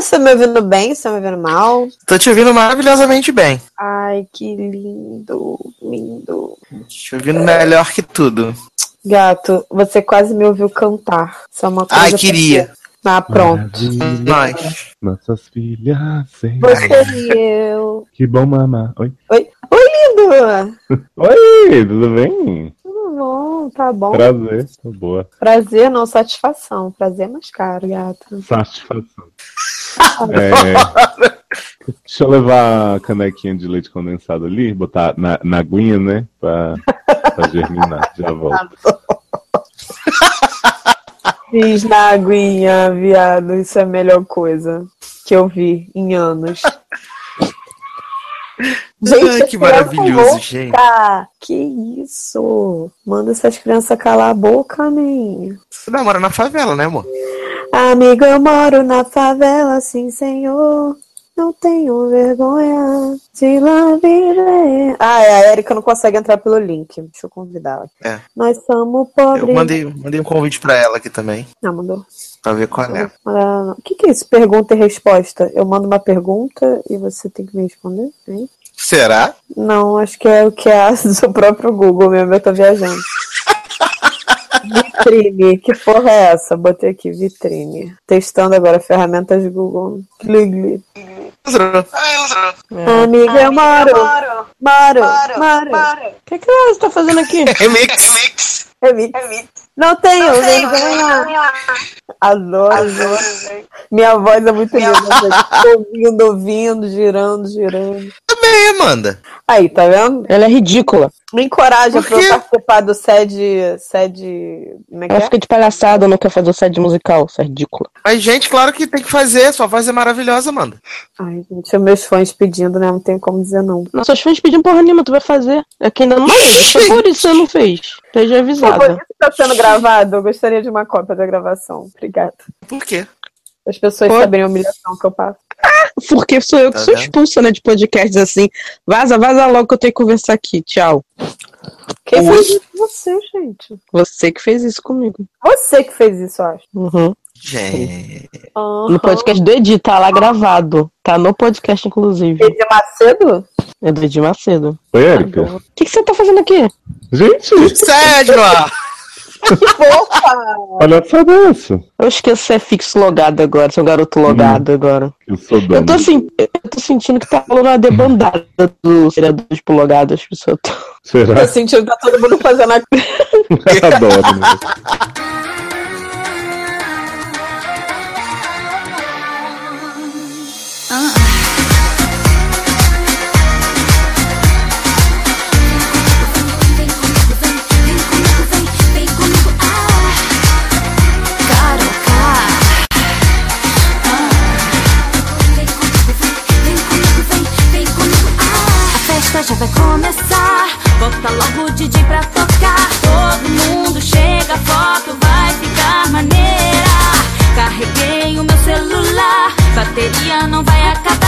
você me ouvindo bem? Você me ouvindo mal? Tô te ouvindo maravilhosamente bem. Ai, que lindo, lindo. Te ouvindo melhor que tudo. Gato, você quase me ouviu cantar. É uma coisa Ai, queria. Ah, pronto. Nós. Nossas filhas, sem Você e eu. Que bom mamar. Oi. Oi, lindo! Oi, tudo bem? Bom, tá bom. Prazer. Boa. Prazer, não satisfação. Prazer é mais caro, gato. Satisfação. É, deixa eu levar a canequinha de leite condensado ali, botar na, na aguinha, né? Pra, pra germinar. Já volto. Fiz na aguinha, viado. Isso é a melhor coisa que eu vi em anos. Ai, as que maravilhoso, gente. Que isso? Manda essas crianças calar a boca, nem. Você não mora na favela, né, amor? Amigo, eu moro na favela, sim, senhor. Não tenho vergonha de lá viver. Ah, é, a Erika não consegue entrar pelo link. Deixa eu convidar ela. É. Nós somos pobres. Eu mandei, mandei um convite pra ela aqui também, Ah, mandou. pra ver qual é. O que, que é isso? Pergunta e resposta. Eu mando uma pergunta e você tem que me responder? hein? Será? Não, acho que é o que é do seu próprio Google mesmo. Eu tô viajando. Vitrine. Que porra é essa? Botei aqui, vitrine. Testando agora ferramentas Google. Gligli. Amiga, eu moro. Moro. Moro. O que, que você tá fazendo aqui? Remix. Remix. Não tenho vergonha. Adoro, gente. Minha voz é muito linda. ouvindo, ouvindo, girando, girando. Também, Amanda. Aí, tá vendo? Ela é ridícula. Me encoraja Por pra eu participar do SED. SED. Como é que Ela é? fica de palhaçada, não quer fazer o set musical. Isso é ridícula. Mas, gente, claro que tem que fazer. Sua voz é maravilhosa, Amanda. Ai, gente, meus fãs pedindo, né? Não tem como dizer não. Nossos fãs pediam porra nenhuma, tu vai fazer. É que ainda não fez. Foi por isso que você não fez. Esteja Por avisada. isso que tá sendo gravado, eu gostaria de uma cópia da gravação. Obrigada. Por quê? As pessoas Pode. saberem a humilhação que eu passo. Porque sou eu que Tá sou vendo? expulsa, né, de podcasts assim. Vaza, vaza logo que eu tenho que conversar aqui. Tchau. Quem Oi. fez isso? Você, gente. Você que fez isso comigo. Você que fez isso, eu acho. Uhum. Gente. No podcast do Edi, tá lá gravado. Tá no podcast, inclusive. De Macedo? É do Edi Macedo. Oi, Erika. O que, que você tá fazendo aqui? Gente, Sério. Porra! Olha só dessa. Eu esqueço que você é fixo logado agora, seu garoto logado agora. Eu sou Eu dono. tô, assim, eu tô sentindo que tá rolando uma debandada dos vereadores pro logado. As pessoas tão... Será? Tô sentindo que tá todo mundo fazendo a Adoro. Festa vai começar, bota logo o DJ pra tocar. Todo mundo chega, a foto vai ficar maneira. Carreguei o meu celular, bateria não vai acabar.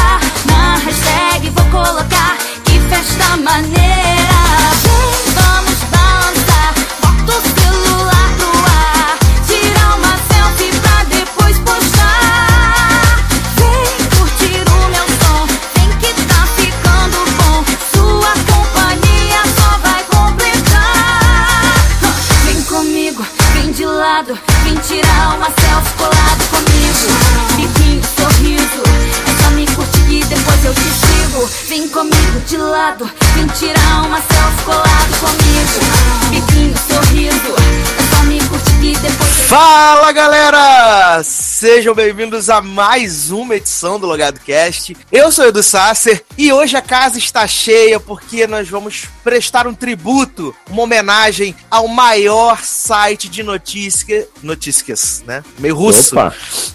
Fala galera! Sejam bem-vindos a mais uma edição do Logado Cast. Eu sou o Edu Sasser e hoje a casa está cheia porque nós vamos prestar um tributo, uma homenagem ao maior site de notícias, notícias, né? Meio russo. Opa.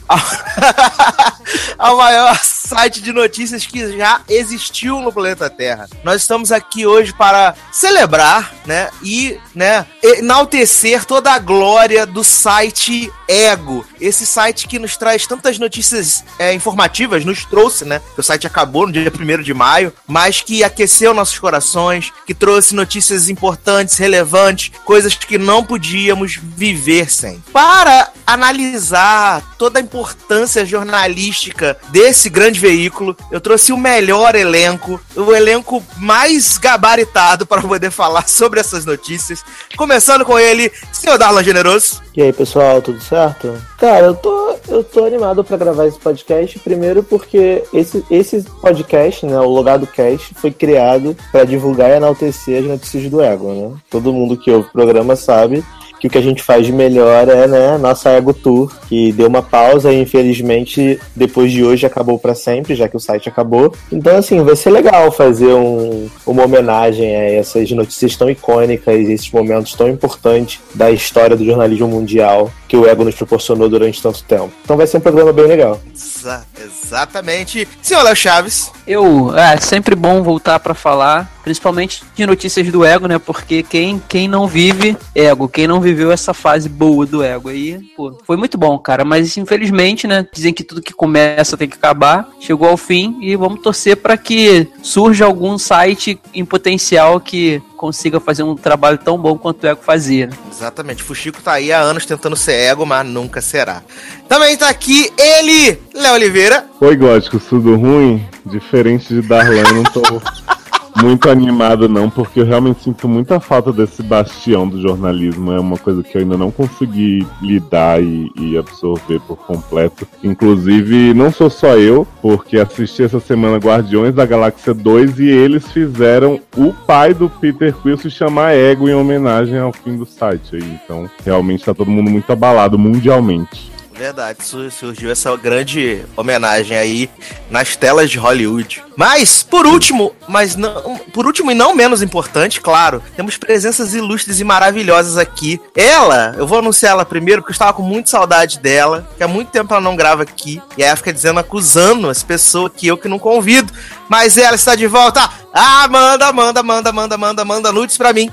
ao maior site de notícias que já existiu no planeta Terra. Nós estamos aqui hoje para celebrar, né, e, né, enaltecer toda a glória do site Ego. Esse site que nos traz tantas notícias é, informativas, nos trouxe, né, que o site acabou no dia 1 de maio, mas que aqueceu nossos corações, que trouxe notícias importantes, relevantes, coisas que não podíamos viver sem. Para analisar toda a importância jornalística desse grande veículo, eu trouxe o melhor elenco, o elenco mais gabaritado para poder falar sobre essas notícias. Começando com ele, senhor Darlan Generoso. E aí, pessoal, tudo certo? Cara, eu tô, eu tô animado pra gravar esse podcast, primeiro porque esse, esse podcast, né, o Logado Cast, foi criado para divulgar e enaltecer as notícias do Ego, né? Todo mundo que ouve o programa sabe que o que a gente faz de melhor é, né, nossa Ego Tour, que deu uma pausa e infelizmente depois de hoje acabou para sempre, já que o site acabou. Então, assim, vai ser legal fazer um, uma homenagem a essas notícias tão icônicas, esses momentos tão importantes da história do jornalismo mundial que o Ego nos proporcionou durante tanto tempo. Então vai ser um programa bem legal. Exa exatamente. Senhor Léo Chaves. Eu, é sempre bom voltar para falar, principalmente de notícias do ego, né? Porque quem, quem não vive ego, quem não viveu essa fase boa do ego aí, pô, foi muito bom, cara. Mas infelizmente, né? Dizem que tudo que começa tem que acabar. Chegou ao fim e vamos torcer para que surja algum site em potencial que consiga fazer um trabalho tão bom quanto o Ego fazia. Né? Exatamente. Fuxico tá aí há anos tentando ser ego, mas nunca será. Também tá aqui ele, Léo Oliveira. Oi, gótico, tudo ruim? Diferente de Darlan, eu não tô muito animado, não, porque eu realmente sinto muita falta desse bastião do jornalismo. É uma coisa que eu ainda não consegui lidar e, e, absorver por completo. Inclusive, não sou só eu, porque assisti essa semana Guardiões da Galáxia 2 e eles fizeram o pai do Peter Quill se chamar Ego em homenagem ao fim do site. Então, realmente tá todo mundo muito abalado mundialmente. Verdade, surgiu essa grande homenagem aí nas telas de Hollywood. Mas, por último, mas não, por último e não menos importante, claro, temos presenças ilustres e maravilhosas aqui. Ela, eu vou anunciar ela primeiro porque eu estava com muita saudade dela, que há muito tempo ela não grava aqui, e aí ela fica dizendo, acusando as pessoas que eu que não convido. Mas ela está de volta. Ah, manda, manda, manda, manda, manda, manda nudes pra mim.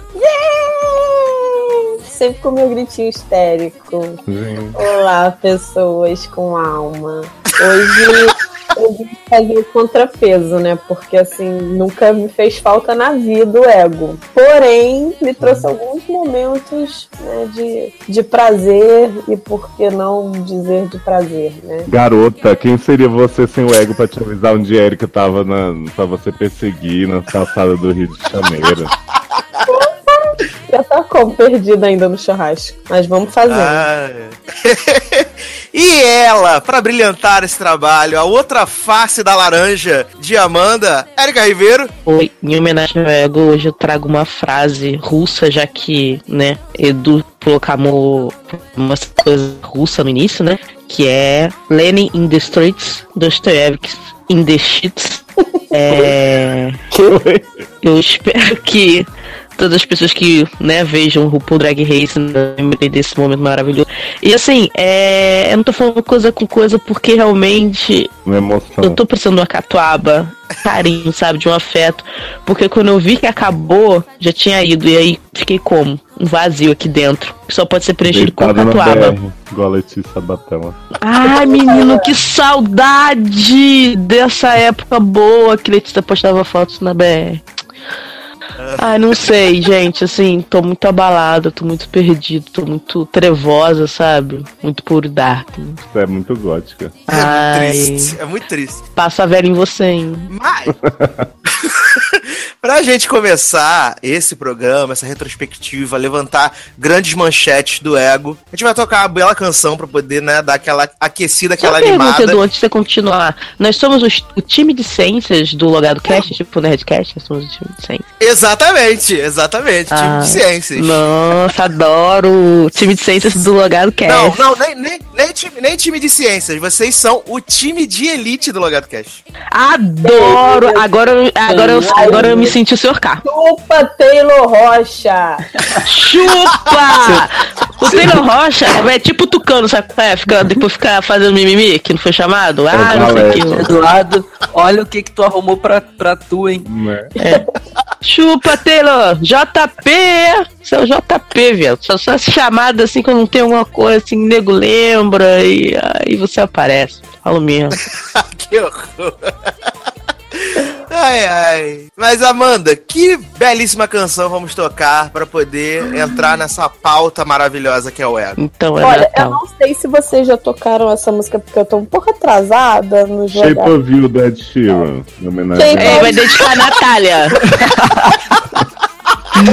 Sempre com meu gritinho histérico. Sim. Olá, pessoas com alma. Hoje eu vim fazer o contrapeso, né? Porque assim, nunca me fez falta na vida o ego. Porém, me trouxe alguns momentos né, de, de prazer e por que não dizer de prazer, né? Garota, quem seria você sem o ego pra te avisar onde Erika tava na, pra você perseguir na calçada do Rio de Janeiro? Já tá como perdida ainda no churrasco. Mas vamos fazer. Ah. e ela, para brilhantar esse trabalho, a outra face da laranja de Amanda, Érica Ribeiro. Oi, em homenagem ao ego, hoje eu trago uma frase russa, já que, né, Edu colocamos uma coisa russa no início, né? Que é Lenin in the streets, Dostoevsky in the sheets. É... Eu espero que todas as pessoas que, né, vejam o RuPaul Drag Race lembrem desse momento maravilhoso. E assim, é, eu não tô falando coisa com coisa porque realmente eu tô precisando de uma catuaba, carinho, sabe, de um afeto. Porque quando eu vi que acabou, já tinha ido. E aí fiquei como? Um vazio aqui dentro. Que só pode ser preenchido com a catuaba. BR, igual a Letícia Batela. Ai, menino, que saudade dessa época boa que Letícia postava fotos na BR. Ai, não sei, gente, assim, tô muito abalada, tô muito perdido, tô muito trevosa, sabe? Muito puro dark. é muito gótica. É muito triste, é muito triste. Passa a velha em você, hein? Mas... pra gente começar esse programa, essa retrospectiva, levantar grandes manchetes do ego, a gente vai tocar uma bela canção pra poder, né, dar aquela aquecida, aquela Só animada. Edu, antes de você continuar, nós somos o, o time de ciências do Logado Cast, tipo Nerdcast, nós somos o time de ciências. Exatamente, exatamente, ah, time de ciências. Nossa, adoro o time de ciências do Logado Cast. Não, não, nem, nem, nem, time, nem time de ciências, vocês são o time de elite do Logado Cast. Adoro! Agora, agora, eu, agora eu me senti o Sr. K. Chupa, Taylor Rocha! Chupa! O Taylor Rocha é tipo tucano, sabe? É, fica, depois ficar fazendo mimimi, que não foi chamado. Ah, não sei o que. Eduardo, olha o que que tu arrumou pra, pra tu, hein? Né? Chupa, Taylor! JP! Seu JP, velho. Só só essa chamada assim quando não tem alguma coisa assim, nego lembra e aí você aparece. Falo mesmo. que horror. Ai, ai. Mas, Amanda, que belíssima canção vamos tocar pra poder entrar nessa pauta maravilhosa que é o ego. Então é Olha, eu Natal. não sei se vocês já tocaram essa música, porque eu tô um pouco atrasada no Shape jogar. of You, do Ed Sheeran. Shape a- É, vai dedicar a Natália. Ou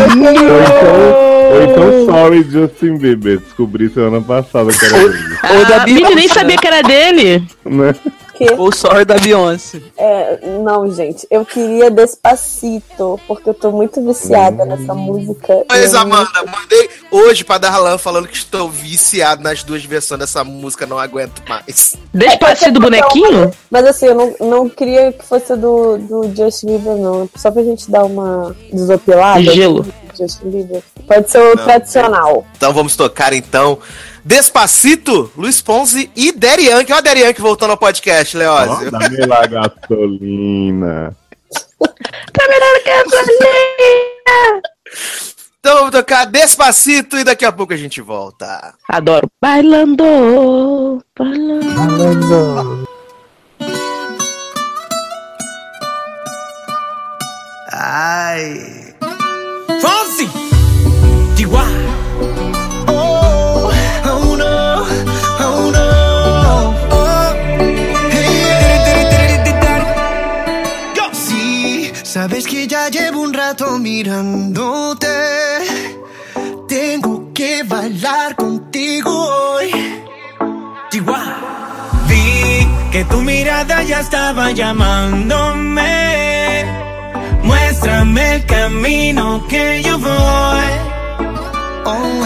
então, ou então Sorry Justin Bieber. Descobri semana passada que era ele. Ou da Ah, Vini nem sabia que era dele. Né? Que, Ou sorry da Beyoncé. é, não, gente, eu queria Despacito, porque eu tô muito viciada nessa música. Mas, Eu- Amanda, mandei hoje pra Darlan falando que estou viciado nas duas versões dessa música, não aguento mais. Despacito do bonequinho? Mas assim, eu não, não queria que fosse do, do Justin Bieber, não. Só pra gente dar uma desopilada. Gelo. Justin Bieber. Pode ser o Não, tradicional. Então vamos tocar então Despacito, Luiz Ponzi e Daddy Yankee. Olha a Daddy Yankee voltando ao podcast, Leózio. Dá-me lá gasolina. Tá que essa linha. Então vamos tocar Despacito e daqui a pouco a gente volta. Adoro. Bailando. Bailando. Ai. Fonsi, Chihuahua. Mirándote. Tengo que bailar contigo hoy. Chihuahua. Vi que tu mirada ya estaba llamándome. Muéstrame el camino que yo voy. Oh,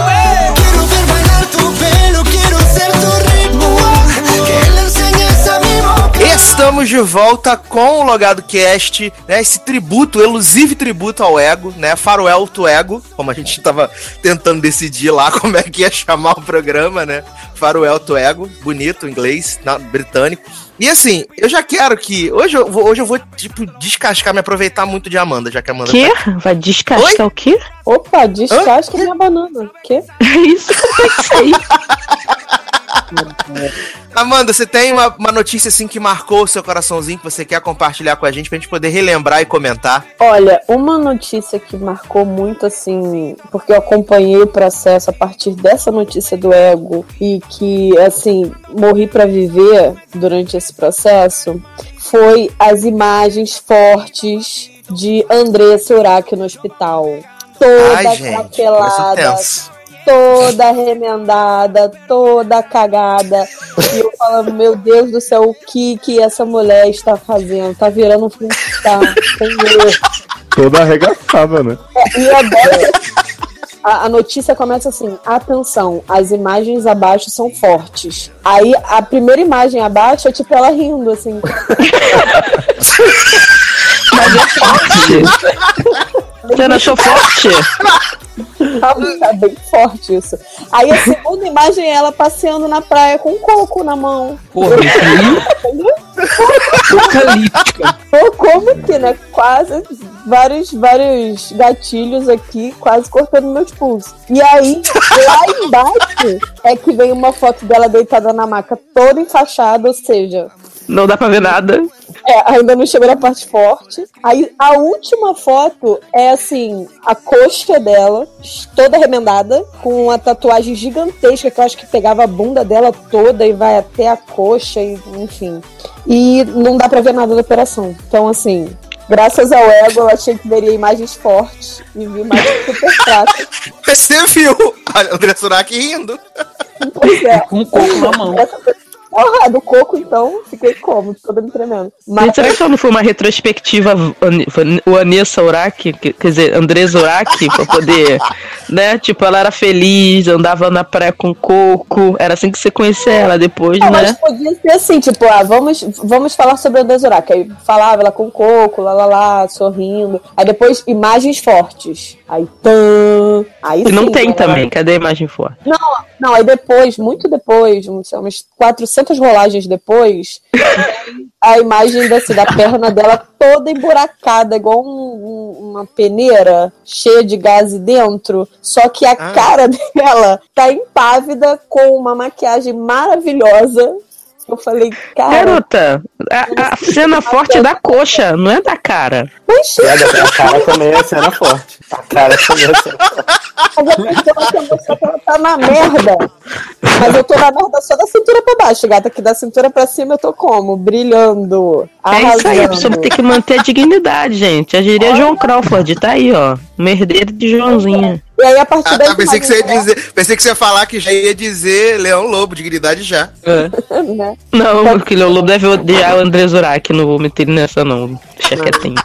Estamos de volta com o Logado Cast, né? Esse tributo, elusivo tributo ao ego, né? Faroel to Ego, como a gente tava tentando decidir lá como é que ia chamar o programa, né? Faroel to Ego, bonito, inglês, na- britânico. E assim, eu já quero que. Hoje eu vou, hoje eu vou tipo, descascar, me aproveitar muito de Amanda, já que a Amanda Quê? tá Vai descascar o quê? Opa, descasca minha banana. Que? É isso que eu pensei. Amanda, você tem uma, uma notícia assim que marcou o seu coraçãozinho que você quer compartilhar com a gente pra gente poder relembrar e comentar? Olha, uma notícia que marcou muito assim, porque eu acompanhei o processo a partir dessa notícia do ego e que assim, morri pra viver durante esse processo, foi as imagens fortes de Andressa Urach no hospital. Toda Ai, gente, tenso. Toda remendada, toda cagada. E eu falando, meu Deus do céu, o que que essa mulher está fazendo? Tá virando um senhor. Toda arregaçada, né? É, e adoro. A, a notícia começa assim: atenção, as imagens abaixo são fortes. Aí a primeira imagem abaixo é tipo ela rindo, assim. Você não achou forte? Tá, tá bem forte isso. Aí a segunda imagem é ela passeando na praia com um coco na mão. Porra, aí. Apocalíptica. Pô, como que, né? Quase vários, vários gatilhos aqui, quase cortando meus pulsos. E aí, lá embaixo, é que vem uma foto dela deitada na maca, toda enfaixada, ou seja, Não dá pra ver nada. É, ainda não chegou na parte forte. Aí a última foto é assim, a coxa dela, toda remendada, com uma tatuagem gigantesca que eu acho que pegava a bunda dela toda e vai até a coxa, e, enfim. E não dá pra ver nada da operação. Então, assim, graças ao ego, eu achei que veria imagens fortes e vi imagens super fracas. Você viu? Olha, o André Surak rindo. Pois é. Com um coco na mão. Essa Porra, do coco, então, fiquei como? Toda me tremendo. Mas... será que só não foi uma retrospectiva o Anessa Uraki, quer dizer, Andres Uraki, pra poder, né? Tipo, ela era feliz, andava na praia com coco, era assim que você conhecia ela depois, não, né? Mas podia ser assim, tipo, ah, vamos, vamos falar sobre a Andresa Uraki. Aí falava ela com coco, lá, lá, lá, sorrindo. Aí depois, imagens fortes. Aí, tan Aí sim, não tem né? também, cadê a imagem forte? Não, não, aí depois, muito depois, uns, uns 400 trocentas rolagens depois, a imagem assim, da perna dela toda emburacada, igual um, um, uma peneira cheia de gás dentro. Só que a ah. cara dela tá impávida com uma maquiagem maravilhosa eu falei, cara. Garota, a, a cena forte é da coxa, não é da cara. Mas. É, da cara também é cena forte. A cara. Mas que a ela tá na merda. Mas eu tô na merda só da cintura pra baixo, gata. Que da cintura pra cima eu tô como? Brilhando. É isso aí, a arrasando. pessoa tem que manter a dignidade, gente. A gíria João Crawford, tá aí, ó. Herdeiro de Joãozinha. E aí, a partir Ah, daí. tá, pensei, que você ia dizer, pensei que você ia falar que já ia dizer Leão Lobo, dignidade já. É. Né? Não, porque o Lobo deve odiar o André Zurak, não vou meter ele nessa não. Deixa quietinho.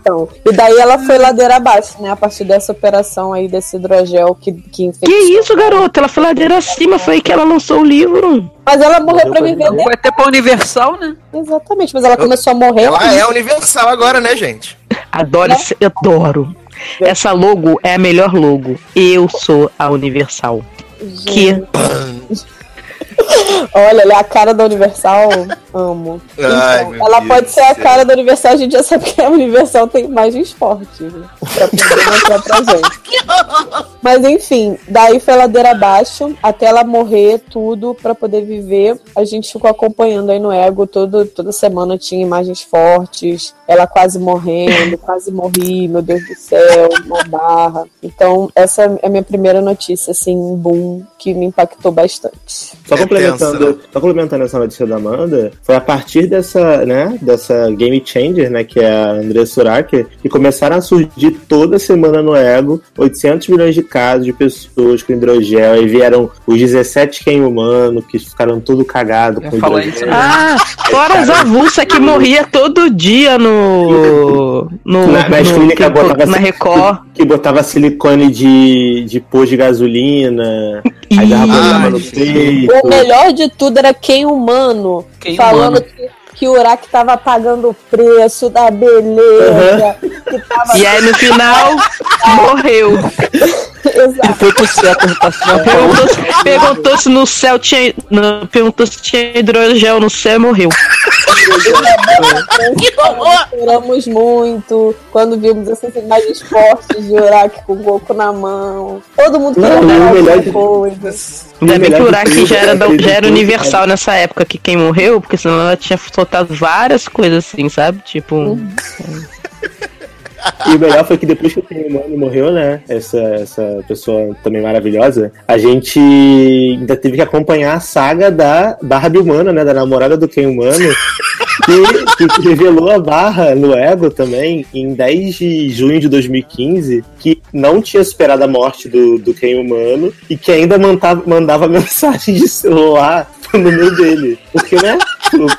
Então, e daí ela foi ladeira abaixo, né? A partir dessa operação aí desse hidrogel que, que infectou. Que isso, garota? Ela foi ladeira acima, foi aí que ela lançou o livro. Mas ela morreu pra me vender. Foi até pra Universal, né? Exatamente, mas ela começou a morrer. Ela é universal agora, né, gente? Adoro, eu adoro. Essa logo é a melhor logo. Eu sou a Universal. Que Olha, ela é a cara da Universal. Amo. Ai, Então, ela Deus pode ser a cara da Universal, a gente já sabe que a Universal tem imagens fortes, né? Pra poder mostrar pra gente. Mas enfim, daí foi ladeira abaixo, até ela morrer, tudo, pra poder viver. A gente ficou acompanhando aí no Ego, todo, toda semana tinha imagens fortes, ela quase morrendo, quase morri, meu Deus do céu, uma barra. Então, essa é a minha primeira notícia, assim, boom, que me impactou bastante. Só complementando, tenso, né? só complementando essa notícia da Amanda, foi a partir dessa, né, dessa Game Changer, né, que é a Andrea Surak, que começaram a surgir toda semana no Ego 800 milhões de casos de pessoas com hidrogel, e vieram os 17 quem humano, que ficaram tudo cagado com hidrogel. isso, né? Ah, fora as avulsas que morria todo dia no. no, Na- nas no- que- botava na Record. Que botava silicone de, de pôr de gasolina, aí dava problema no peito. O melhor de tudo era quem humano, Quem falando humano. que, que o Uraque tava pagando o preço da beleza, que tava E aí no final morreu. Exato. Foi pro céu perguntar se não Perguntou se, perguntou se no céu tinha. Não, perguntou se tinha hidrogel no céu e morreu. Choramos muito quando vimos essas imagens fortes de Uraque com o coco na mão. Todo mundo queria e o falar alguma coisa. Ainda bem que o Uraki já é era, da- que já era universal nessa época que quem morreu, porque senão ela tinha soltado várias coisas assim, sabe? Tipo. E o melhor foi que depois que o Ken Humano morreu, né? Essa, essa pessoa também maravilhosa, a gente ainda teve que acompanhar a saga da Barbie Humana, né? Da namorada do Ken Humano, que, que revelou a barra no Ego também em 10 de junho de 2015, que não tinha superado a morte do, do Ken Humano e que ainda mandava, mandava mensagem de celular pro número dele. Porque, né?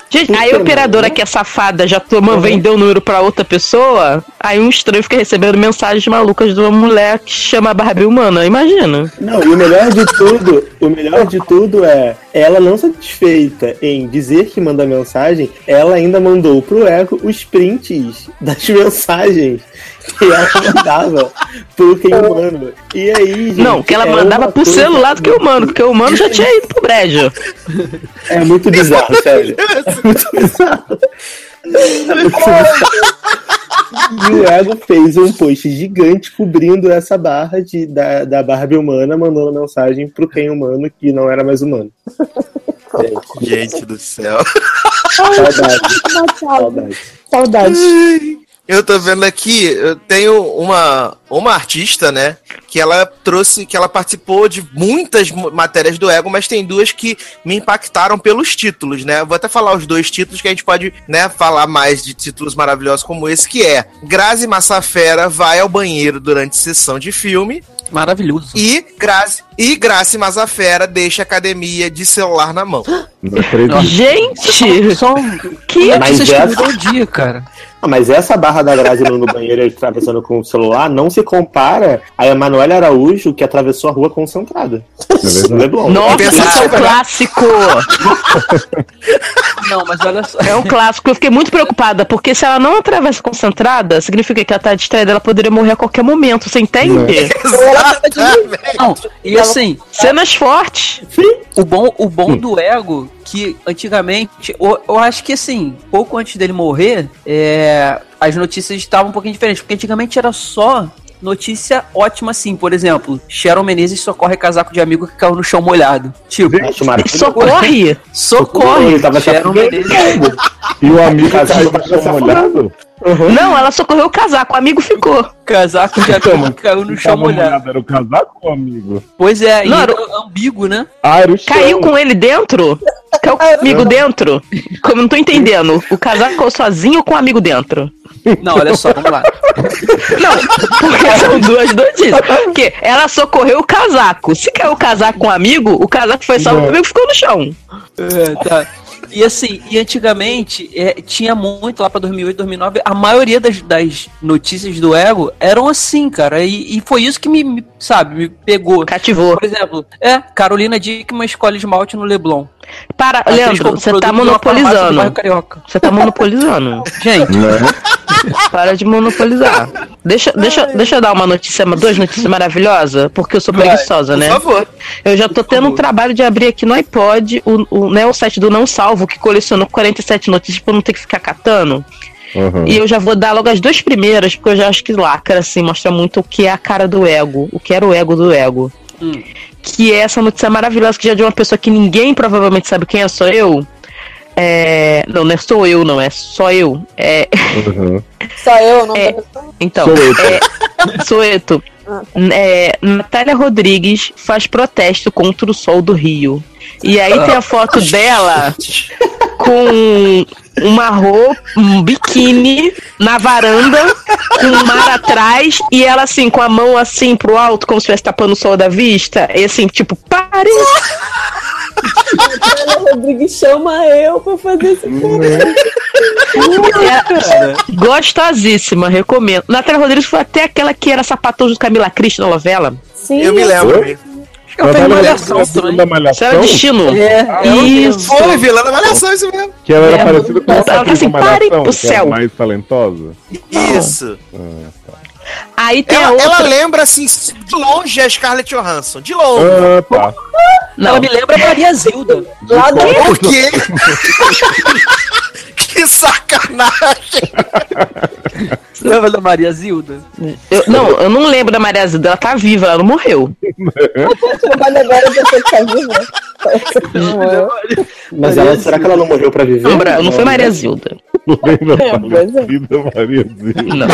Gente, aí a operadora que é safada já toma, vendeu o número pra outra pessoa, aí um estranho fica recebendo mensagens malucas de uma mulher que chama Barbie humana, imagina. Não, e o melhor de tudo, o melhor de tudo é, ela não satisfeita em dizer que manda mensagem, ela ainda mandou pro Eco os prints das mensagens que ela mandava pro quem humano. E aí, gente, Não, que ela é mandava pro coisa- celular do que o humano, porque o humano já tinha ido pro brejo. É muito bizarro, sério. É muito bizarro. É muito bizarro. E o Ego fez um post gigante cobrindo essa barra de, da, da Barbie humana, mandando mensagem pro quem humano que não era mais humano. Gente do céu. Saudade. Saudade. Saudades. Eu tô vendo aqui, eu tenho uma, uma artista, né? Que ela trouxe, que ela participou de muitas mu- matérias do Ego, mas tem duas que me impactaram pelos títulos, né? Eu vou até falar os dois títulos que a gente pode, né, falar mais de títulos maravilhosos como esse, que é Grazi Massafera vai ao banheiro durante sessão de filme Maravilhoso. e Grazi, e Grazi Massafera deixa a academia de celular na mão. Não acredito. Gente! Só Que Mas notícias que essa- mudam o dia, cara. Ah, mas essa barra da Grazi no banheiro e atravessando com o celular não se compara a Emanuele Araújo que atravessou a rua concentrada. É. Leblon. Nossa, isso é um nisso, né? clássico! Não, mas olha só. É um clássico. Eu fiquei muito preocupada, porque se ela não atravessa concentrada, significa que ela tá distraída, ela poderia morrer a qualquer momento, você entende? Exatamente. Não, e assim, Cenas fortes. o bom, o bom do ego, que antigamente, eu, eu acho que assim, pouco antes dele morrer, é, as notícias estavam um pouquinho diferentes, porque antigamente era só notícia ótima assim, por exemplo, Sharon Menezes socorre casaco de amigo que caiu no chão molhado. Tipo, maravilhoso. Socorre! socorre, se Sharon. Menezes. E o amigo caiu no chão molhado. Afogando. Não, ela socorreu o casaco, o amigo ficou. Casaco de amigo que caiu no chão molhado. Era o casaco ou o amigo? Pois é, Não, era era ambíguo, né? Ah, era o chão. Caiu com ele dentro? Caiu com o amigo dentro? Como não tô entendendo. O casaco caiu sozinho ou com o amigo dentro? Não, olha só, vamos lá. Não, porque são duas notícias. Porque ela socorreu o casaco. Se caiu o casaco com o amigo, o casaco foi salvo, o amigo ficou no chão. É, tá. E assim, e antigamente é, tinha muito lá pra 2008, 2009, a maioria das, das notícias do Ego eram assim, cara. E, e foi isso que me, me, sabe, me pegou. Cativou. Por exemplo, é, Carolina Dickman escolhe esmalte no Leblon. Para, Leandro, como você tá monopolizando. Você tá monopolizando. Gente, Né? Para de monopolizar. Deixa, deixa, deixa eu dar uma notícia, duas notícias maravilhosas, porque eu sou preguiçosa, Por né? favor. Eu já tô tendo um trabalho de abrir aqui no iPod o, o, né, o site do Não Salvo, que colecionou 47 notícias pra eu não ter que ficar catando. Uhum. E eu já vou dar logo as duas primeiras, porque eu já acho que lacra, assim, mostra muito o que é a cara do ego, o que era o ego do ego. Hum. Que é essa notícia maravilhosa que já é de uma pessoa que ninguém provavelmente sabe quem é, sou eu. É... Não, não é sou eu, não, é só eu. É... Uhum. Só eu, não É. Então, Sou eu. é, Soeto. É, Natália Rodrigues faz protesto contra o sol do Rio. E aí tem a foto dela com uma roupa, um biquíni na varanda, com o mar atrás, e ela assim, com a mão assim pro alto, como se estivesse tapando o sol da vista, e assim, tipo, pare! Ana Rodrigues chama eu pra fazer esse É, gostosíssima, recomendo. Natália Rodrigues foi até aquela que era sapatão de Camila Cristo na novela. Sim. Eu me lembro. Eu malhação Rodrigues, também. da Isso Malhação, era destino. É, Isso. Foi, vilã da malhação, isso mesmo. que ela era É, parecida com a ela tá assim, parem pro céu. mais talentosa. Isso. Aí tem Ela, outra. ela lembra, assim, de longe a Scarlett Johansson. De longe. Ah, tá. Não, Ela me lembra a Maria Zilda. Lá do Por quê? que sacanagem. Você lembra da Maria Zilda? eu, não, eu não lembro da Maria Zilda, ela tá viva, ela não morreu. agora eu pensei que tá viva. Mas ela, será que ela não morreu pra viver? Não, Bra- não foi Maria Zilda. Lembra É, pois é. Vida Maria Zilda. Não.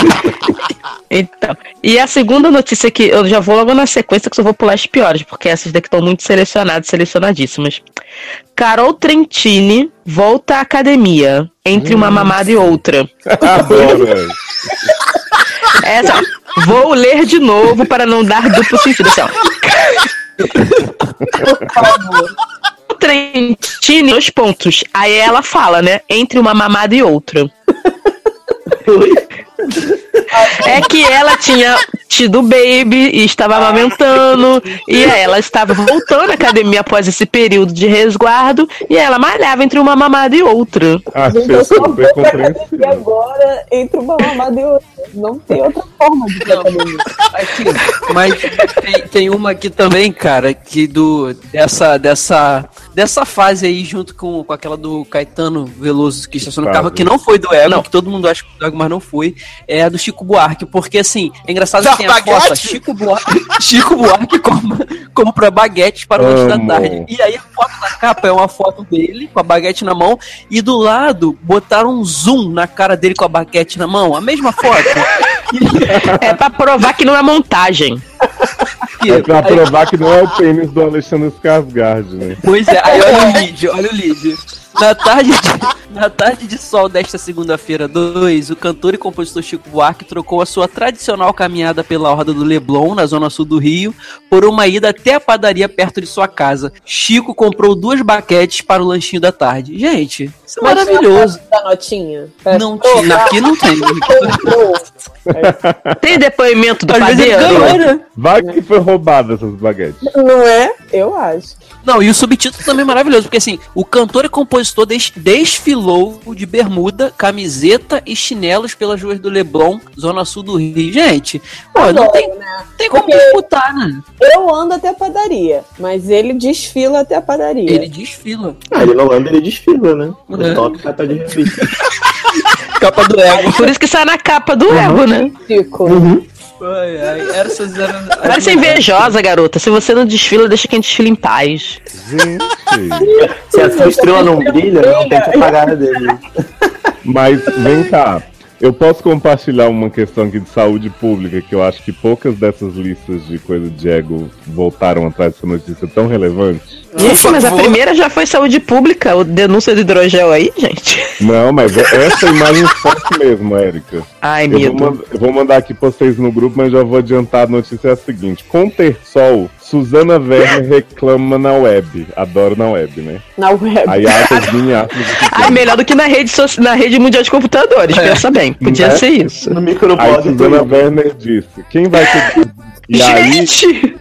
Então, e a segunda notícia que eu já vou logo na sequência, que só vou pular as piores, porque essas daqui estão muito selecionadas, selecionadíssimas. Carol Trentini volta à academia, entre uma mamada e outra. Adoro. Essa, vou ler de novo para não dar duplo sentido. Assim. Trentini, dois pontos. Aí ela fala, né? Entre uma mamada e outra. É que ela tinha tido baby e estava amamentando, e ela estava voltando à academia após esse período de resguardo, e ela malhava entre uma mamada e outra. Achei Eu só super vou pra academia agora entre uma mamada e outra. Não tem outra forma de ir academia. Aqui, mas tem, tem uma aqui também, cara, que do dessa dessa dessa fase aí, junto com, com aquela do Caetano Veloso que estacionou o carro, que não foi do Ego, Não. que todo mundo acha que foi do Ego, mas não foi, é a do Chico Buarque. Porque assim, é engraçado que tem a foto, baguete? Chico Buarque, Chico Buarque compra, compra baguetes para o lanche da tarde. E aí a foto da capa é uma foto dele com a baguete na mão, e do lado botaram um zoom na cara dele com a baguete na mão, a mesma foto. É pra provar que não é montagem. É pra provar que não é o pênis do Alexandre Skarsgård, né? Pois é, aí olha o vídeo, olha o vídeo. Na tarde, de, na tarde de sol desta segunda-feira 2, o cantor e compositor Chico Buarque trocou a sua tradicional caminhada pela Horda do Leblon, na zona sul do Rio, por uma ida até a padaria perto de sua casa. Chico comprou duas baquetes para o lanchinho da tarde. Gente, isso é maravilhoso. Da notinha. Não Pô, tinha, aqui não tem. Tem depoimento do Às padeiro? ganhou, né? Vai que foi roubada essas baguetes. Não é? Eu acho. Não, e o subtítulo também é maravilhoso, porque assim, o cantor e compositor des- desfilou de bermuda, camiseta e chinelos pelas ruas do Leblon, zona sul do Rio. Gente, pô, não Adoro, tem, né? tem como Porque- disputar, né? Eu ando até a padaria, mas ele desfila até a padaria. Ele desfila. Ah, ele não anda, ele desfila, né? É. O top capa de revista. Capa do ego. Por isso que sai na capa do Ego, né? Chico. Ai, ai, essas eram ser invejosa, garota. Se você não desfila, deixa quem desfila em paz. Gente. Se a sua estrela não brilha, não tem que apagar a dele. Mas vem cá. Eu posso compartilhar uma questão aqui de saúde pública, que eu acho que poucas dessas listas de coisa de ego voltaram atrás dessa notícia tão relevante. Gente, mas a primeira já foi saúde pública, o denúncia do hidrogel aí, gente. Não, mas é essa imagem forte mesmo, Érica. Ai, Eu vou, medo. mand- eu vou mandar aqui pra vocês no grupo, mas já vou adiantar a notícia é a seguinte. Com Tersol, Suzana Werner reclama na web. Adoro na web, né? Na web. Aí aspas. Ai, melhor do que na rede, soci- na rede mundial de computadores, pensa bem. Podia Né? ser isso. No Aí microblog Suzana do Werner disse, quem vai cuidar? E aí, Gente!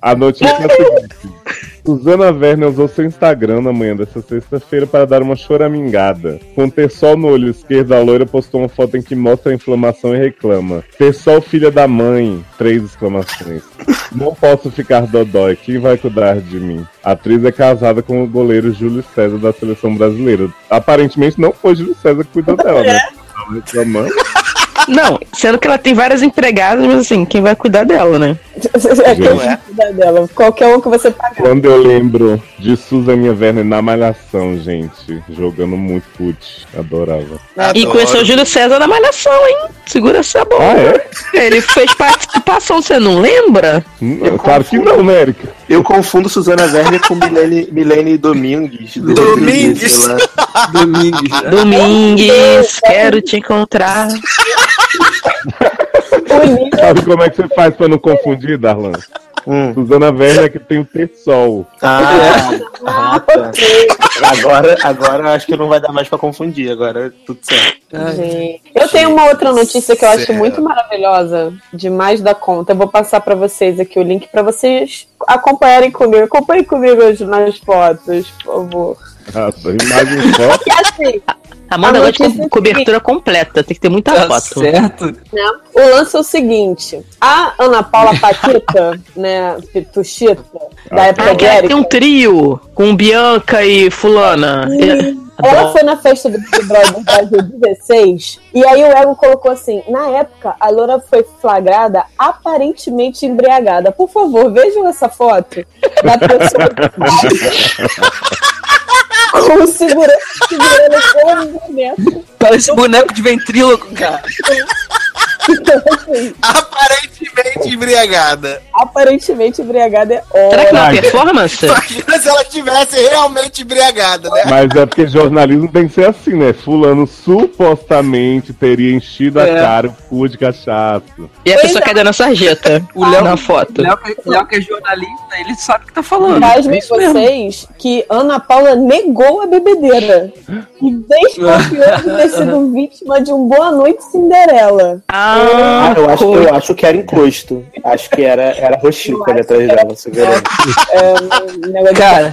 a notícia é a seguinte. Suzana Werner usou seu Instagram na manhã dessa sexta-feira para dar uma choramingada. Com ter sol no olho esquerdo, a loira postou uma foto em que mostra a inflamação e reclama. Ter sol, filha da mãe. Três exclamações. Não posso ficar dodói. Quem vai cuidar de mim? A atriz é casada com o goleiro Júlio César da seleção brasileira. Aparentemente não foi Júlio César que cuidou dela, né? Tava reclamando. Não, sendo que ela tem várias empregadas, mas assim, quem vai cuidar dela, né? É quem Não é? cuida dela. Qualquer um que você pagar. Quando eu lembro de Suzaninha Werner na Malhação, gente, jogando muito fute, adorava. E conheceu o Júlio César na Malhação, hein? Segura essa bola. Ah, é? Ele fez participação, você não lembra? Não, claro que não, né, Erika? Eu confundo Suzana Werner com Milene, Milene Domingues. do Domingues. lá. Domingos, né? Domingues, quero te encontrar. Sabe como é que você faz pra não confundir, Darlan? Hum. Suzana Werner é que tem o T-Sol. Ah, ah, tá. Agora, agora acho que não vai dar mais pra confundir. Agora é tudo certo. Gente. Eu tenho uma outra notícia que eu acho muito maravilhosa, demais da conta. Eu vou passar pra vocês aqui o link pra vocês acompanharem comigo. Acompanhem comigo hoje nas fotos, por favor. Forte. E assim, Amanda A gosta de notícia co- cobertura completa, tem que ter muita Tá foto. certo. né, o lance é o seguinte: a Ana Paula Paquita, né, Pituchita, da época Ah, de que ela Erika, tem um trio com Bianca e Fulana. Ela foi na festa do Big Brother Brasil 16 e aí o Ego colocou assim: na época, a Loura foi flagrada aparentemente embriagada. Por favor, vejam essa foto da pessoa com o segurança segurando o boneco. Parece boneco de ventríloco, cara. Então, assim, Aparentemente embriagada. aparentemente embriagada é Será que não é performance? Imagina se ela estivesse realmente embriagada, né? Mas é porque jornalismo tem que ser assim, né? Fulano supostamente teria enchido a É. cara o cu de cachaça. E a pessoa cai dando a sarjeta O Léo, na foto. Léo, que- Léo que é jornalista, ele sabe o que tá falando. Pasmem É isso mesmo. vocês que Ana Paula negou a bebedeira e desconfiou de ter sido vítima de um Boa Noite Cinderela. Ah, Ah, eu acho, eu acho que era encosto. Acho que era, era roxico ali atrás dela, segurando. É, de Cara.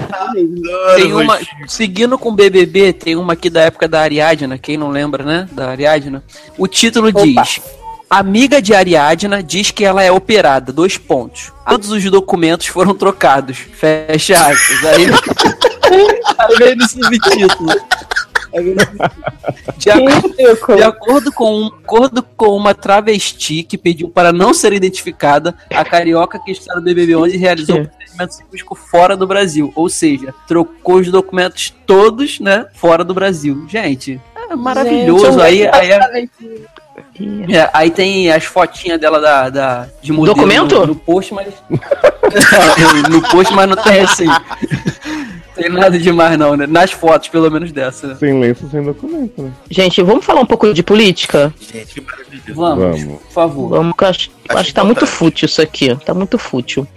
Tem uma, seguindo com o BBB, tem uma aqui da época da Ariadna, quem não lembra, né? Da Ariadna. O título diz: Amiga de Ariadna diz que ela é operada. Dois pontos. Todos os documentos foram trocados. Fecha aspas. Aí, Aí veio no subtítulo. Aí. De, acordo, de acordo com, um- acordo com uma travesti que pediu para não ser identificada, a carioca que está no BBB 11 realizou um Que? procedimento cirúrgico fora do Brasil. Ou seja, trocou os documentos todos, né, fora do Brasil. Gente, é maravilhoso. Gente, aí, um aí, é- é, aí tem as fotinhas dela da, da, de modelo Documento? No, no post, mas. No post, mas não tem assim. Tem nada demais, não, né? Nas fotos, pelo menos dessa. né? Sem lenço, sem documento, né? Gente, vamos falar um pouco de política? Gente, que maravilha. Vamos, Vamos. por favor. Vamos, que eu acho, eu Acho acho que tá muito fútil isso aqui. Tá muito fútil.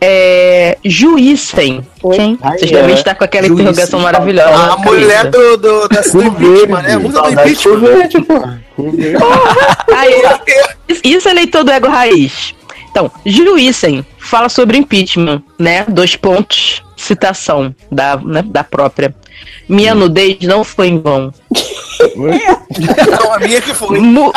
É. Quem? Ai, Vocês é. devem estar com aquela Juízem. interrogação maravilhosa. A na mulher do, do, da do impeachment, né? Muda do impeachment. sorvete, pô. Aí, isso- é eleitor do ego raiz. Então, Juízem fala sobre impeachment, né? Dois pontos, citação da, né, da própria. Minha nudez não foi em vão. Não, a minha que foi. Mu-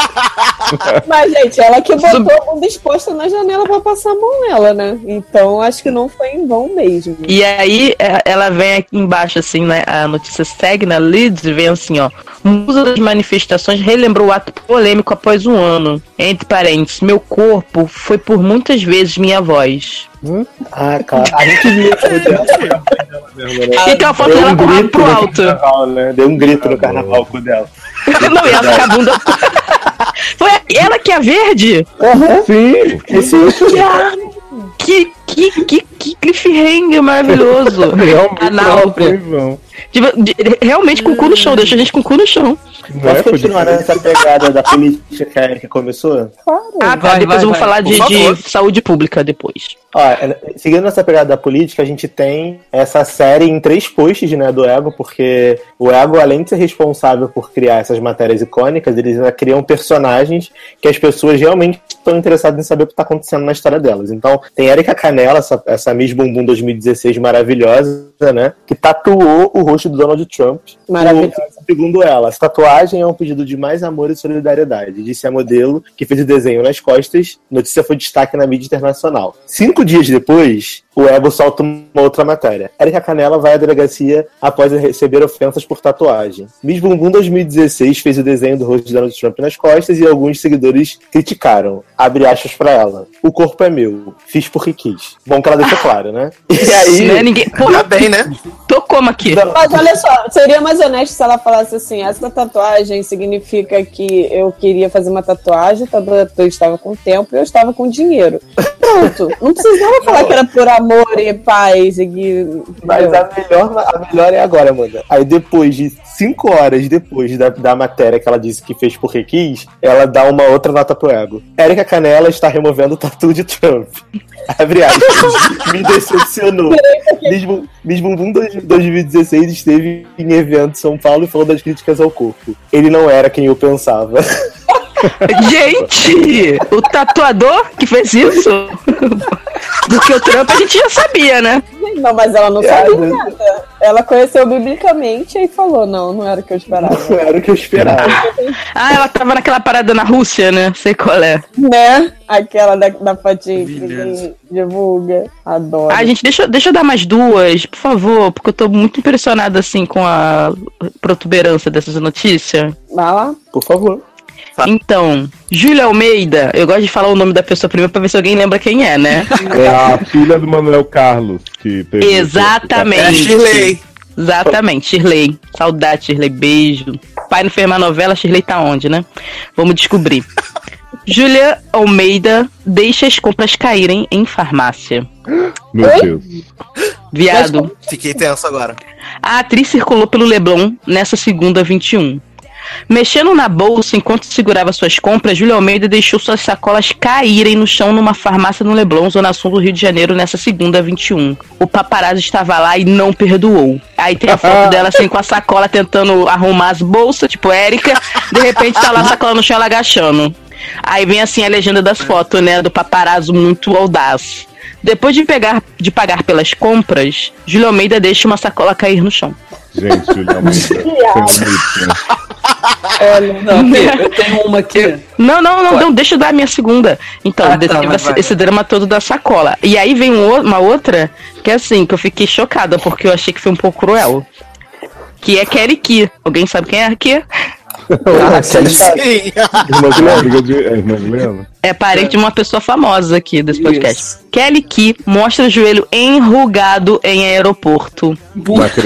Mas, gente, ela que botou a bunda exposta na janela pra passar a mão nela, né? Então, acho que não foi em vão mesmo. E aí, é, ela vem aqui embaixo, assim, né? A notícia segue na Leeds e vem assim, ó. Musa das manifestações relembrou o ato polêmico após um ano. Entre parênteses, meu corpo foi por muitas vezes minha voz. Ah, cara. A gente viu. E tem uma foto dela com o rabo pro alto. carnaval, né? Deu um grito no carnaval com o dela. Não, e ela com a bunda. Foi ela que é a verde? Sim, esse Que, que, que, que cliffhanger maravilhoso. Realmente Anal. foi vão. Tipo, de- realmente com o cu no chão, deixa a gente com o cu no chão. Não Posso é? Continuar nessa pegada da política que a Erika começou? Ah, tá, Vai, depois vai, eu vou vai. falar de, de saúde pública depois. Ó, é, seguindo essa pegada da política, a gente tem essa série em três posts, né, do Ego, porque o Ego, além de ser responsável por criar essas matérias icônicas, eles ainda criam personagens que as pessoas realmente estão interessadas em saber o que está acontecendo na história delas. Então, tem Erika Canela, essa, essa Miss Bumbum 2016 maravilhosa, né, que tatuou o rosto do Donald Trump. Maravilhosa. O- Segundo ela, essa tatuagem é um pedido de mais amor e solidariedade, disse a modelo que fez o desenho nas costas. Notícia foi destaque na mídia internacional. Cinco dias depois, o Ego solta uma outra matéria. Erika Canela vai à delegacia após receber ofensas por tatuagem. Miss Bumbum 2016 fez o desenho do rosto de Donald Trump nas costas e alguns seguidores criticaram. Abre aspas pra ela. O corpo é meu. Fiz porque quis. Bom que ela deixou claro, né? E aí... Né, ninguém... Pô, Tá bem, né? tocou aqui. Mas olha só, seria mais honesto se ela falasse assim: essa tatuagem significa que eu queria fazer uma tatuagem, eu estava com tempo e eu estava com dinheiro. Pronto. Não precisava falar que era por amor e paz e que. Mas a melhor, a melhor é agora, mano. Aí depois de cinco horas depois da, da matéria que ela disse que fez porque quis, ela dá uma outra nota pro ego. Érica Canela está removendo o tatu de Trump. Abre aspas. Me decepcionou. Miss Bu- Miss Bumbum dois- 2016 esteve em evento em São Paulo e falou das críticas ao corpo. Ele não era quem eu pensava. Gente, o tatuador que fez isso. Porque o Trump a gente já sabia, né? Não, mas ela não É, sabia mas- nada. Ela conheceu biblicamente e falou: não, não era o que eu esperava. Não era o que eu esperava. Ah, ela tava naquela parada na Rússia, né? Sei qual é. né? Aquela da, da fotinha que divulga. Adoro. Ah, gente, deixa, deixa eu dar mais duas, por favor, porque eu tô muito impressionada, assim, com a protuberância dessas notícias. Vai lá. Por favor. Então, Júlia Almeida, eu gosto de falar o nome da pessoa primeiro pra ver se alguém lembra quem é, né? É a filha do Manuel Carlos que teve. É a Exatamente. Shirley. Exatamente, Shirley. Saudade, Shirley. Beijo. Pai não fez mais novela, Shirley tá onde, né? Vamos descobrir. Júlia Almeida deixa as compras caírem em farmácia. Meu Deus. Viado. Fiquei tenso agora. A atriz circulou pelo Leblon nessa segunda 21. Mexendo na bolsa enquanto segurava suas compras, Júlia Almeida deixou suas sacolas caírem no chão numa farmácia no Leblon, Zona Sul do Rio de Janeiro, nessa segunda 21. O paparazzo estava lá e não perdoou. Aí tem a foto dela assim com a sacola tentando arrumar as bolsas, tipo Érica. De repente tá lá a sacola no chão ela agachando. Aí vem assim a legenda das fotos, né? Do paparazzo muito audaz. Depois de, pegar, de pagar pelas compras, Júlio Almeida deixa uma sacola cair no chão. Gente, Julião Almeida, limite, né? Não, eu tenho uma aqui. Não, não, não, não, deixa eu dar a minha segunda. Então, Ah, tá, esse, esse drama todo da sacola. E aí vem um uma outra que é assim, que eu fiquei chocada, porque eu achei que foi um pouco cruel. Que é Kelly Key. Alguém sabe quem é a? Ah, Sim. Irmã de- é, irmã Guilherme? É parente de uma pessoa famosa aqui desse podcast. Isso. Kelly Key mostra o joelho enrugado em aeroporto.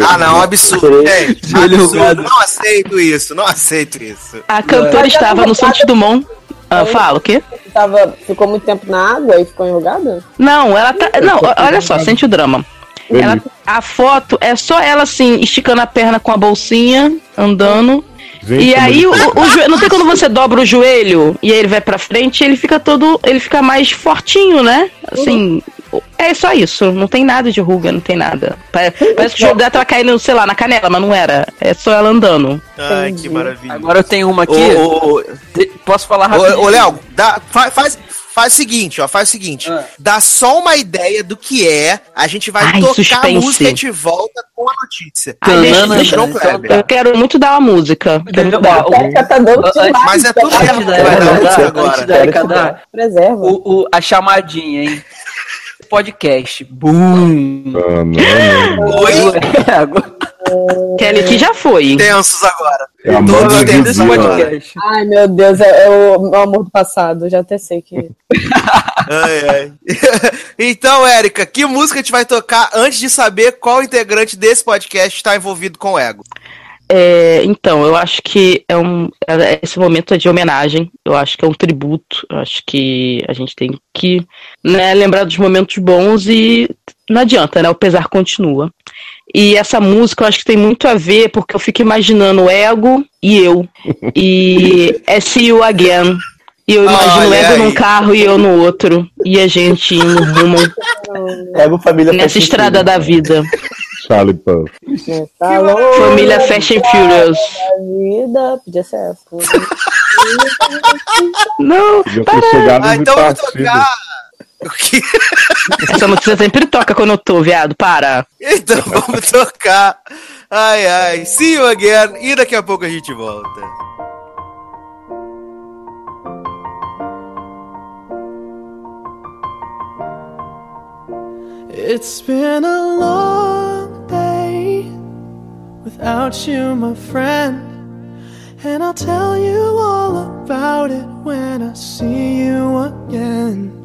Ah, não, absurdo. Gente, Joelho absurdo. Não aceito isso, não aceito isso. A cantora Mas estava no Santos Dumont. Ah, fala, o quê? Tava, ficou muito tempo na água e ficou enrugada? Não, ela tá. Não, olha só, sente o drama. Ela- a foto é só ela assim, esticando a perna com a bolsinha, andando. Gente, e aí o, o joelho. Não tem quando você dobra o joelho e aí ele vai pra frente, ele fica todo. Ele fica mais fortinho, né? Assim. É só isso, não tem nada de ruga, não tem nada. Pare- Parece que o joelho dela tava caindo, sei lá, na canela, mas não era. É só ela andando. Ai, que maravilha. Agora eu tenho uma aqui. Ô, ô, ô, Posso falar rapidinho? Ô, ô, Léo, dá- fa- faz, faz o seguinte, ó, faz o seguinte. Ah. Dá só uma ideia do que é, a gente vai Ai, tocar suspense. a música e a gente volta com a notícia. Ai, deixa, Tanana, deixa, não, então Kleber. eu quero muito dar uma música. Quero dar. O- tá dando Mas é tudo tá? mesmo que vai dar música agora. Preserva. o, o- a chamadinha, hein? Podcast. Boom! Ah, não, não. Oi? Kelly Key já foi. Tensos agora. É Todos dia, podcast. Ai, meu Deus, é, é o meu amor do passado. Já até sei que. Ai, ai. então, Érica, que música a gente vai tocar antes de saber qual integrante desse podcast está envolvido com o ego? É, então, eu acho que é um, é- esse momento é de homenagem, eu acho que é um tributo, eu acho que a gente tem que né, lembrar dos momentos bons e não adianta, né? O pesar continua. E essa música eu acho que tem muito a ver, porque eu fico imaginando o ego e eu. E é See You Again. E eu imagino o Olha ego aí. num carro e eu no outro. E a gente indo rumo Ego família nessa estrada da vida. Charlie Puth. Tá. Família Fast and Furious. Vida podia ser essa. Não, chegado Ah, e então partido. tocar. Essa notícia sempre toca quando eu tô, viado. Para. Então vamos tocar. Ai, ai. See you again. E daqui a pouco a gente volta. It's been a long day without you, my friend. And I'll tell you all about it when I see you again.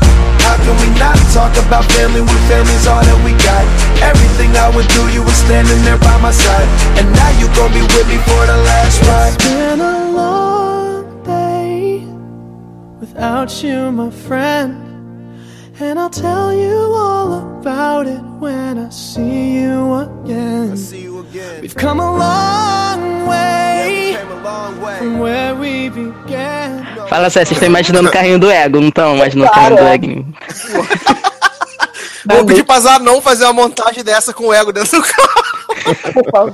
How can we not talk about family when family's all that we got? Everything I would do, you were standing there by my side. And now you gon' be with me for the last ride. It's been a long day without you, my friend. And I'll tell you all about it when I see you again. See you again. We've come a long way Came a long way. from where we began. Fala sério, vocês estão imaginando o carrinho do ego, não estão imaginando o carrinho do ego? Vou pedir pra Zanon fazer uma montagem dessa com o ego dentro do carro. Por favor.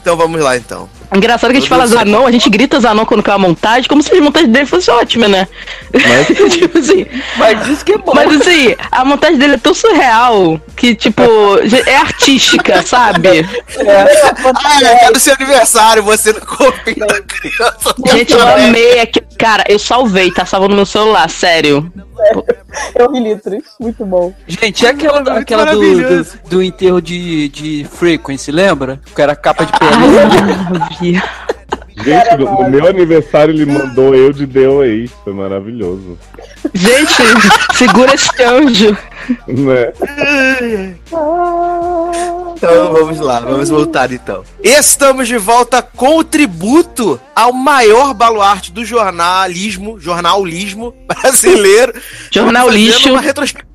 Então vamos lá, então. Engraçado que a gente fala Zanon, a gente grita Zanon quando quer uma montagem, como se a montagem dele fosse ótima, né? tipo assim. Mas isso que é bom. Mas assim, a montagem dele é tão surreal que, tipo, é artística, sabe? Ah, eu quero seu aniversário, você no corpinho da criança. Gente, eu amei aqui. Cara, eu salvei, tá salvando no meu celular, sério. Eu ri litros. Muito bom. Gente, é aquela, aquela do, do, do enterro de, de Frequency, lembra? Que era capa de. Gente, no, no meu aniversário ele mandou eu de Deu aí. Foi maravilhoso. Gente, segura esse anjo. Né? Então vamos lá, vamos voltar então. Estamos de volta com o tributo ao maior baluarte do jornalismo, jornalismo brasileiro. Jornal Fazendo lixo. Uma retrospectiva.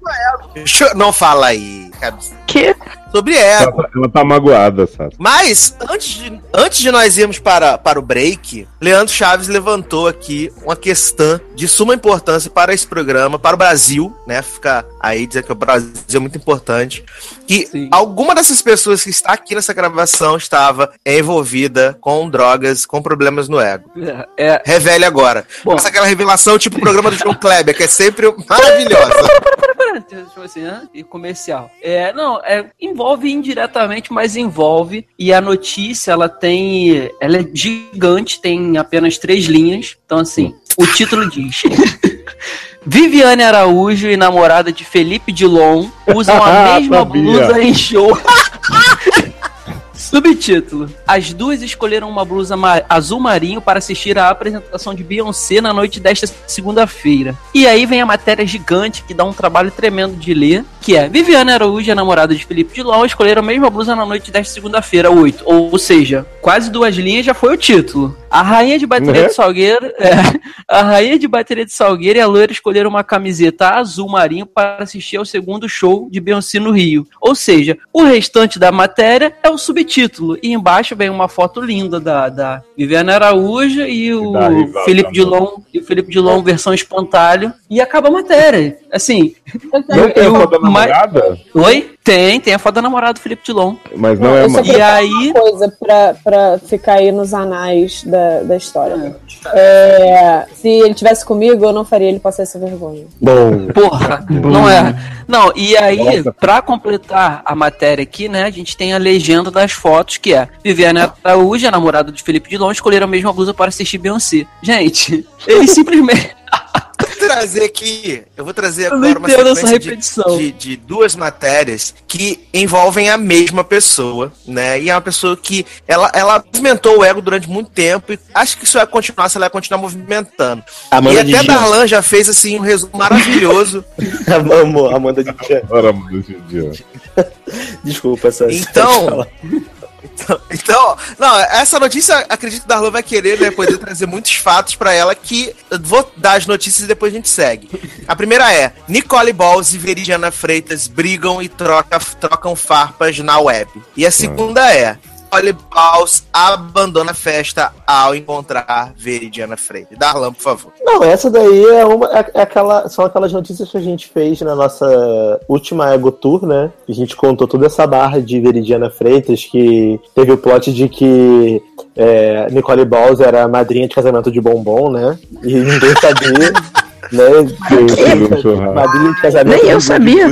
Deixa- Não fala aí, cabeça. Que? Sobre Ela, ego. tá- ela tá magoada, sabe? Mas, antes de, antes de nós irmos para, para o break, Leandro Chaves levantou aqui uma questão de suma importância para esse programa, para o Brasil, né? Fica aí dizer que o Brasil é muito importante. Que Sim. alguma dessas pessoas que está aqui nessa gravação estava envolvida com drogas, com problemas no ego. É, Revele agora. Bom. Faça aquela revelação tipo o programa do João Kleber, que é sempre maravilhosa. Tipo assim, né? E comercial. É, não, é, envolve indiretamente, mas envolve. E a notícia, ela tem. Ela é gigante, tem apenas três linhas. Então, assim, o título diz. Viviane Araújo e namorada de Felipe Dilon usam a mesma blusa em show. Subtítulo: As duas escolheram uma blusa ma- azul marinho para assistir à apresentação de Beyoncé na noite desta segunda-feira. E aí vem a matéria gigante que dá um trabalho tremendo de ler, que é Viviane Araújo a namorada de Felipe Dilon escolheram a mesma blusa na noite desta segunda-feira, 8. Ou seja, quase duas linhas já foi o título. A rainha de bateria Né? de Salgueiro, é, a rainha de bateria de Salgueiro e a loira escolheram uma camiseta azul marinho para assistir ao segundo show de Beyoncé no Rio. Ou seja, o restante da matéria é o subtítulo. E embaixo vem uma foto linda da, da Viviane Araújo e o rival Felipe também. Dilon, e o Felipe Dilon versão espantalho. E acaba a matéria. Assim. Não tem a eu- foto da mas- namorada? Oi? Tem, tem a foto da namorada do Felipe Dilon. Mas não é eu uma. só E aí- uma coisa pra, pra ficar aí nos anais da, da história. É, se ele tivesse comigo, eu não faria ele passar essa vergonha. Bom, Porra, não é. Não, e aí, Nossa. pra completar a matéria aqui, né, a gente tem a legenda das fotos, que é Viviane Araújo, a namorada de Felipe Dilon, escolheram a mesma blusa para assistir Beyoncé. Gente, eles simplesmente... Vou trazer aqui, eu vou trazer Eu agora uma sequência de, repetição. de, de duas matérias que envolvem a mesma pessoa, né? E é uma pessoa que ela, ela movimentou o ego durante muito tempo e acho que isso vai continuar, se ela vai continuar movimentando. Amanda e até Jean. Darlan já fez assim um resumo maravilhoso. Amo, Amanda de Jean. Desculpa, essa Então, então, então, não, essa notícia, acredito que Darlan vai querer, né, poder trazer muitos fatos pra ela que vou dar as notícias e depois a gente segue. A primeira é: Nicole Balls e Veridiana Freitas brigam e troca, trocam farpas na web. E a segunda é: Nicole Balls abandona a festa ao encontrar Veridiana Freitas. Darlan, por favor. Não, essa daí é uma. É, é aquela, são aquelas notícias que a gente fez na nossa última Ego Tour, né? A gente contou toda essa barra de Veridiana Freitas, que teve o plot de que é, Nicole Balls era a madrinha de casamento de bombom, né? E ninguém sabia. Né, madrinha de casamento Nem eu sabia.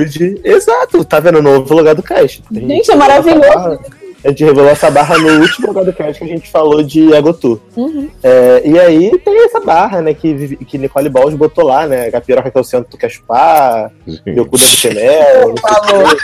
Exato, tá vendo? Novo lugar do cast. A Gente, é maravilhoso. A gente revelou essa barra no último lugar do cast que a gente falou de Ego Tour. É, e aí tem essa barra, né, que, que Nicole Balls botou lá, né? A piroca que é o centro tu quer chupar, meu cu deve ter mel, não sei o Falou.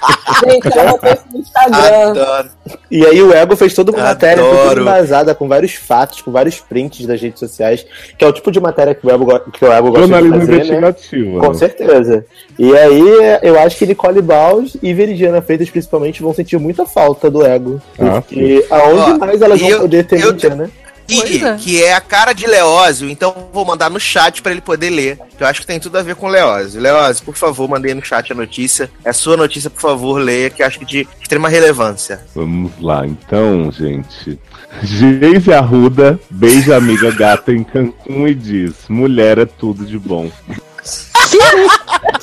Gente, ela botou isso no Instagram. Adoro. E aí o Ego fez toda uma matéria foi toda embasada com vários fatos, com vários prints das redes sociais, que é o tipo de matéria que o Ego, go- que o Ego gosta de Jornalismo fazer, né? investigativo. Com né? certeza. E aí, eu acho que Nicole Balls e Veridiana Freitas, principalmente, vão sentir muita falta do ego. Ah, Porque aonde Ó, mais elas e vão eu- poder ter eu- mídia, né? E, Pois é. que é a cara de Leózio, então vou mandar no chat pra ele poder ler. Que eu acho que tem tudo a ver com Leózio. Leózio, por favor, mandei no chat a notícia. É a sua notícia, por favor, leia, que eu acho que de extrema relevância. Vamos lá, então, gente. Geise Arruda beija amiga gata em Cancún e diz: mulher é tudo de bom.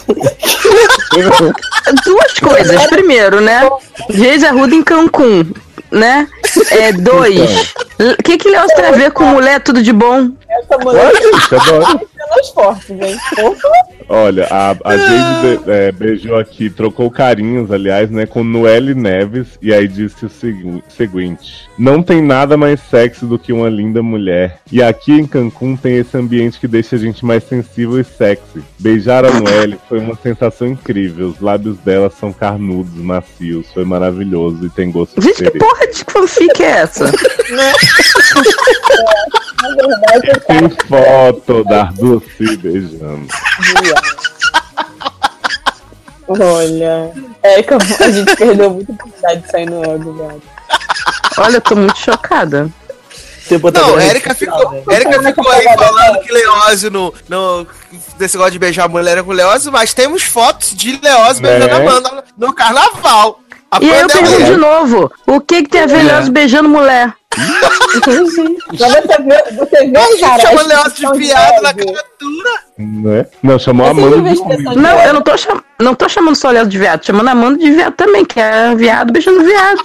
Duas coisas. Primeiro, né? Geise Arruda em Cancún, né? É, dois. O que que Leoz tem a ver com mulher tudo de bom? Essa mulher adoro. pelas fortes, gente. Opa. Olha, a, a Jade be- é, beijou aqui, trocou carinhos, aliás, né, com Noelle Neves, e aí disse o segui- seguinte: Não tem nada mais sexy do que uma linda mulher. E aqui em Cancún tem esse ambiente que deixa a gente mais sensível e sexy. Beijar a Noelle foi uma sensação incrível. Os lábios dela são carnudos, macios, foi maravilhoso e tem gosto de Gente, que porra de fanfic é essa? Na verdade, Tem foto das duas se beijando. olha. É que a gente perdeu muita oportunidade de sair no ego, velho. Olha, eu tô muito chocada. Tempo Não, também, Érica ficou, Érica ficou aí falando que Leózio no, no. Desse negócio de beijar a mulher é com Leózio, mas temos fotos de Leózio beijando É. a Amanda no carnaval. E aí eu pergunto é- de novo: o que que tem a ver É. Leoz beijando mulher? Entendi. Pra você ver, você vê, A gente cara. chama expressão de viado na cara dura. Né? Não, chamou Amanda de de Não, eu não tô, cham... não tô chamando só Leoz de viado, tô chamando a Amanda de viado também, que é viado beijando viado.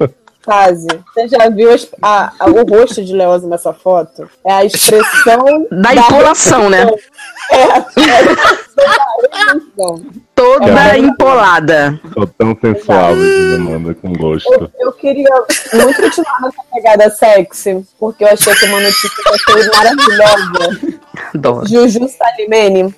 Quase. Você já viu as- a- a- o rosto de Leosa nessa foto? É a expressão Da empolação, né? É, é a expressão da. Toda empolada. Sou tão sensual, Amanda, com gosto. Eu, eu queria muito continuar nessa pegada sexy, porque eu achei que uma notícia que eu achei maravilhosa. Adoro. Juju Salimene.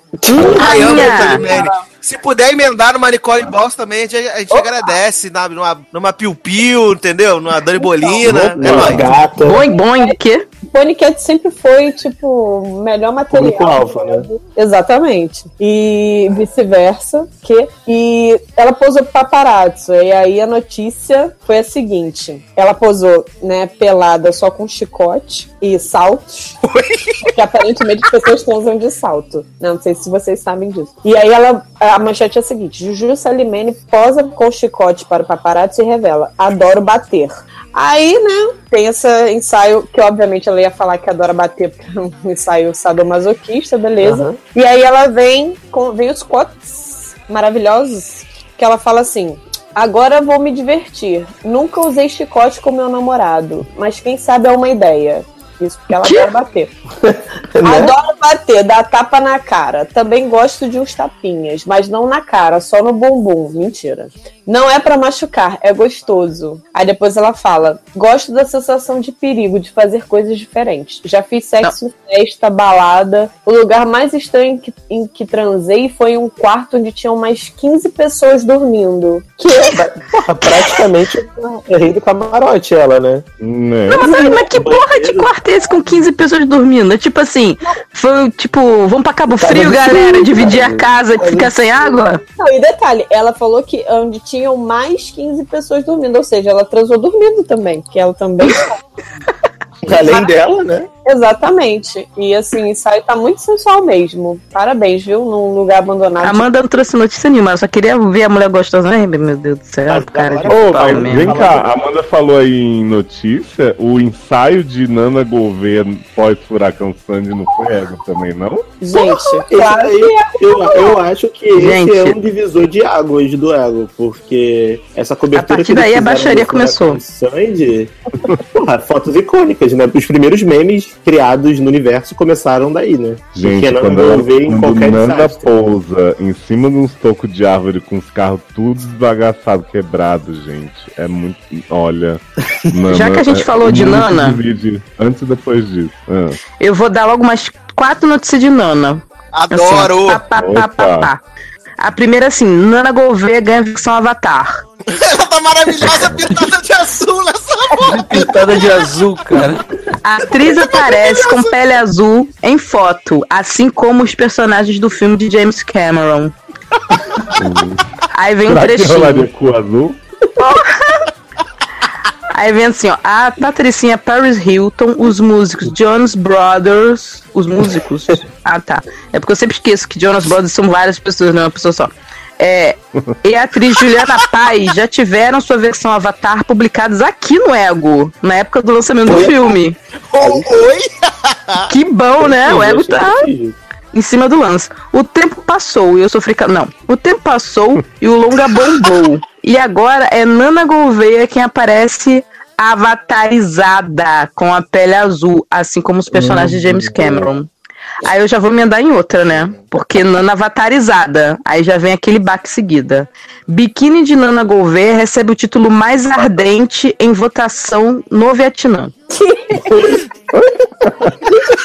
Ai, amo Minha. o Salimene. Se puder emendar numa Nicole Boss também, a gente, a gente agradece. Na, numa, numa Piu Piu, entendeu? Numa Dani Bolina. É Uma nóis. gata. Boing, boing, que? Ponycat sempre foi, tipo, o melhor material. Público-alvo, né? Exatamente. E vice-versa. Que, e ela posou pro paparazzo. E aí a notícia foi a seguinte: ela posou, né, pelada só com chicote e saltos. Porque aparentemente as pessoas transam de salto. Não sei se vocês sabem disso. E aí ela. A manchete é a seguinte: Juju Salimene posa com chicote para o paparazzo e revela: adoro bater. Aí, né, tem esse ensaio que, obviamente, ela ia falar que adora bater, porque é um ensaio sadomasoquista, beleza. Aham. E aí ela vem com vem os quotes maravilhosos, que ela fala assim: Agora vou me divertir. Nunca usei chicote com meu namorado, mas quem sabe é uma ideia. Isso porque ela adora bater. Né? Adoro bater, dar tapa na cara. Também gosto de uns tapinhas, mas não na cara, só no bumbum. Mentira. Não é pra machucar, é gostoso. Aí depois ela fala: Gosto da sensação de perigo, de fazer coisas diferentes. Já fiz sexo em festa, balada. O lugar mais estranho em que, em que transei foi um quarto onde tinham mais 15 pessoas dormindo. Que Porra, praticamente é rei do camarote ela, né? Né? Mas, mas que porra de quarto é esse com 15 pessoas dormindo? É tipo assim, foi tipo, vamos pra Cabo Casa Frio, galera, dividir a cara. casa e ficar sem água? Não, e detalhe, ela falou que onde tinham mais 15 pessoas dormindo, ou seja, ela transou dormindo também, que ela também. Além dela, né? Exatamente. E assim, o ensaio tá muito sensual mesmo. Parabéns, viu? Num lugar abandonado. Amanda não trouxe notícia nenhuma, eu só queria ver a mulher gostosa. Ai, meu Deus do céu, Mas cara de Ô, pau mas mesmo. vem cá, a Amanda falou aí em notícia, o ensaio de Nana Gouveia pós-furacão Sandy não foi ego também, não? Gente, claro é. eu, eu acho que Gente. esse é um divisor de águas do ego, porque essa cobertura A partir daí a baixaria começou. Sandy, porra, fotos icônicas, né? Os primeiros memes criados no universo começaram daí, né? Gente, Porque não quando, ver em qualquer Nanda desastre. pousa em cima de uns tocos de árvore com os carros tudo desbagaçado, quebrado, gente, é muito... Olha... Nana, Já que a gente é falou de Nana- divide Antes e depois disso. Ah. Eu vou dar logo umas quatro notícias de Nana. Assim, Adoro! pá, pá, pá, pá. A primeira, assim, Nana Gouveia ganha versão Avatar. Ela tá maravilhosa, pintada de azul nessa Pintada de azul, cara. A atriz aparece com pele azul em foto, assim como os personagens do filme de James Cameron. Aí vem um trechinho. o azul? Aí vem assim, ó, a Patricinha Paris Hilton, os músicos Jonas Brothers, os músicos. ah, tá. É porque eu sempre esqueço que Jonas Brothers são várias pessoas, não é uma pessoa só. É, e a atriz Juliana Paz já tiveram sua versão Avatar publicadas aqui no Ego, na época do lançamento do filme. Oi? Que bom, né? O Ego tá em cima do lance. O tempo passou e eu sofri. ca- Não. O tempo passou e o longa bombou. E agora é Nana Gouveia quem aparece avatarizada com a pele azul, assim como os personagens de James Cameron. Aí eu já vou emendar em outra, né? Porque Nana avatarizada. Aí já vem aquele baque seguida. Biquíni de Nana Gouveia recebe o título mais ardente em votação no Vietnã.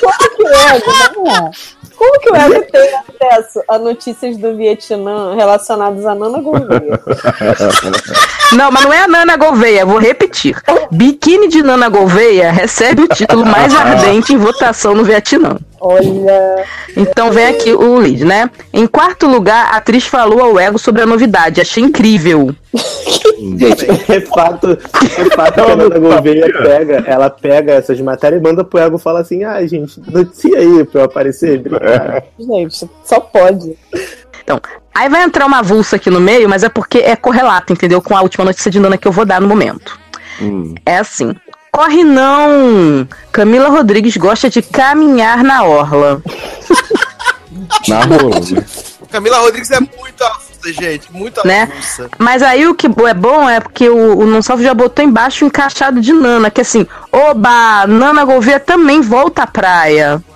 Como que o Ego? Como que o Ego tem acesso a notícias do Vietnã relacionadas a Nana Gouveia? Não, mas não é a Nana Gouveia, vou repetir. Biquíni de Nana Gouveia recebe o título mais ardente em votação no Vietnã. Olha. Então vem aqui o lead, né? Em quarto lugar, a atriz falou ao ego sobre a novidade. Achei incrível. Gente, é fato, é fato que a Nana Gouveia pega, ela pega essas matérias e manda pro Ego e fala assim, ah, gente, noticia aí pra eu aparecer. Obrigado. Gente, só pode. Então, aí vai entrar uma avulsa aqui no meio, mas é porque é correlato, entendeu? Com a última notícia de Nana que eu vou dar no momento. Hum. É assim. Corre não! Camila Rodrigues gosta de caminhar na orla. Na rua, né? Camila Rodrigues é muito avulsa, gente. Muito Né? avulsa. Mas aí o que é bom é porque o, o Não Salve já botou embaixo o encaixado de Nana, que assim, oba, Nana Gouveia também volta à praia.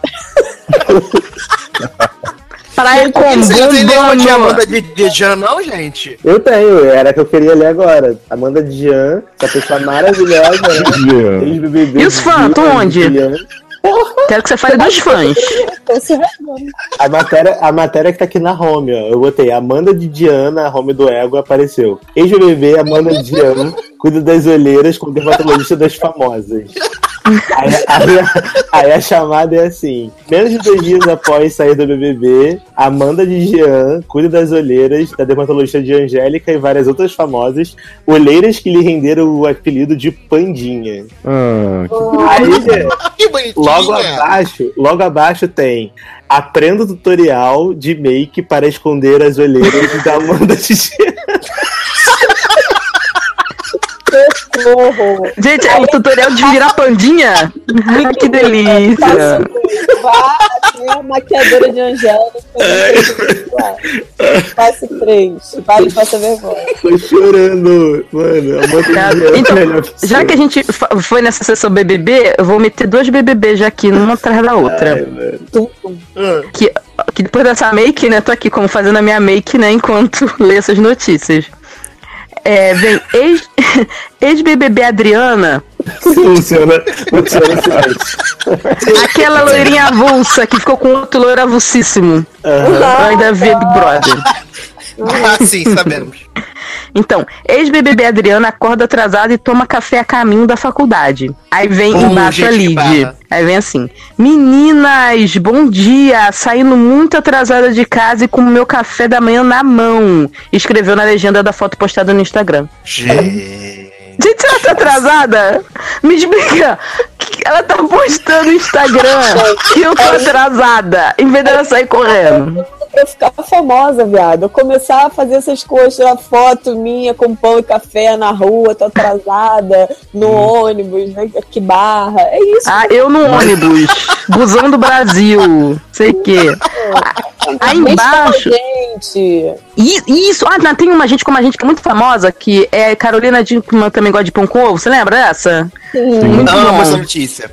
praia com Você já tem nenhuma de. Amanda de, de Jean, não, gente? Eu tenho, era a que eu queria ler agora. Amanda Dian, essa pessoa maravilhosa, né? E os fãs, onde? Dian. Quero que você fale dos fãs. A matéria, a matéria que tá aqui na home, ó. Eu botei Amanda de Diana, a home do Ego apareceu. Ex-BBB, Amanda de Diana, cuida das olheiras com dermatologista das famosas. Aí, aí a- aí a chamada é assim: menos de dois dias após sair do BBB, Amanda de Jean cuida das olheiras da dermatologista de Angélica e várias outras famosas, olheiras que lhe renderam o apelido de Pandinha. Ah, Aí, Que bonitinha. Logo abaixo, logo abaixo tem Aprenda o tutorial de make para esconder as olheiras da Amanda Titi. Socorro. Gente, é o tutorial de virar pandinha? Que delícia. Vá a maquiadora de Angélica. Passe três. Vale passa vergonha. Tô chorando, mano. É então. Já que a gente foi nessa sessão BBB, eu vou meter dois BBB já aqui, uma atrás da outra. Ai, tum. Que, que depois dessa make, né, tô aqui como fazendo a minha make, né, enquanto lê essas notícias. É, vem, ex- ex-BBB Adriana, Funciona, funciona silêncio. aquela loirinha avulsa que ficou com outro loiro avulsíssimo. Eu ainda vi Big Brother. Ah, sim, sabemos. Então, ex-BBB Adriana acorda atrasada e toma café a caminho da faculdade. Aí vem Oh, embaixo a lead. Aí vem assim: Meninas, bom dia! Saindo muito atrasada de casa e com o meu café da manhã na mão. Escreveu na legenda da foto postada no Instagram. Gente. Gente, ela tá atrasada? Me explica. Ela tá postando no Instagram que eu tô atrasada, em vez dela sair correndo. Pra ficar famosa, viado. Eu começar a fazer essas coisas, tirar foto minha com pão e café na rua, tô atrasada, no ônibus, né? Que barra. É isso. Ah, eu no ônibus. Busão do Brasil. Sei o quê. Aí embaixo. Gente. Isso, ah, não, tem uma gente como a gente que é muito famosa, que é Carolina Dickman, também gosta de pão com ovo. Você lembra dessa? Muito Amo bom. essa notícia.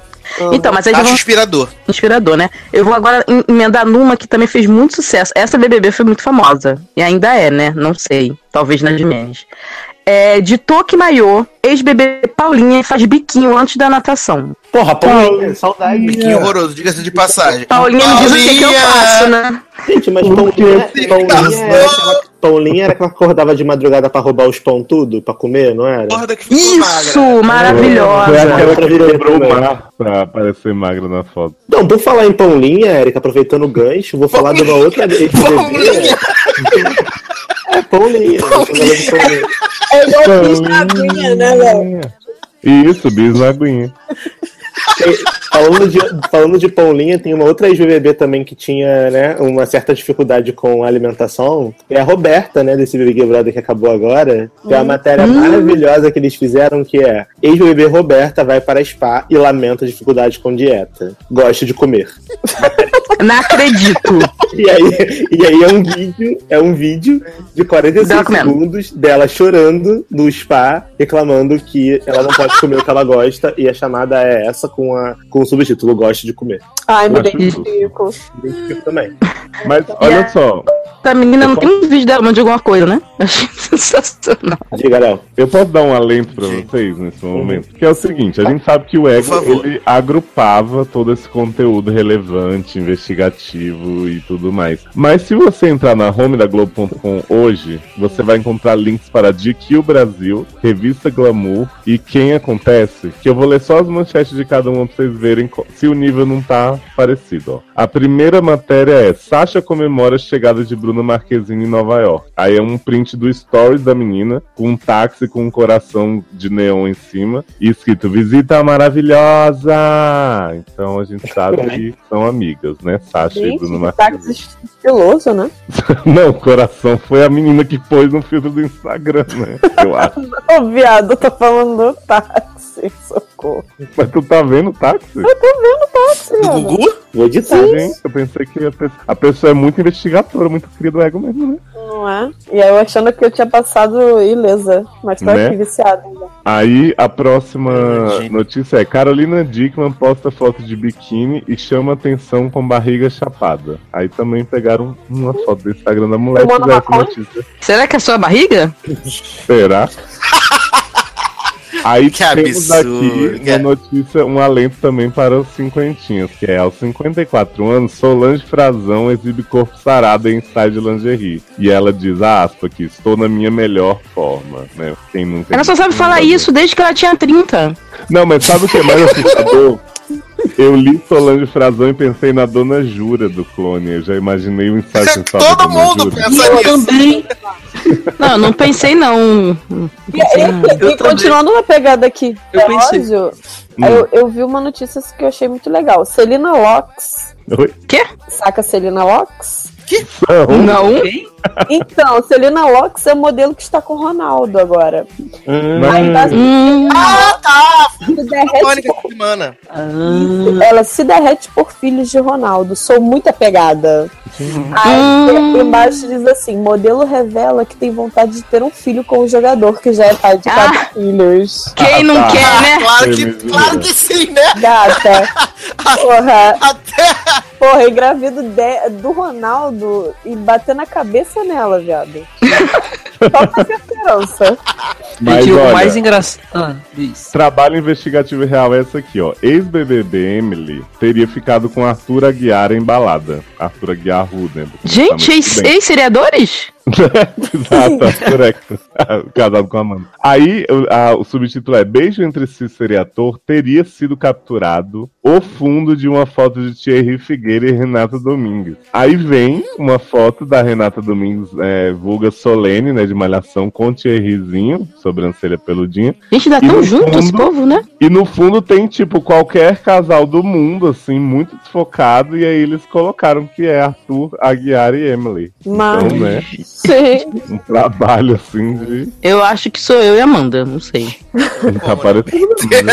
Então, mas aí Acho vamos inspirador. inspirador, né? Eu vou agora em- emendar numa que também fez muito sucesso. Essa BBB foi muito famosa. E ainda é, né? Não sei. Talvez nas minhas. É, de Toque Maiô, ex-BBB Paulinha faz biquinho antes da natação. Porra, Paulinha, saudade. Biquinho horroroso, diga-se de passagem. Paulinha me diz o que, que eu faço, né? Gente, mas Paulinha, Paulinha, era aquela, Paulinha era aquela que acordava de madrugada pra roubar os pão tudo, pra comer, não era? Isso! magra. foi Maravilhosa! aquela que Outra quebrou o mar pra parecer magra na foto. Não, por falar em Paulinha, Erika, aproveitando o gancho, vou falar de uma outra Paulinha. É, Paulinha. de Paulinha. É igual fiz na aguinha, né, Léo? Isso, bis na aguinha. Falando, de, falando de Paulinha, tem uma outra ex-BBB também que tinha né, uma certa dificuldade com a alimentação. É a Roberta, né, desse Big Brother que acabou agora. Tem uma matéria maravilhosa que eles fizeram que é ex-BBB Roberta vai para spa e lamenta dificuldade com dieta. Gosta de comer. Não acredito. E aí, e aí é um vídeo, é um vídeo de 45 Dela comendo. segundos dela chorando no spa, reclamando que ela não pode comer o que ela gosta, e a chamada é essa com, a, com o subtítulo Gosta de comer. Ai, me identifico. Identifico também. Mas olha só, A menina não tem um vídeo dela falando de alguma coisa, né? Achei sensacional. Diga, Léo. eu posso dar um alento pra vocês nesse momento? Que é o seguinte, a gente sabe que o Ego, ele agrupava todo esse conteúdo relevante, investigativo e tudo mais. Mas se você entrar na home da Globo.com hoje, você vai encontrar links para GQ Brasil, Revista Glamour e Quem Acontece, que eu vou ler só as manchetes de cada uma pra vocês verem se o nível não tá parecido, ó. A primeira matéria é Sasha comemora a chegada de Bruna Marquezine em Nova York. Aí é um print do stories da menina, com um táxi com um coração de neon em cima, e escrito Visita maravilhosa! Então a gente sabe que são amigas, né? Sasha e Gente, Bruna que táxi Marquezine. estiloso, né? Não, o coração foi a menina que pôs no filtro do Instagram, né? Eu acho. Ô, viado, eu tô falando do táxi. Socorro. Mas tu tá vendo o táxi? Eu tô vendo o táxi, Do mano. Gugu? Vou editar. Gente, eu pensei que a pessoa, a pessoa é muito investigadora, muito cria do ego mesmo, né? Não é? E aí eu achando que eu tinha passado ilesa. Mas tô Né? aqui viciada ainda. Aí a próxima Imagina. notícia é: Carolina Dickman posta foto de biquíni e chama atenção com barriga chapada. Aí também pegaram uma foto do Instagram da mulher e fizeram essa notícia. Será que é só a barriga? Será? Aí Que temos absurdo, aqui uma notícia, um alento também para os cinquentinhos, que é aos 54 anos, Solange Frazão exibe corpo sarado em ensaio de lingerie. E ela diz, a aspa, que estou na minha melhor forma, né? Quem nunca Ela só sabe falar isso desde que ela tinha 30. Não, mas sabe o que é mais assustador? Eu li Solange Frazão e pensei na Dona Jura do clone. Eu já imaginei o ensaio sensual da Todo Dona mundo Jura. pensa Eu nisso. também. Não, não pensei não. Não pensei, não. E, Eu também. continuando na pegada aqui, Eu pensei. relógio, Hum. eu, eu vi uma notícia que eu achei muito legal. Celina Locks. Oi? Quê? Saca Celina Locks? Não. Não. Quem? Então, Celina Locks é o modelo que está com o Ronaldo agora. Hum, Aí tá- Hum, Ah, tá! se derrete essa semana. ela se derrete por filhos de Ronaldo. Sou muito apegada. Aí Hum. embaixo diz assim: modelo revela que tem vontade de ter um filho com o jogador que já é pai de Ah. quatro filhos. quem não tá. quer, Ah, né? claro que, claro que sim, né? Gata. Porra, Até porra, engravido de- do Ronaldo e bater na cabeça nela, viado. Só pra ter esperança. Mas o olha, mais engraçado. Ah, trabalho investigativo real é essa aqui, ó. Ex-BBB Emily teria ficado com Arthur Aguiar em balada. Arthur Aguiar Ruden. Gente, ex- ex-seriadores? Exato, Arthur Hector. Casado com a Amanda. Aí o- a- o subtítulo é Beijo entre Cícero e ator teria sido capturado o fundo de uma foto de Thierry Figueira e Renata Domingues. Aí vem uma foto da Renata Domingues, é, vulga solene, né, de malhação, com Thierryzinho, sobrancelha peludinha. Gente, ainda E tão no junto esse fundo- povo, né? E no fundo tem, tipo, qualquer casal do mundo, assim, muito desfocado, e aí eles colocaram que é Arthur, Aguiar e Emily. Mas, Então, né, sim. um trabalho, assim, de... Eu acho que sou eu e Amanda, não sei. Tá parecendo.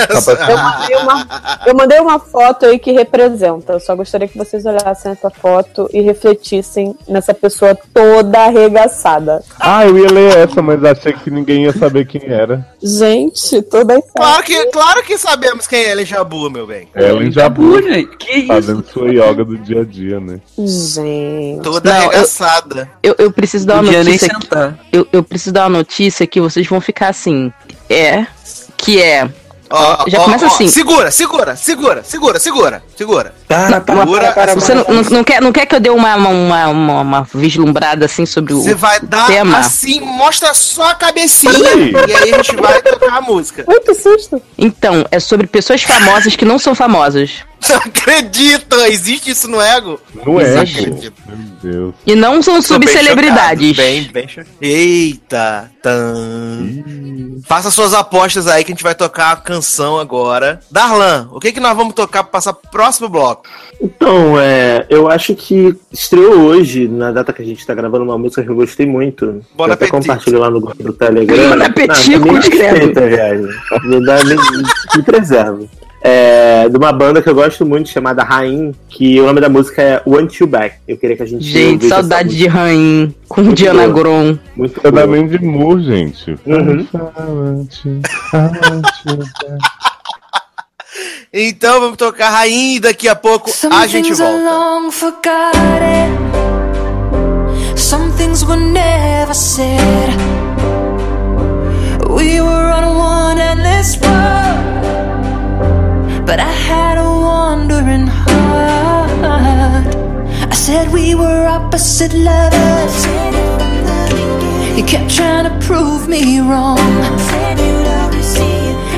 Tá parecendo- Eu mandei, uma, eu mandei uma foto aí que representa. Eu só gostaria que vocês olhassem essa foto e refletissem nessa pessoa toda arregaçada. Ah, eu ia ler essa, mas achei que ninguém ia saber quem era. Gente, toda Claro que, claro que sabemos quem é Ellen Jabu, meu bem. Ellen já Tabu, gente. Que isso? fazendo sua yoga do dia a dia, né? Gente. Toda Não, eu- arregaçada. Eu, eu preciso dar uma notícia. Eu, eu preciso dar uma notícia que vocês vão ficar assim. É. Que é. Ó, Já ó, começa ó, assim. Segura, segura, segura, segura, segura, segura. Para, para, Segura para, Você não, não, não quer, não quer que eu dê uma, uma, uma, uma vislumbrada assim sobre o Você vai dar tema? assim, mostra só a cabecinha e aí a gente vai tocar a música. Ui, que susto. Então, é sobre pessoas famosas que não são famosas. Não acredita, existe isso no ego? Não é, Existe. gente. Meu Deus. E não são bem subcelebridades. Bem, bem. Eita, tan. Faça suas apostas aí que a gente vai tocar a canção agora. Darlan, o que que nós vamos tocar pra passar pro próximo bloco? Então, é, eu acho que estreou hoje, na data que a gente tá gravando, uma música que eu gostei muito. Eu até apetite. compartilho lá no grupo do Telegram. Suspeita, viagem. Me, me, me preservo. É, de uma banda que eu gosto muito, chamada Rain, que o nome da música é Want You Back. Eu queria que a gente. Gente, saudade de Rain com Muito Diana boa. Grom. Muito É da. Mandy Moore, gente. Uhum. Então vamos tocar Rainha e daqui a pouco Some a gente volta. Some things were never said. We were on one endless road, but I had a wandering heart. I said we were opposite lovers. You kept trying to prove me wrong.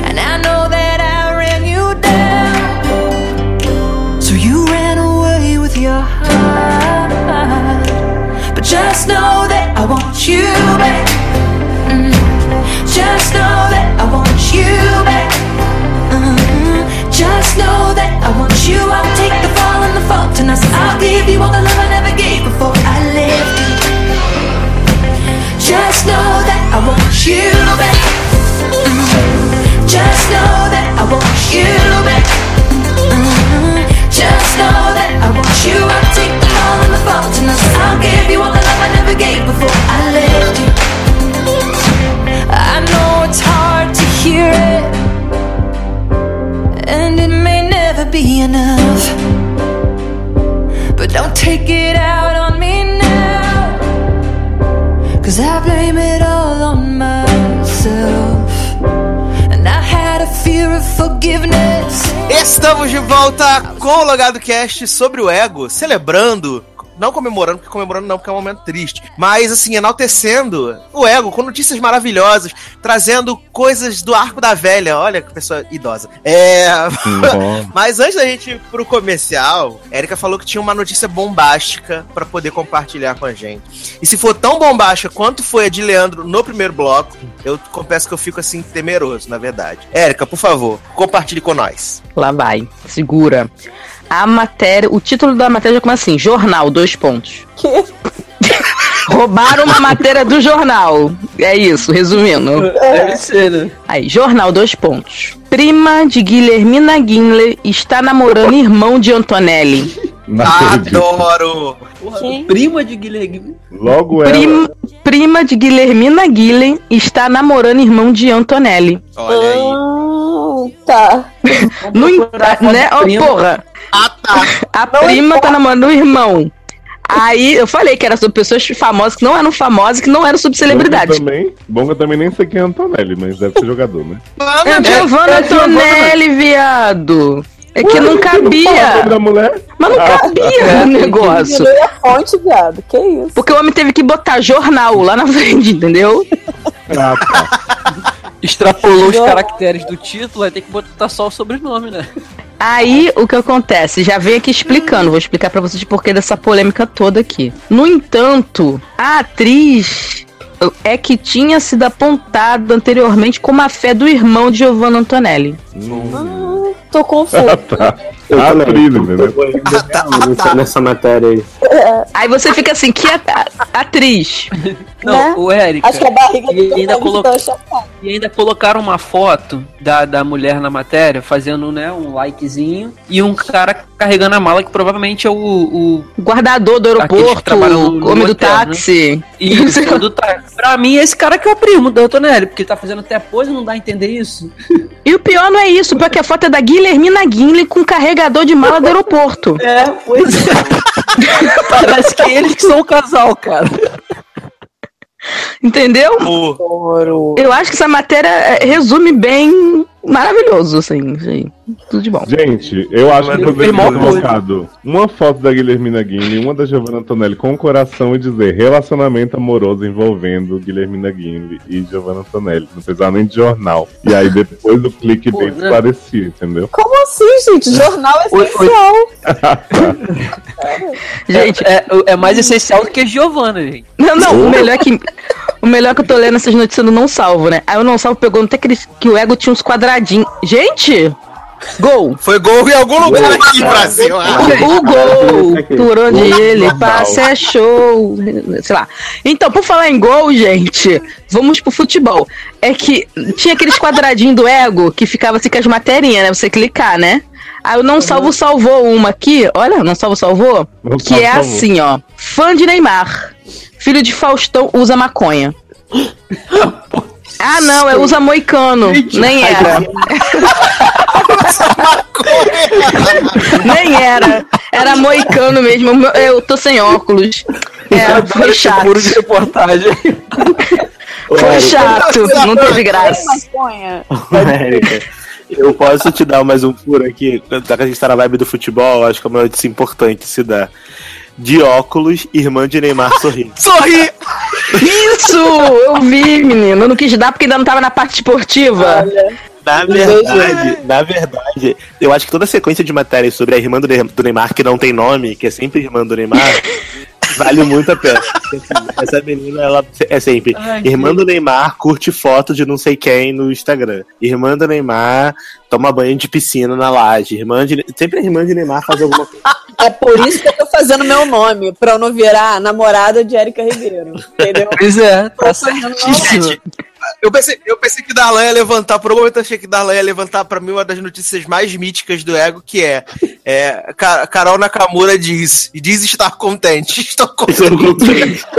And I know that I ran you down. So you ran away with your heart. But just know that I want you back. Mm. Just know that I want you back. Just know that I want you. I'll take the fall and the fault, and I'll give you all the love I never gave before I left. Just know that I want you back. Just know that I want you back. Enough. But don't take it out on me now, cause I blame it all on myself. And I had a fear of forgiveness. Estamos de volta com o Logado Cast sobre o ego, celebrando. Não comemorando, porque comemorando não, porque é um momento triste. Mas, assim, enaltecendo o ego com notícias maravilhosas, trazendo coisas do arco da velha. Olha que pessoa idosa. É. Mas antes da gente ir pro comercial, Erika falou que tinha uma notícia bombástica pra poder compartilhar com a gente. E se for tão bombástica quanto foi a de Leandro no primeiro bloco, eu confesso que eu fico assim temeroso, na verdade. Érica, por favor, compartilhe com nós. Lá vai. Segura. A matéria, o título da matéria já começa assim: Jornal, dois pontos. Que? Roubaram uma matéria do jornal. É isso, resumindo. Deve ser, né? Aí, jornal, dois pontos. Prima de Guilhermina Guinle está namorando irmão de Antonelli. Adoro! Prima de Guilherme. Logo ela. Prima, prima de Guilhermina Guinle está namorando irmão de Antonelli. Olha aí. Ah, tá. No entanto, né? Prima. porra. Ah, tá. A prima tá namorando o irmão. Aí eu falei que era sobre pessoas famosas que não eram famosas, que não eram sobre celebridades. Bom que eu também, bom que eu também nem sei quem é Antonelli, mas deve ser jogador, né? É Giovanna Antonelli, viado. É que não Não fala o nome cabia. da mulher? Mas não Ah, cabia o negócio. Diminui a fonte, viado. Que isso? Porque o homem teve que botar jornal lá na frente, entendeu? Ah, tá. Extrapolou os caracteres do título, aí tem que botar só o sobrenome, né? Aí o que acontece? Já venho aqui explicando, vou explicar pra vocês porquê dessa polêmica toda aqui. No entanto, a atriz é que tinha sido apontada anteriormente como a fé do irmão de Giovanna Antonelli. Ah, tô confuso. tá. Eu A também. atriz, entendeu? Ah, tá, nessa, matéria aí. Aí você fica assim, que atriz? Não, Né? o Érica. Acho que a barriga E do ainda colo- tá. E ainda colocaram uma foto da, da mulher na matéria, fazendo né, um likezinho, e um cara carregando a mala, que provavelmente é o. o Guardador do aeroporto, no homem do né? táxi. isso, do táxi. Pra mim, esse cara que é o primo do Antonelli, porque ele tá fazendo até pose e não dá a entender isso. E o pior não é isso, porque a foto é da Guilhermina Guinle com carregador de mala do aeroporto. É, pois é. Parece que eles que são o casal, cara. Entendeu? Eu acho que essa matéria é, resume bem maravilhoso, assim, assim, tudo de bom. Gente, eu acho que Mas poderia ter colocado uma foto da Guilhermina Guinle e uma da Giovanna Antonelli com o coração e dizer relacionamento amoroso envolvendo Guilhermina Guinle e Giovanna Antonelli. Não precisava nem de jornal. E aí depois do clique bem né? esclarecia, entendeu? Como assim, gente? Jornal é essencial. Gente, É, é mais essencial do que Giovanna, gente. não, não, o melhor é que. O melhor é que eu tô lendo essas notícias no não salvo, né? Aí o não salvo pegou até que, ele- que o ego tinha uns quadradinhos. Gente! Gol. Foi gol em algum lugar aqui, Brasil. O gol, por onde ele passa é show. Sei lá. Então, por falar em gol, gente, vamos pro futebol. É que tinha aqueles quadradinhos do ego que ficava assim com as materinhas, né? Você clicar, né? Aí o Não Salvo salvou uma aqui, olha, Não Salvo salvou, Não que Salvo é assim, ó. Fã de Neymar. Filho de Faustão usa maconha. Ah, não, é usa moicano. Nem era. Nem era. Era moicano mesmo. Eu tô sem óculos. É, foi chato. Muro de reportagem. Foi chato. Não teve graça. Eu posso te dar mais um furo aqui? Já que a gente tá na vibe do futebol, acho que é uma notícia importante se dar. De óculos, irmã de Neymar sorri. Sorri! Isso! Eu vi, menino. Eu não quis dar porque ainda não tava na parte esportiva. Na verdade, na verdade, eu acho que toda a sequência de matérias sobre a irmã do Neymar, que não tem nome, que é sempre irmã do Neymar, vale muito a pena. Essa menina, ela é sempre Ai, irmã do Neymar, curte foto de não sei quem no Instagram. Irmã do Neymar, toma banho de piscina na laje. Irmã de, sempre a irmã de Neymar faz alguma coisa. É por isso que eu tô fazendo meu nome, pra eu não virar namorada de Érica Ribeiro. Entendeu? Pois é, tá Tô fazendo meu certíssimo. Eu pensei, eu pensei que Darlan ia levantar, por um momento eu achei que Darlan ia levantar pra mim uma das notícias mais míticas do ego, que é, é Ca- Carol Nakamura diz, e diz estar contente. Estou contente.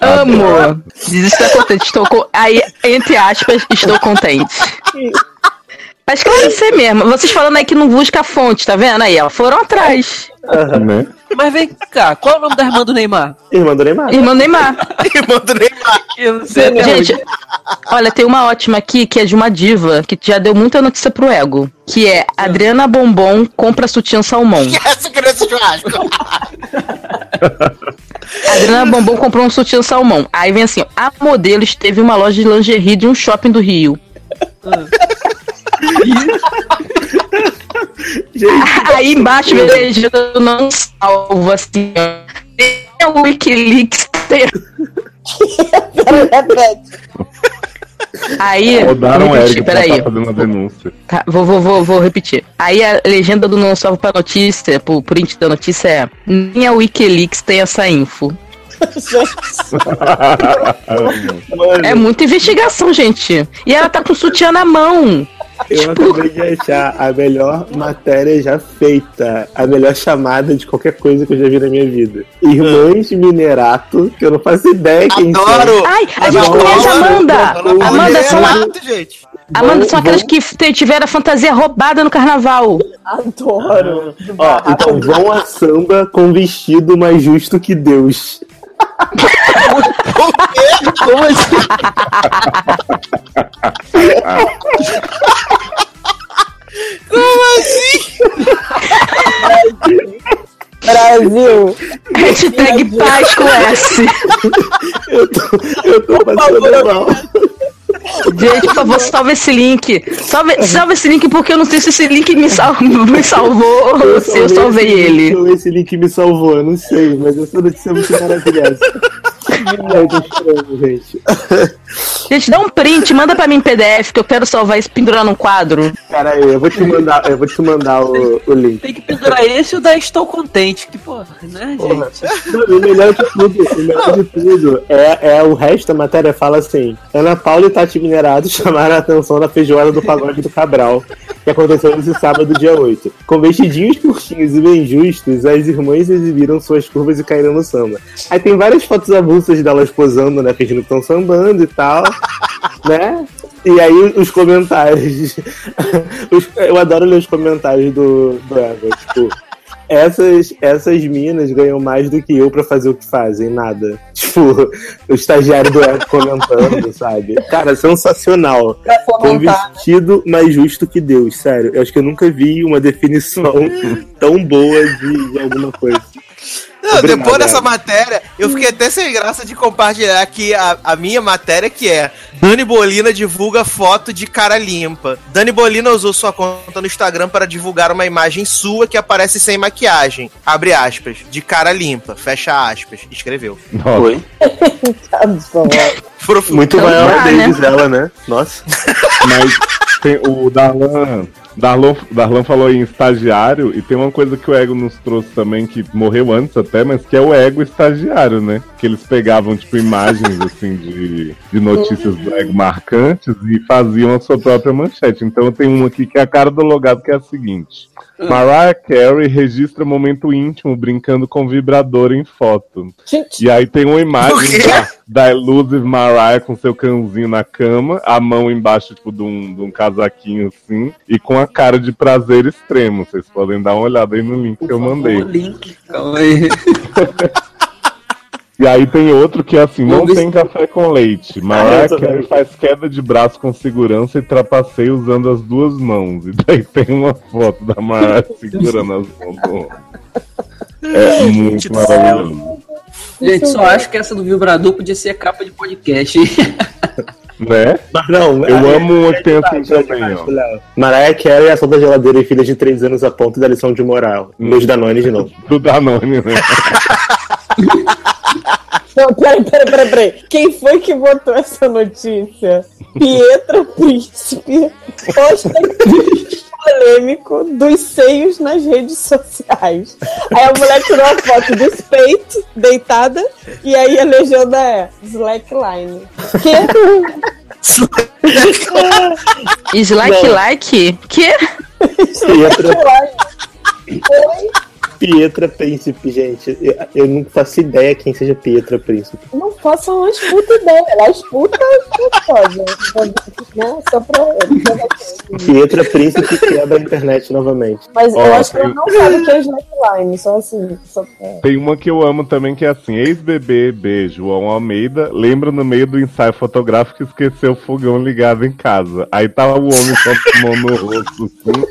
Amo. Diz estou contente. Estou co... Aí, entre aspas, estou contente. Pra esclarecer mesmo. Vocês falando aí que não busca a fonte, tá vendo? Aí, ó. Foram atrás. Né? Mas vem cá, qual é o nome da irmã do Neymar? Irmã do Neymar. Irmã Neymar. Irmã do Neymar. Eu não sei Gente, olha, tem uma ótima aqui que é de uma diva que já deu muita notícia pro ego. Que é Adriana Bombom compra sutiã salmão. Essa criança churrasco. Adriana Bombom comprou um sutiã salmão. Aí vem assim, a modelo esteve em uma loja de lingerie de um shopping do Rio. Aí embaixo vem a legenda do não salvo, assim, ó. Tem o Wikileaks. tem- Aí, Rodaram vou repetir, peraí. tá fazendo uma denúncia. Tá, vou, vou, vou, vou repetir. Aí a legenda do não salvo pra notícia, pro print da notícia é nem a Wikileaks tem essa info. É muita investigação, gente. E ela tá com o sutiã na mão. Eu acabei de achar a melhor matéria já feita, a melhor chamada de qualquer coisa que eu já vi na minha vida. Irmãs Minerato, que eu não faço ideia quem são. Adoro! Ai, a gente Adoro. conhece a Amanda. Amanda são, a- gente. Amanda são aquelas que te- tiveram a fantasia roubada no carnaval. Adoro. Ó, então vão a samba com vestido mais justo que Deus. Como assim? Brasil. Hashtag paz com S. Eu tô, eu tô passando mal. Gente, por favor, salve esse link. Salve, salve esse link porque eu não sei se esse link me, sal- me salvou ou se eu salvei esse, ele. eu- Esse link me salvou, eu não sei, mas essa notícia é muito maravilhosa. Eu gente. Gente, dá um print, manda pra mim em PDF que eu quero salvar isso pendurar num quadro. Cara, aí, eu vou te mandar, eu vou te mandar o, o link. Tem que pendurar esse e o da Estou Contente. Que porra, né, Porra. gente? O melhor de tudo, o melhor de tudo é, é o resto da matéria fala assim: Ana Paula e Minerado chamaram a atenção na feijoada do pagode do Cabral, que aconteceu nesse sábado, dia 8. Com vestidinhos curtinhos e bem justos, as irmãs exibiram suas curvas e caíram no samba. Aí tem várias fotos avulsas delas posando, né? Fingindo que estão sambando e tal, né? E aí os comentários. os- eu adoro ler os comentários do, do Eva, tipo. Essas, essas minas ganham mais do que eu pra fazer o que fazem, nada. Tipo, o estagiário do Eco comentando, sabe? Cara, sensacional. Vestido mais justo que Deus, sério. Eu acho que eu nunca vi uma definição tão boa de, de alguma coisa. Não, Obrigado, depois dessa matéria, eu fiquei até sem graça de compartilhar aqui a, a minha matéria, que é Dani Bolina divulga foto de cara limpa. Dani Bolina usou sua conta no Instagram para divulgar uma imagem sua que aparece sem maquiagem. Abre aspas. De cara limpa. Fecha aspas. Escreveu. Nossa, Foi? Tá. Muito Então maior deles, ela, né? Nossa. mas tem o Darlan. Darlan, Darlan falou em estagiário, e tem uma coisa que o Ego nos trouxe também, que morreu antes até, mas que é o Ego estagiário, né? Que eles pegavam, tipo, imagens, assim, de, de notícias do Ego marcantes e faziam a sua própria manchete. Então tem uma aqui que é a cara do logado, que é a seguinte. Mariah Carey registra momento íntimo brincando com vibrador em foto. E aí tem uma imagem da, da Elusive Mariah com seu cãozinho na cama, a mão embaixo tipo, de, um, de um casaquinho assim, e com a cara de prazer extremo. Vocês podem dar uma olhada aí no link que eu mandei. O link, calma aí. E aí tem outro que é assim, não tem café com leite. Ah, Mariah Carey vendo. faz queda de braço com segurança e trapaceia usando as duas mãos. E daí tem uma foto da Mariah segurando as mãos do homem. É muito maravilhoso. Gente, só acho que essa do vibrador podia ser a capa de podcast. Né? Mas não, Eu aí- amo uma que tem assim demais, é também, demais, ó. Mariah Carey, ação da geladeira e filha de 3 anos a ponto da lição de moral. Meus Danone de novo. Do Danone, né? Não, peraí, peraí, peraí, peraí. Quem foi que botou essa notícia? Pietra Príncipe posta vídeo polêmico dos seios nas redes sociais. Aí a mulher tirou a foto dos peitos, deitada, e aí a legenda é Slackline. Que? Slack like? Que? Pietra, Oi? Pietra Príncipe, gente. Eu, eu não faço ideia quem seja Pietra Príncipe. Não faça uma puta ideia. Ela escuta. Né? Só pra. Pietra Príncipe quebra a internet novamente. Mas eu Ó, acho que ela tem- não sabe o que é Slackline, só assim. Só. Tem uma que eu amo também, que é assim, ex-bebê B, João Almeida, lembra no meio do ensaio fotográfico que esqueceu o fogão ligado em casa. Aí tava o homem com a mão no rosto, assim,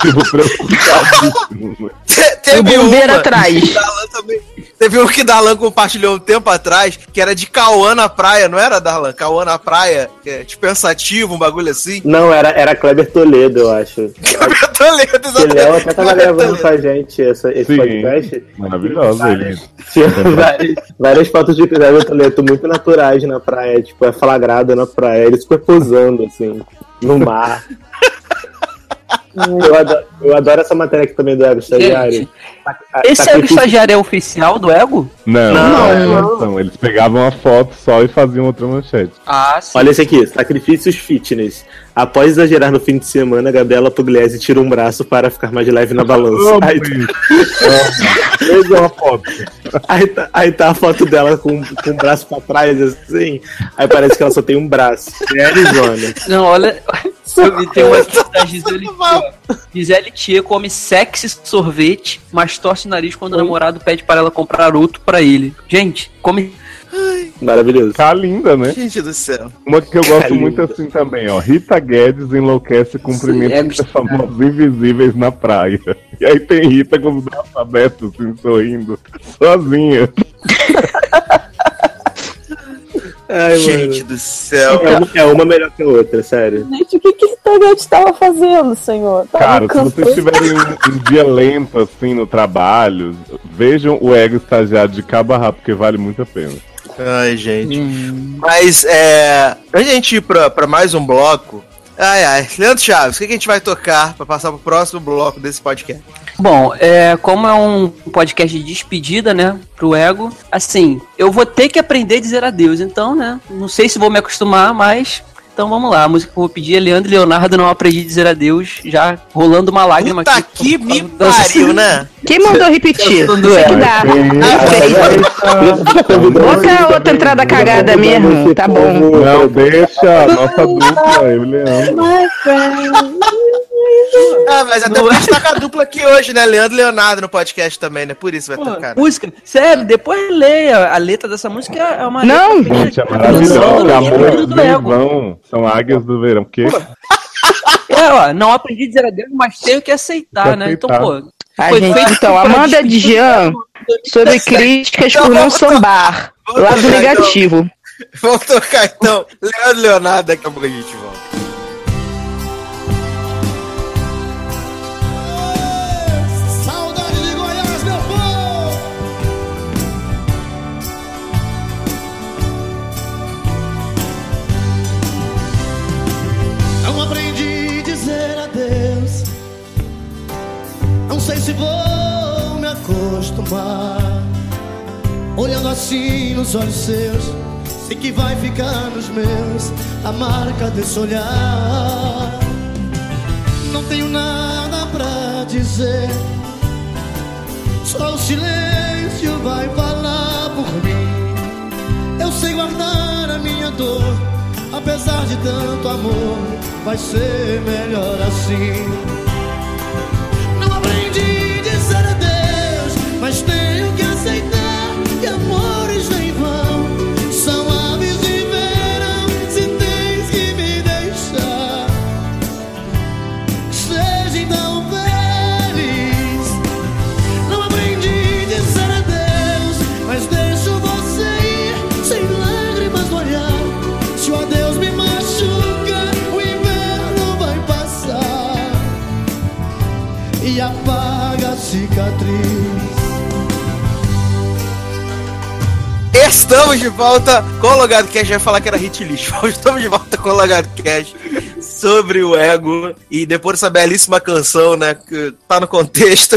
tipo, preocupadíssimo. Te- o Teve bombeiro uma atrás. que Darlan também- Teve um que Darlan compartilhou um tempo atrás, que era de Cauã na praia, não era, Darlan? Cauã na praia, é tipo pensativo, um bagulho assim. Não, era, era Kleber Toledo, eu acho. Eu tô lendo, Que Léo até tava Kleber gravando Toledo. com a gente essa, esse Sim. podcast. Maravilhoso ele. Tinha várias, várias fotos de Kleber Toledo muito naturais na praia, tipo, é flagrada na praia, ele super posando, assim, no mar. Eu adoro, eu adoro essa matéria aqui também do Ego Estagiário. Gente, Tá- tá- Esse é o sacrifício- estagiário é oficial do Ego? Não, Não, não, não. não, Eles pegavam a foto só e faziam outra manchete. Ah, sim. Olha esse aqui, sacrifícios fitness. Após exagerar no fim de semana, Gabriela Pugliese tira um braço para ficar mais leve na balança. Aí. Veja uma foto. aí tá, aí tá a foto dela com, com o braço pra trás, assim. Aí parece que ela só tem um braço. É Arizona. Não, olha. Tem uma da Gisele Tia. ó. Gisele Tia come sexy sorvete, mas torce o nariz quando o namorado pede para ela comprar outro pra ele. Gente, come. Maravilhoso. Tá linda, né? Gente do céu. Uma que eu gosto Tá muito linda. assim também, ó. Rita Guedes enlouquece cumprimentos Sim, é- famosos invisíveis na praia. E aí tem Rita com os braços abertos, assim, sorrindo, sozinha. Ai, Gente do céu. É uma, é uma melhor que a outra, sério. Gente, o que que Internet tava fazendo, senhor? Tava Cara, se vocês tiverem um, um dia lento assim no trabalho, vejam o ego estagiário de cabo a rabo, porque vale muito a pena. Ai, gente. Mas, é. Antes de a gente ir pra, pra mais um bloco. Ai, ai. Leandro Chaves, o que, que a gente vai tocar pra passar pro próximo bloco desse podcast? Bom, é, como é um podcast de despedida, né, pro ego, assim, eu vou ter que aprender a dizer adeus, então, né, não sei se vou me acostumar, mas. Então vamos lá, a música que eu vou pedir é Leandro e Leonardo Não Aprendi a Dizer Adeus, já rolando uma lágrima Puta aqui. que me pariu, né? Quem mandou repetir? Do Isso que ego. dá. Bota outra entrada cagada mesmo, tá bom. Não, deixa nossa dupla, eu e Leandro. Ah, mas até porque a gente tá com a dupla aqui hoje, né? Leandro e Leonardo no podcast também, né? Por isso vai Pô, tocar. né? música, sério, depois leia a letra dessa música, é uma Não. Gente, é letra amores do vão, são águias do verão. Porque É, ó, não aprendi a dizer adeus, mas tenho que aceitar, Que né? Então, pô. A foi gente, feito então, Amanda Dian sobre 2017. críticas Então, por não sambar. Lado então. negativo. Vamos tocar então. Leandro e Leonardo, daqui a pouco a gente volta. Deus. Não sei se vou me acostumar. Olhando assim nos olhos seus, sei que vai ficar nos meus a marca desse olhar. Não tenho nada pra dizer, só o silêncio vai falar por mim. Eu sei guardar a minha dor apesar de tanto amor, vai ser melhor assim. Não aprendi cicatriz. Estamos de volta com o Logado Cash. Eu ia falar que era hit list. Estamos de volta com o Logado Cash sobre o ego. E depois dessa belíssima canção, né? Que tá no contexto.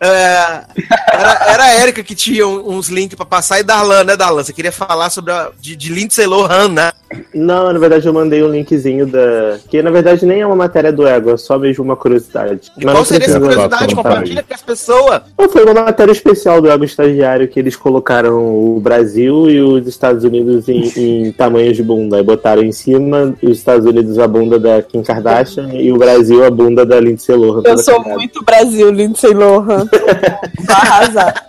É, era, era a Erika que tinha uns links pra passar. E Darlan, né, Darlan? Você queria falar sobre a, de, de Lindsay Lohan, né? Não, na verdade eu mandei um linkzinho da. Que na verdade nem é uma matéria do ego, é só mesmo uma curiosidade. Mas Qual não seria essa curiosidade? Compartilha com as pessoas. Não, foi uma matéria especial do Ego Estagiário que eles colocaram o Brasil e os Estados Unidos em, em tamanhos de bunda. Aí botaram em cima os Estados Unidos a bunda da Kim Kardashian e o Brasil a bunda da Lindsay Lohan. Eu sou muito Brasil, Lindsay Lohan. Tô arrasada.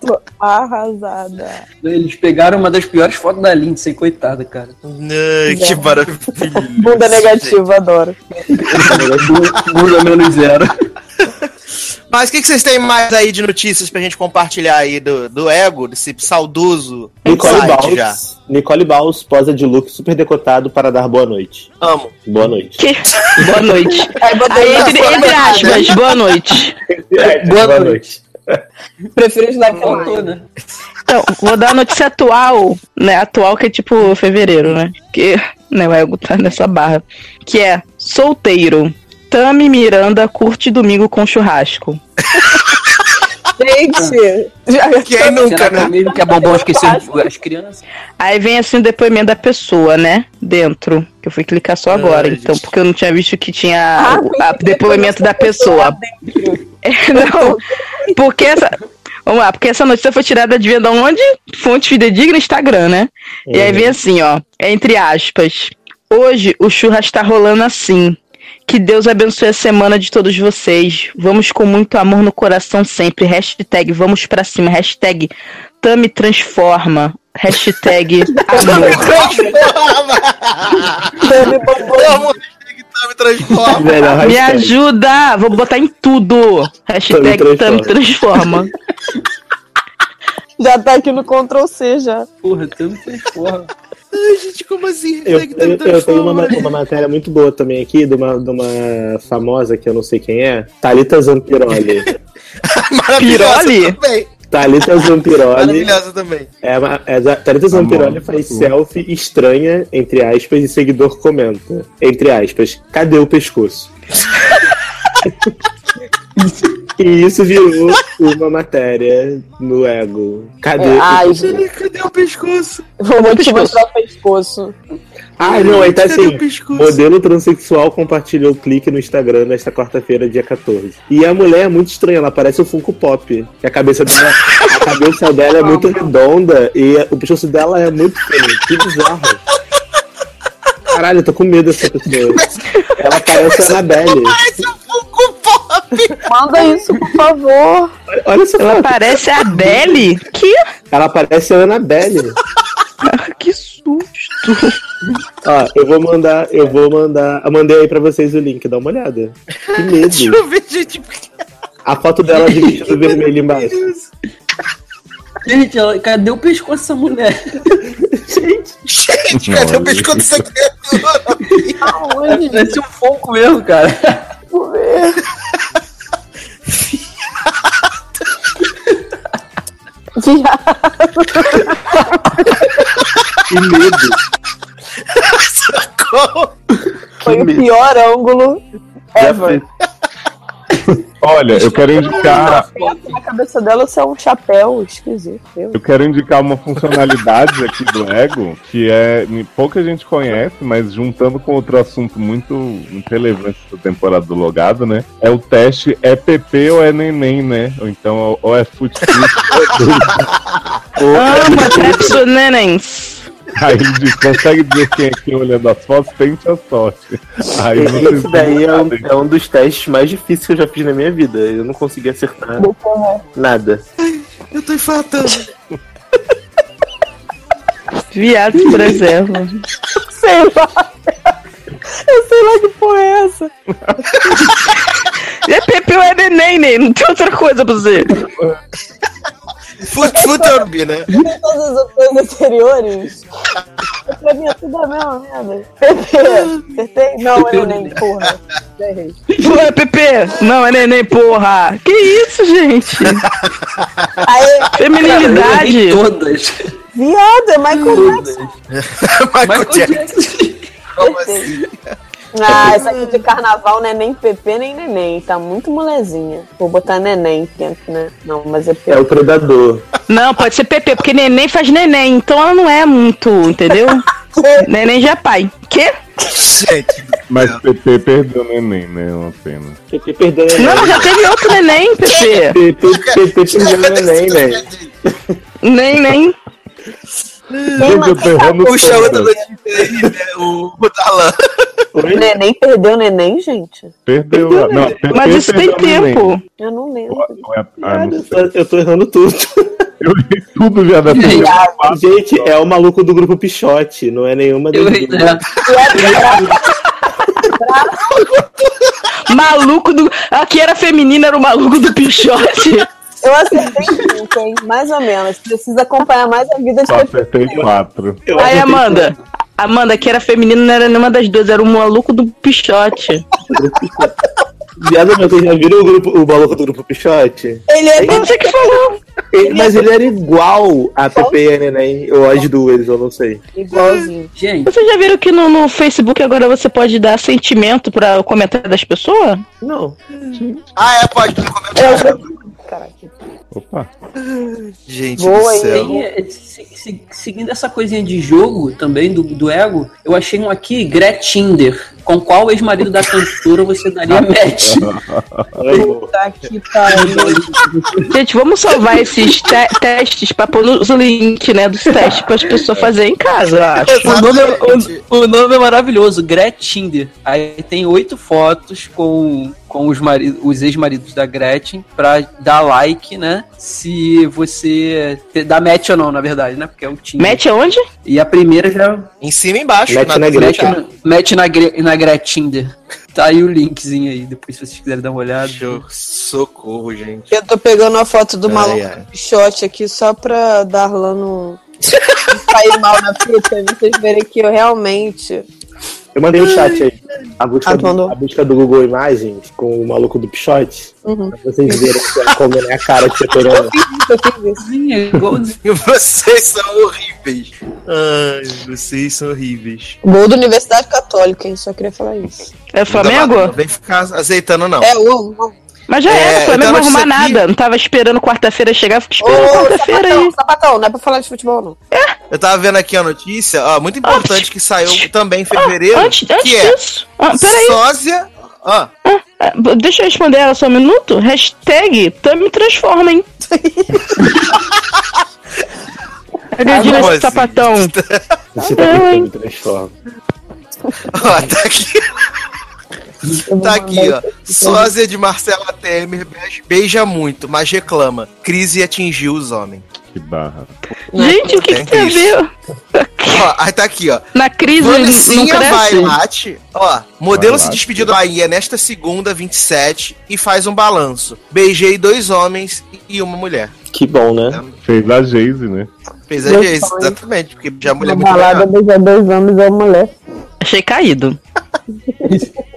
Tô arrasada. Eles pegaram uma das piores fotos da Lindsay, coitada, cara. Ai, que maravilha. Bunda negativa, adoro. Bunda menos zero. Mas o que, que vocês têm mais aí de notícias pra gente compartilhar aí do, do ego, desse saudoso Nicole site já? Baus, Nicole Baus posa de look super decotado para dar boa noite. Amo. Boa noite. Que? Boa noite. Aí botei Aí, entre, aspas, boa noite. boa, noite. Prefiro isso daqui Faltou, né? Então, vou dar a notícia atual, né? Atual que é tipo fevereiro, né? Que né, o ego tá nessa barra. Que é solteiro. Tami Miranda curte domingo com churrasco. Gente, já Quem nunca, é né? mesmo que é bombom esquecer as crianças? Aí vem assim o depoimento da pessoa, né? Dentro. Que eu fui clicar só agora, Ai, então, gente. porque eu não tinha visto que tinha Ah, o depoimento da pessoa. É, não, porque essa. Vamos lá, porque essa notícia foi tirada de da onde? Fonte fidedigna Instagram, né? E aí vem assim, ó, entre aspas. Hoje o churras tá rolando assim. Que Deus abençoe a semana de todos vocês. Vamos com muito amor no coração sempre. Hashtag vamos pra cima. Hashtag Tami transforma. Hashtag amor. Tami transforma. Melhor Me ajuda! Vou botar em tudo. Hashtag Tami Tami transforma. já tá aqui no Ctrl C já. Porra, tanto transforma. Ai, gente, como assim? Eu, Hashtag eu, Tami eu tenho uma, uma matéria muito boa também aqui, de uma, de uma famosa que eu não sei quem é, Thalita Zampiroli. Maravilhosa Piroli? também. Thalita Zampiroli. Maravilhosa também. É, é, Thalita Zampiroli Amor. faz selfie estranha, entre aspas, e seguidor comenta, entre aspas, cadê o pescoço? e isso virou uma matéria no ego. Cadê? É, o ai, pescoço? gente, Cadê o pescoço? vou te pescoço. mostrar o pescoço. Ah, não, aí tá Cadê assim. o? Modelo transexual compartilhou o clique no Instagram nesta quarta-feira, dia 14. E a mulher é muito estranha, ela parece o Funko Pop. Que a cabeça dela, a cabeça dela é muito redonda e o pescoço dela é muito feio. Que bizarro. Caralho, eu tô com medo dessa pessoa. Ela parece a Annabelle. Manda isso, por favor. Olha essa Ela foto. parece a Adele? Que? Ela parece a Annabelle. Que susto. Ó, eu vou mandar, eu vou mandar. Eu mandei aí pra vocês o link, dá uma olhada. Que Deixa medo. eu ver, gente. A foto dela de vestido vermelho embaixo. Gente, ela- cadê o pescoço dessa mulher? Gente, cadê o pescoço dessa criatura? Aonde? Parece um foco mesmo, cara. Vou Viado. Que medo. Socorro. Foi o medo. pior ângulo Já ever. Olha, eu quero indicar. Na cabeça dela é um chapéu esquisito. Eu. Quero indicar uma funcionalidade aqui do Ego, que é pouca gente conhece, mas juntando com outro assunto muito, muito relevante da temporada do Logado, né? É o teste é PP ou é neném, né? Ou então ou é fute ou é Ama Trapso Nenens. Aí ele diz, consegue dizer quem é quem olhando as fotos? Tente a sorte. Aí Esse daí é um, é um dos testes mais difíceis que eu já fiz na minha vida. Eu não consegui acertar nada. Eu tô infartando. Viado se preserva. Sei lá. Eu sei lá que porra é essa. É Pepe ou é neném, né? Não tem outra coisa pra você. Fute, fute, né? Tem todas as opções anteriores. Pra mim é tudo a mesma merda. Pepe, acertei? Não, é nem, porra. Errei. Pô, é Pepe? Não, é neném, porra. Que isso, gente? Aí, Feminilidade. Todas. viado, é Michael Jackson. Michael Jackson. Como assim? Ah, essa aqui de carnaval não é nem Pepe nem neném. Tá muito molezinha. Vou botar neném, porque, né? Não, mas é É Pepe. o predador. Não, pode ser Pepe, porque neném faz neném. Então ela não é muito, entendeu? neném já é pai. Quê? Gente, Mas PP perdeu o neném, né? É uma pena. PP perdeu o Não, mas neném. já teve outro neném, Pepe. PP PP perdeu o neném, velho. Nem, nem. Gente, eu tô errando Puxa outra todas. notícia aí, né? O, o Dalan. O neném perdeu o neném, gente? Perdeu. Não, PP Mas isso tem perdeu neném. tempo. Eu não lembro. Ah, não Eu tô, eu tô errando tudo. Eu li tudo já da Gente, é o maluco do grupo Pichote, não é nenhuma Eu, das Maluco do. Aqui era feminino, era o maluco do Pichote. Eu acertei cinco, hein? Mais ou menos. Precisa acompanhar mais a vida de Só Pepe. acertei quatro. Eu Aí, Amanda. Amanda, que era feminino, não era nenhuma das duas, era o maluco do Pichote. Viado, meu, vocês já viram o, grupo, o maluco do grupo Pichote? Ele é Você que falou. Ele- mas ele era igual a a Neném, ou as duas, eu não sei. igualzinho. gente, Vocês já viram que no, no Facebook agora você pode dar sentimento para o comentário das pessoas? Não. Ah, é, pode. No comentário. Caraca. Opa. Gente Boa, do céu. tem, é, se- se- seguindo essa coisinha de jogo também, do, do ego, eu achei um aqui, Gretinder. Com qual ex-marido da cantora você daria match? Tá que pariu. Gente, vamos salvar esses te- testes para pôr nos link, né, dos testes para as pessoas fazerem em casa, eu acho. O nome, é, o, o nome é maravilhoso, Gretinder. Aí tem oito fotos com, com os, os ex-maridos da Gretchen pra dar like, né? Se você dá match ou não, na verdade, né? Porque é o Tinder. Mete aonde? E a primeira já Em cima e embaixo. Mete na match, Gretchen. na, match na, Gre- na Gretinder. Tá aí o linkzinho aí, depois se vocês quiserem dar uma olhada. Show. Socorro, gente. Eu tô pegando a foto do Ai, maluco ai. Pichote aqui só pra Darlan não não sair mal na fita e vocês verem que eu realmente. Eu mandei o chat aí. A busca, Ah, do, a busca do Google Imagens com o maluco do Pichote. Uhum. Pra vocês verem como é a cara. Eu fiz isso. Sim, é igualzinho. Vocês são horríveis. Ai, vocês são horríveis. Gol da Universidade Católica, hein? Só queria falar isso. É o Flamengo? Não vem ficar azeitando, não. É o. Mas já É, era, o Flamengo não vai arrumar aqui- nada. Não tava esperando quarta-feira chegar, fica esperando quarta-feira sapatão, aí. sapatão, não é pra falar de futebol, não. Eu tava vendo aqui a notícia, ó, muito importante que saiu também em fevereiro, Antes, antes que é disso. Ah, peraí. sósia... Ó, Ah, Deixa eu responder ela só um minuto. Hashtag Tami transforma, hein? Agredindo esse assim? sapatão. Você tá me transforma. ó, tá aqui. Tá aqui, ó. Sósia de Marcela Temer beija- muito, mas reclama. Crise atingiu os homens. Que barra. Gente, o que, que tem a ver? Ó, aí tá aqui, ó. Na crise cresce? Vailate, ó, modelo se Vailate. despediu da Bahia nesta segunda, 27, e faz um balanço. Beijei dois homens e uma mulher. Que bom, né? Fez a Geise, né? Fez a sonho. exatamente, porque já a mulher é Na muito balada beijar dois homens é uma mulher. Achei caído.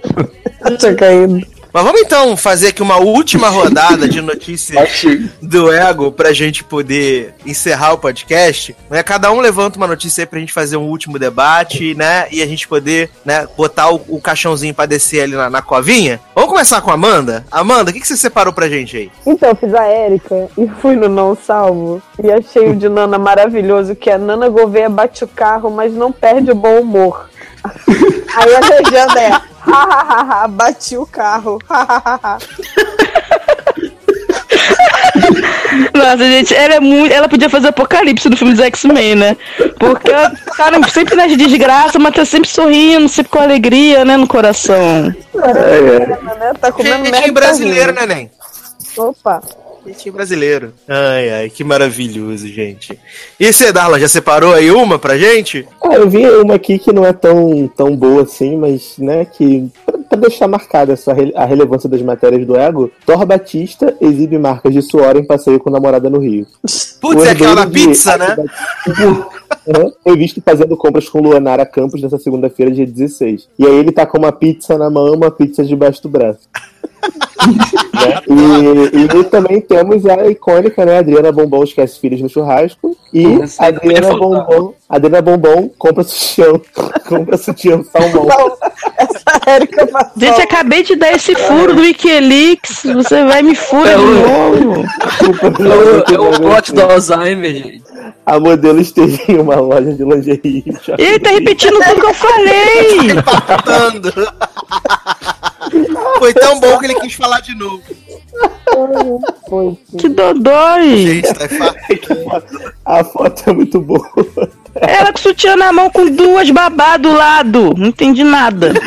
Eu tinha caído. Mas vamos então fazer aqui uma última rodada de notícias do Ego pra gente poder encerrar o podcast. Né? Cada um levanta uma notícia aí pra gente fazer um último debate, né? E a gente poder, né, botar o, o caixãozinho pra descer ali na, na covinha. Vamos começar com a Amanda? Amanda, o que, que você separou pra gente aí? Então, eu fiz a Érica e fui no Não Salvo e achei o de Nana maravilhoso, que é Nana Gouveia bate o carro, mas não perde o bom humor. Aí a legenda é hahaha, bati o carro. Nossa, gente, ela é muito. Ela podia fazer apocalipse no filme dos X-Men, né? Porque ela tá sempre nas desgraças, mas tá sempre sorrindo, sempre com alegria, né, no coração. né? Tá comendo Jeitinho merda. brasileiro, tá né, Nen? Opa. Jeitinho brasileiro. Ai, ai, que maravilhoso, gente. E você, Darla, já separou aí uma pra gente? Ah, eu vi uma aqui que não é tão, tão boa assim, mas, né, que pra, pra deixar marcada essa, re- a relevância das matérias do ego, Thor Batista exibe marcas de suor em passeio com namorada no Rio. Putz, é aquela de- pizza, né? Uhum. Foi visto fazendo compras com Luanara Campos nessa segunda-feira, dia 16. E aí ele tá com uma pizza na mão, uma pizza debaixo do braço. Né? e, e também temos a icônica, né? Adriana Bombom esquece filhos no churrasco. E não podia Adriana. Bombom, Adriana Bombom compra sutiã, compra sutiã salmão. Essa Érica passou. Gente, acabei de dar esse furo do Wikileaks. Você vai me furar de novo. É o, é plot do Alzheimer, gente. A modelo esteve em uma loja de lingerie. Ele tá repetindo tudo que eu falei. Empatando. Foi tão bom que ele quis falar de novo. Foi. Que dodói. Gente, tá A foto é muito boa. Ela com sutiã na mão com duas babá do lado. Não entendi nada.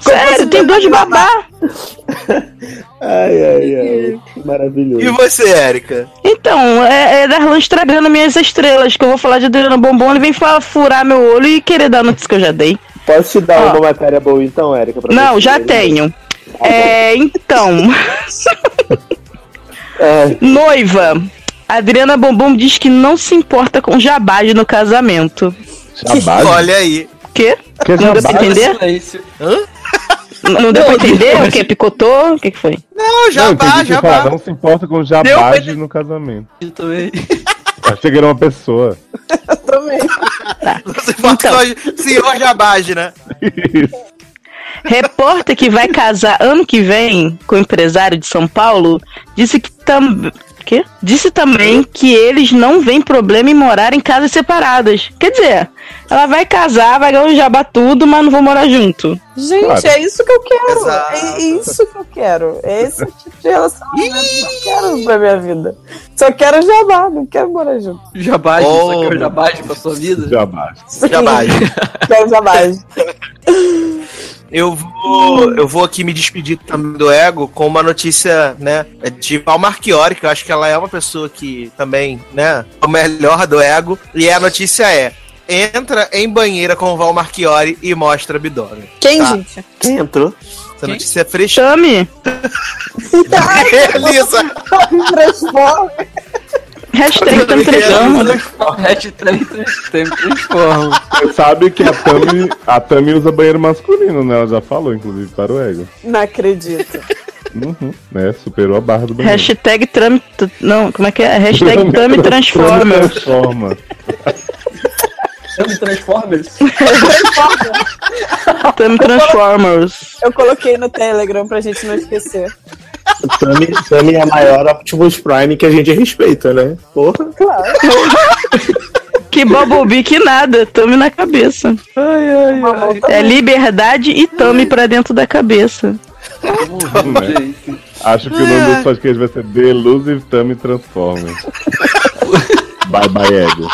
Sério, tem duas babá. Ai, ai, ai. Maravilhoso. E você, Érica? Então, é, é Darlan estragando minhas estrelas. Que eu vou falar de Adriana Bombom. Ele vem furar meu olho e querer dar a notícia que eu já dei. Posso te dar Ó. uma matéria boa então, Érica? pra Não, você? já tenho. É, então. É, Noiva. Adriana Bombom diz que não se importa com jabás no casamento. Jabá? Olha aí. Quê? Que Não deu pra entender? Silêncio. Não não deu pra entender? O que? Picotou? O que, que foi? Não, Não, jabá, entendi que falar, jabá. não se importa com Deu jabás no casamento. Eu também. Achei que era uma pessoa. também. Você importa Então. senhor jabage, né? Repórter que vai casar ano que vem com o empresário de São Paulo disse que também. Quê? Disse também que eles não veem problema em morar em casas separadas. Quer dizer, ela vai casar, vai ganhar o jabá tudo, mas não vou morar junto. Gente, Claro. é isso que eu quero. Exato. É isso que eu quero. É esse tipo de relacionamento que eu quero pra minha vida. Só quero jabá, não quero morar junto. Jabás, Oh. só que é o jabás pra sua vida. Jabás. Jabage. Quero jabás. Eu vou, eu vou aqui me despedir também do Ego com uma notícia, né, de Val Marchiori, que eu acho que ela é uma pessoa que também, né, é o melhor do Ego. E a notícia é: entra em banheira com o Val Marchiori e mostra abdômen. Quem, Tá. gente? quem entrou? Essa notícia é fresca. Chame! Elisa! Transforma. Hashtag tamo transforma. Hashtag trans- transforma. Você sabe que a Tami, a Tami usa banheiro masculino, né? Ela já falou, inclusive, para o ego. Não acredito. Uhum, né? Superou a barra do banheiro. Hashtag Trump. Não, como é que é? Hashtag Tami Transforma. Transforma. Chama Transformers. Tami Transformers. Eu coloquei no Telegram pra gente não esquecer. Tami, Tami é a maior Optimus Prime que a gente respeita, né? Porra. Claro. Que Bumblebee que nada, Tami na cabeça. É liberdade e Tami pra dentro da cabeça. Acho que o nome desse podcast vai ser The Elusive Tami Transformer. bye bye, ego.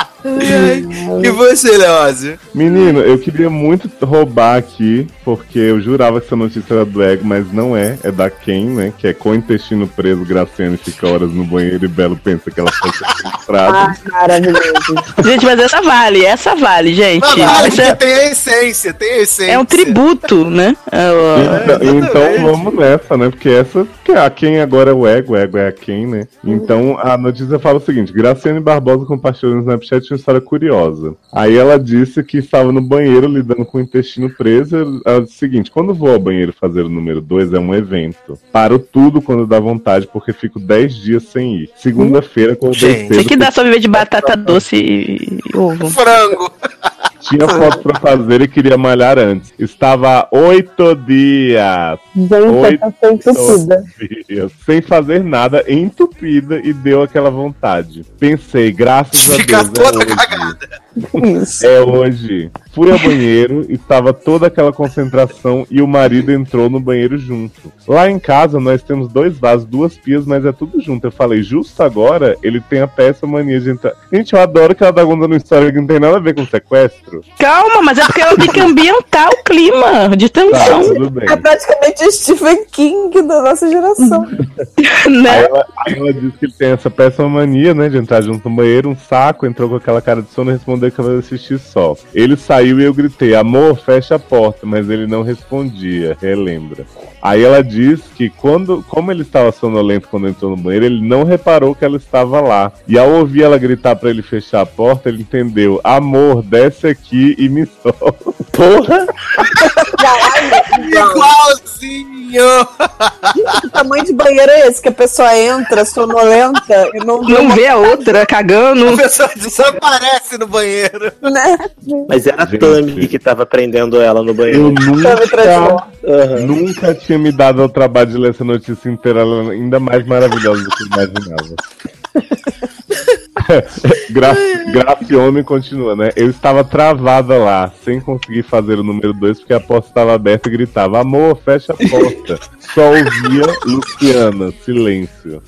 E você, Leózio? Menino, eu queria muito roubar aqui, porque eu jurava que essa notícia era do Ego, mas não é. É da Ken, né? Que é com o intestino preso, Graciane fica horas no banheiro e Belo pensa que ela foi sequestrada. Ah, maravilhoso. Gente, mas essa vale, essa vale, gente. Ah, vale, Essa tem a essência, tem a essência. é um tributo, né? É, ó, Então, então vamos nessa, né? Porque essa, que a Ken agora é o Ego, o Ego é a Ken, né? Então a notícia fala o seguinte: Graciane Barbosa compartilhou no Snapchat uma história curiosa. Aí ela disse que estava no banheiro lidando com o intestino preso. Ela disse o seguinte: quando vou ao banheiro fazer o número 2 é um evento. Paro tudo quando dá vontade, porque fico 10 dias sem ir. Segunda-feira, quando Gente. Tem que dar só viver de batata doce e e ovo. Frango. tinha foto pra fazer e queria malhar antes. Estava há oito dias. Gente, Oi, essa foi entupida. dias, sem fazer nada, entupida e deu aquela vontade. Pensei, graças a Fica Deus. toda é cagada. Isso. É hoje. Fui ao banheiro, estava toda aquela concentração e o marido entrou no banheiro junto. Lá em casa nós temos dois vasos, duas pias, mas é tudo junto. Eu falei, justo agora ele tem a peça mania de entrar. Gente, eu adoro que ela tá contando uma história que não tem nada a ver com sequestro. Calma, mas é porque ela tem que ambientar o clima de Tá, tensão, tudo bem. É praticamente o Stephen King da nossa geração. Aí né? ela, aí ela disse que ele tem essa péssima mania, né, de entrar junto no banheiro, um saco, entrou com aquela cara de sono e respondeu que ia assistir só. Ele saiu e eu gritei, amor, fecha a porta, mas ele não respondia, relembra. Aí ela diz que quando, como ele estava sonolento quando entrou no banheiro, ele não reparou que ela estava lá. E ao ouvir ela gritar pra ele fechar a porta, ele entendeu, amor, desce aqui e me solta. Porra! Igualzinho. Que tamanho de banheiro é esse? Que a pessoa entra sonolenta e não Não vê a outra cagando. A pessoa desaparece no banheiro. Né? Mas era a Gente. Tami que tava prendendo ela no Eu banheiro. Transforma. nunca, Aham. nunca tinha me dado ao trabalho de ler essa notícia inteira, ela ainda mais maravilhosa do que eu imaginava. Gra Gracione continua, né? Eu estava travada lá, sem conseguir fazer o número 2, porque a porta estava aberta e gritava: Amor, fecha a porta. Só ouvia Luciana, silêncio.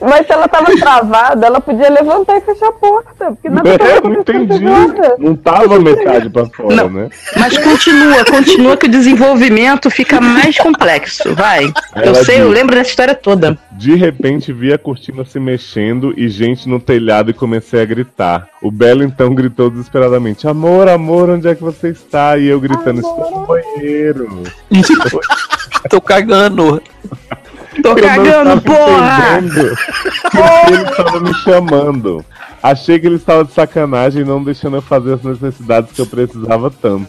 Mas se ela tava travada, ela podia levantar e fechar a porta. Porque nada É, não entendi. nada. Não tava metade pra fora, Não. né? Mas continua, continua que o desenvolvimento fica mais complexo. Vai. Eu Ela sei, eu lembro dessa história toda. De repente vi a cortina se mexendo e gente no telhado e comecei a gritar. O Belo então gritou desesperadamente: Amor, amor, onde é que você está? E eu gritando: Estou no banheiro. Tô cagando. Tô Eu cagando, porra! porque ele estava me chamando. Achei que ele estava de sacanagem e não deixando eu fazer as necessidades que eu precisava tanto.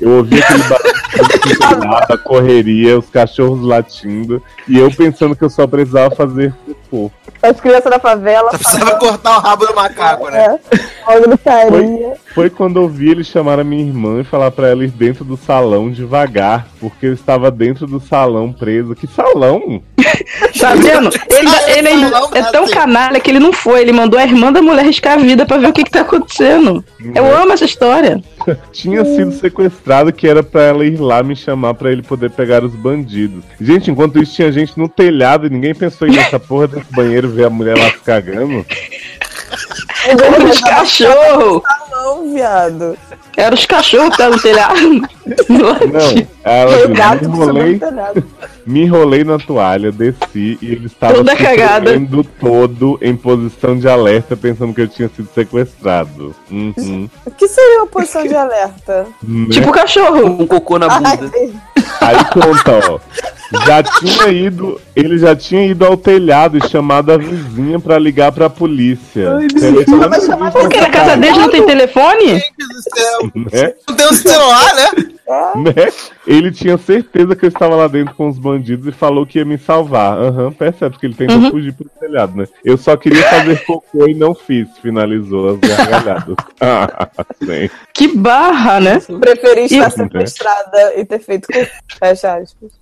Eu ouvi aquele barulho, a correria, os cachorros latindo, e eu pensando que eu só precisava fazer cocô. As crianças da favela. Só precisava cortar o rabo do macaco, né? É, gritaria. Foi quando eu vi ele chamar a minha irmã e falar pra ela ir dentro do salão devagar, porque eu estava dentro do salão preso. Que salão? Tá vendo? Ele, ele é, é tão canalha que ele não foi. Ele mandou a irmã da mulher riscar a vida pra ver o que, que tá acontecendo. Eu amo essa história. Tinha sido sequestrado que era pra ela ir lá me chamar pra ele poder pegar os bandidos. Gente, enquanto isso tinha gente no telhado e ninguém pensou em ir nessa porra desse banheiro ver a mulher lá se cagando. Os cachorros. Não, viado. Era os cachorros que estavam no telhado. Não, ela o disse, gato me enrolei, me enrolei na toalha, desci e ele estava Toda se cagada. todo em posição de alerta, pensando que eu tinha sido sequestrado. Uhum. O que seria uma posição de alerta? Né? Tipo cachorro. Um cocô na Ai, bunda. entendi. Aí conta, ó. Já tinha ido, ele já tinha ido ao telhado e chamado a vizinha pra ligar pra polícia. Telefonando Mas chamar pro Porque na casa dele não tem telefone? Meu Deus do céu. né? Não tem um celular, né? né? Ele tinha certeza que eu estava lá dentro com os bandidos e falou que ia me salvar. Aham, percebe que ele tentou Uhum. fugir pro telhado, né? Eu só queria fazer cocô e não fiz, finalizou as gargalhadas. ah, sim. Que barra, né? Preferi estar né? sequestrada e ter feito com fecha aspas.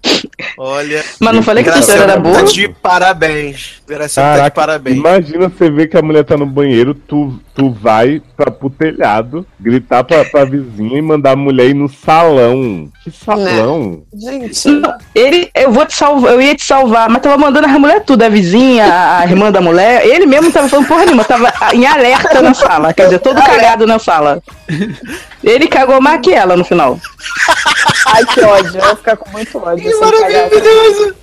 Olha. Mas não falei que essa história era boa? tá de parabéns. Graciela tá de parabéns. imagina você ver que a mulher tá no banheiro, tu, tu vai pra, pro telhado, gritar pra, pra vizinha e mandar a mulher ir no salão. Que salão? Gente, Não, ele, eu vou te salvar, eu ia te salvar, mas tava mandando a mulher tudo, a vizinha, a irmã da mulher. Ele mesmo tava falando porra nenhuma, tava em alerta na sala, quer dizer, todo cagado na sala. Ele cagou mais que ela no final. ai que ódio. Eu vou ficar com muito ódio. Que cagar. Maravilhoso.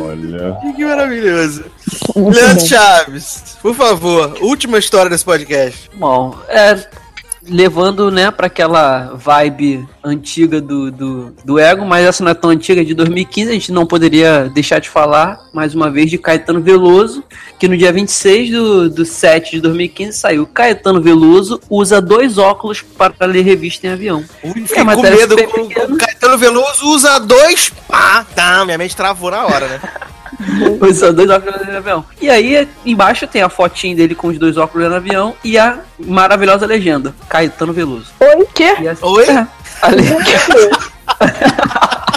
Olha. Que maravilhoso. Leandro Chaves, por favor, última história desse podcast. Bom, é, levando, né, pra aquela vibe antiga do, do, do Ego, mas essa não é tão antiga, é de 2015, a gente não poderia deixar de falar, mais uma vez, de Caetano Veloso, que no dia 26 do, do 7 de 2015 saiu Caetano Veloso usa dois óculos para ler revista em avião. Ui, É, fiquei com medo. com- com Caetano Veloso usa dois. Pá, tá, minha mente travou na hora, né? Usa dois óculos no avião. E aí, embaixo tem a fotinha dele com os dois óculos no avião e a maravilhosa legenda, Caetano Veloso. Oi? Quê? E a- Oi? É, a legenda-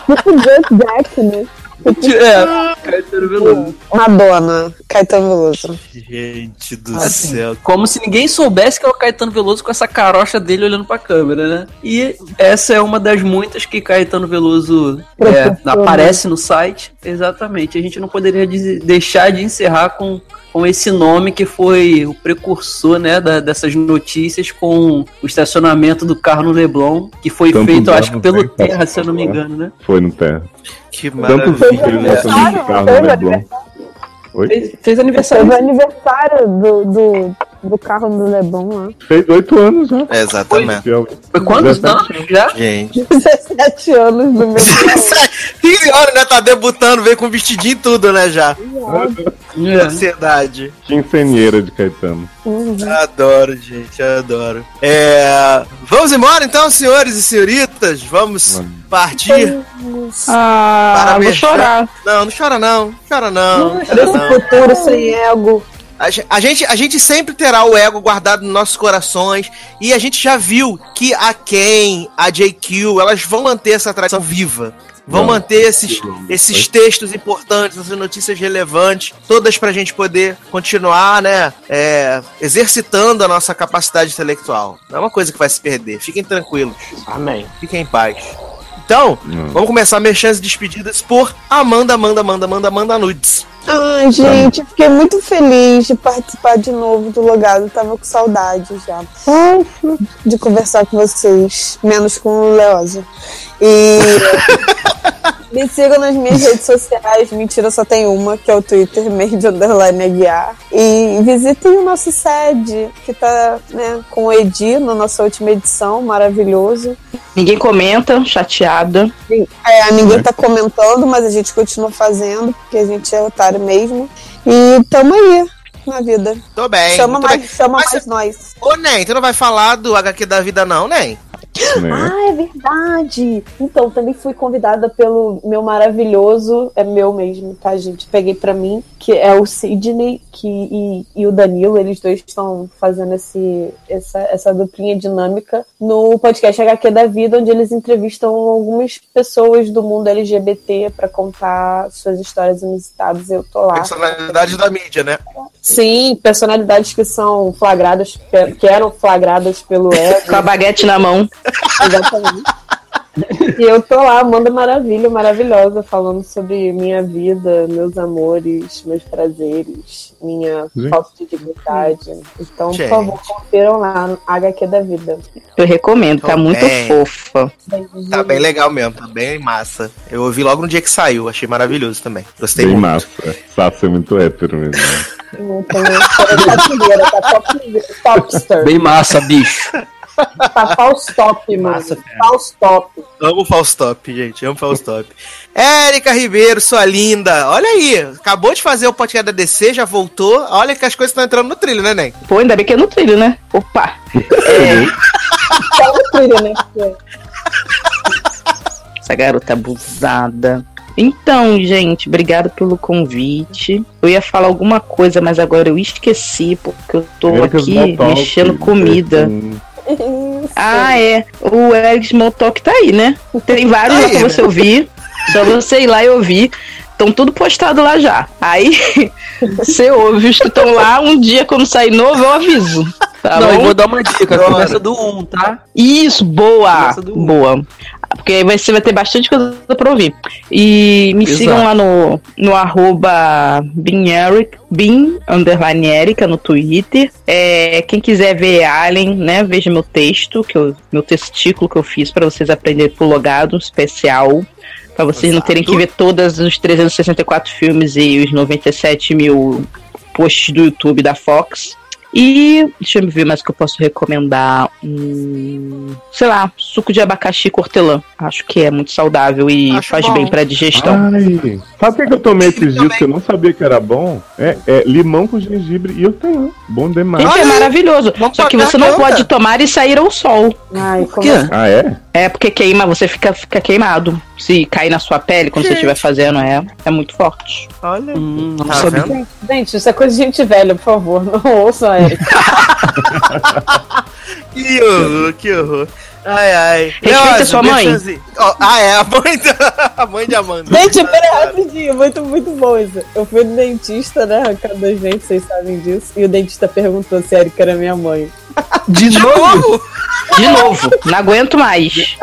Tipo Jack, né? é, Caetano Veloso. Madonna, Caetano Veloso. Gente do Assim, céu. Como se ninguém soubesse que é o Caetano Veloso com essa carocha dele olhando pra câmera, né? E essa é uma das muitas que Caetano Veloso é, Proporciona. aparece no site. Exatamente. A gente não poderia deixar de encerrar com, com esse nome que foi o precursor né, da- dessas notícias com o estacionamento do carro no Leblon, que foi feito, acho que pelo hein, Terra, se eu não me engano, né? Foi no Terra. Que maravilha. vídeos mostrando o carro no Leblon. Oi? Fez, fez Foi aniversário. o aniversário do, do, do carro do Leblon lá. Fez oito anos já. É, Exatamente. Foi quantos 17 anos já? Gente. 17 anos do meu 15 horas, né? Tá debutando, veio com vestidinho e tudo, né? Já. É. Ansiedade. Quinceneira de Caetano. Adoro, gente, adoro. É... Vamos embora então, senhores e senhoritas? Vamos Vamos. partir? Ah, Para vou chorar. Não, não chora não. Chora não. Chora Esse não. futuro sem ego. A ge- a gente, a gente sempre terá o ego guardado nos nossos corações e a gente já viu que a Ken, a JQ, elas vão manter essa tradição viva. Vão Não. manter esses, esses textos importantes, essas notícias relevantes, todas pra gente poder continuar, né, é, exercitando a nossa capacidade intelectual. Não é uma coisa que vai se perder. Fiquem tranquilos, Amém. fiquem em paz. Então, Não. vamos começar merchans e despedidas por Amanda, Amanda, Amanda, Amanda, Amanda Nudes. Ai, gente, eu fiquei muito feliz de participar de novo do Logado. Tava com saudade já. De conversar com vocês. Menos com o Leosa. E. Me sigam nas minhas redes sociais. Mentira, só tem uma, que é o Twitter, Made Underline Aguiar. E visitem o nosso sede, que tá né, com o Edi na nossa última edição, maravilhoso. Ninguém comenta, chateada. É, ninguém tá comentando, mas a gente continua fazendo, porque a gente é otário mesmo. E tamo aí na vida. Tô bem. chama mais, bem. chama Mas- mais nós. Ô, Nen, tu não vai falar do HQ da vida, não, Nen? Né? Ah, é verdade! Então, também fui convidada pelo meu maravilhoso, é meu mesmo, tá, gente? Peguei pra mim, que é o Sidney que, e, e o Danilo, eles dois estão fazendo esse, essa, essa duplinha dinâmica no podcast HQ da Vida, onde eles entrevistam algumas pessoas do mundo LGBT pra contar suas histórias inusitadas. Eu tô lá. Personalidade da mídia, né? Sim, personalidades que são flagradas, que, que eram flagradas pelo ego. Com a baguete na mão. Exatamente. E eu tô lá, Amanda Maravilha, maravilhosa, falando sobre minha vida, meus amores, meus prazeres, minha Gente. falta de dignidade. Então, Gente. por favor, confiram lá no HQ da vida. Eu recomendo, tá muito bem. fofa. Tá bem legal mesmo, tá bem massa. Eu ouvi logo no dia que saiu, achei maravilhoso também. Gostei Bem muito. massa. Sácio é muito hétero mesmo. né? Então, tá top, topster. Bem massa, bicho. Tá Faustop, mano. Massa. Faustop. Amo Faustop, gente, amo Faustop. Érica Ribeiro, sua linda. Olha aí, acabou de fazer o podcast da DC, já voltou. Olha que as coisas estão entrando no trilho, né, Nen? Pô, ainda bem que é no trilho, né? Opa! Tá no trilho, né? Essa garota abusada. Então, gente, obrigado pelo convite. Eu ia falar alguma coisa, mas agora eu esqueci, porque eu tô aqui mexendo comida. tem- Ah, é. O Eric Smalltalk tá aí, né? Tem vários Tá lá aí, pra né? você ouvir. Só você ir lá e ouvir. Estão tudo postado lá já. Aí você ouve os que estão lá. Um dia, quando sair novo, eu aviso. Tá não, eu bom? vou dar uma dica. Começa do 1, tá? Isso, boa! Começa do um. Boa. Porque aí você vai ter bastante coisa pra ouvir. E me Exato. sigam lá no, no arroba BinEric, Bin underline Erica no Twitter. É, quem quiser ver Alien, né? Veja meu texto, que eu, meu testículo que eu fiz pra vocês aprenderem pro logado especial. Pra vocês não terem Exato. que ver todos os 364 filmes e os 97 mil posts do YouTube da Fox. E deixa eu ver mais que eu posso recomendar. Hum, sei lá, suco de abacaxi cortelã. Acho que é muito saudável e Acho faz bom. bem pra digestão. Ai, sabe o que, eu tomei esses dias que eu não sabia que era bom? É, é limão com gengibre e eu tenho. Bom demais. Gente, é maravilhoso. Vamos Só que você a não pode tomar e sair ao sol. Ai, Por como quê? Ah, é? É porque queima, você fica, fica queimado. Se cair na sua pele quando você estiver fazendo, é, é muito forte. Olha. Hum, não Tá? Gente, isso é coisa de gente velha, por favor. Não ouçam a Erika. Que horror, que horror. Ai, ai. Respeita Leózio, sua mãe. Ó, ah, é, a mãe, da, a mãe de Amanda. Gente, pera rapidinho, muito, muito bom isso. Eu fui no dentista, né, arrancando os dentes, vocês sabem disso. E o dentista perguntou se a Erika era minha mãe. De novo? De novo, não aguento mais.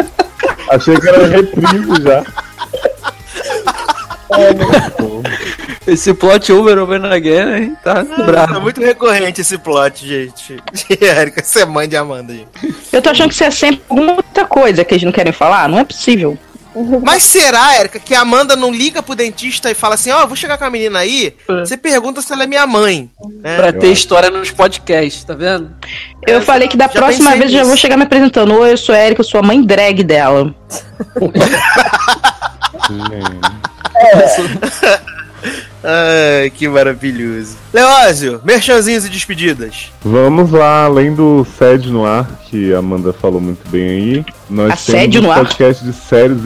Achei que era reprise já. Esse plot over over again, hein? Tá Tá bravo. muito recorrente esse plot, gente. De Érica, você é mãe de Amanda, gente. Eu tô achando que isso é sempre alguma outra coisa que eles não querem falar. Não é possível. Mas será, Érica, que a Amanda não liga pro dentista e fala assim, ó, vou chegar com a menina aí, você pergunta se ela é minha mãe. né? Pra ter história nos podcasts, tá vendo? Eu falei que da próxima vez eu já nisso. vou chegar me apresentando. Oi, eu sou a Erika, eu sou a mãe drag dela. Ai, que maravilhoso. Leózio, merchanzinhos e despedidas. Vamos lá, além do SED no ar, que a Amanda falou muito bem aí. Nós Assédio temos no um ar? podcast de séries.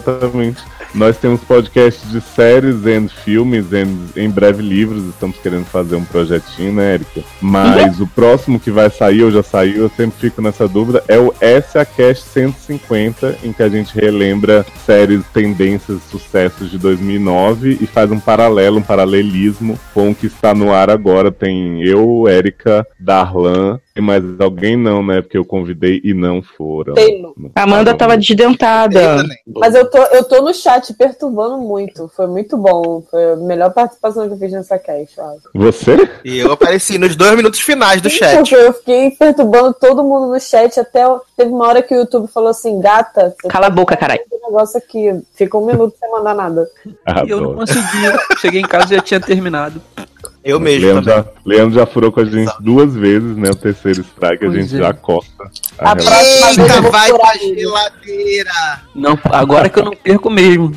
Exatamente. Nós temos podcast de séries e filmes, e em breve livros. Estamos querendo fazer um projetinho, né, Erika? Mas o próximo que vai sair, ou já saiu, eu sempre fico nessa dúvida, é o SACast 150, em que a gente relembra séries, tendências, sucessos de 2009 e faz um paralelo, um paralelismo com o que está no ar agora. Tem eu, Erika, Darlan, mais alguém não, né? Porque eu convidei e não foram. Taylor. A Amanda Tá tava desdentada. Mas eu tô, eu tô no chat perturbando muito. Foi muito bom. Foi a melhor participação que eu fiz nessa cast, eu acho. Você? E eu apareci nos dois minutos finais do Sim, chat. Porque eu fiquei perturbando todo mundo no chat até. Teve uma hora que o YouTube falou assim: gata, Cala a boca, caralho. tem um negócio aqui. Fica um minuto sem mandar nada. E eu não consegui. Cheguei em casa e já tinha terminado. Eu mesmo Leandro também. já, Leandro já furou com a gente duas vezes, né? O terceiro strike, a gente é. já corta. A A próxima vai pra geladeira. Não, agora que eu não perco mesmo.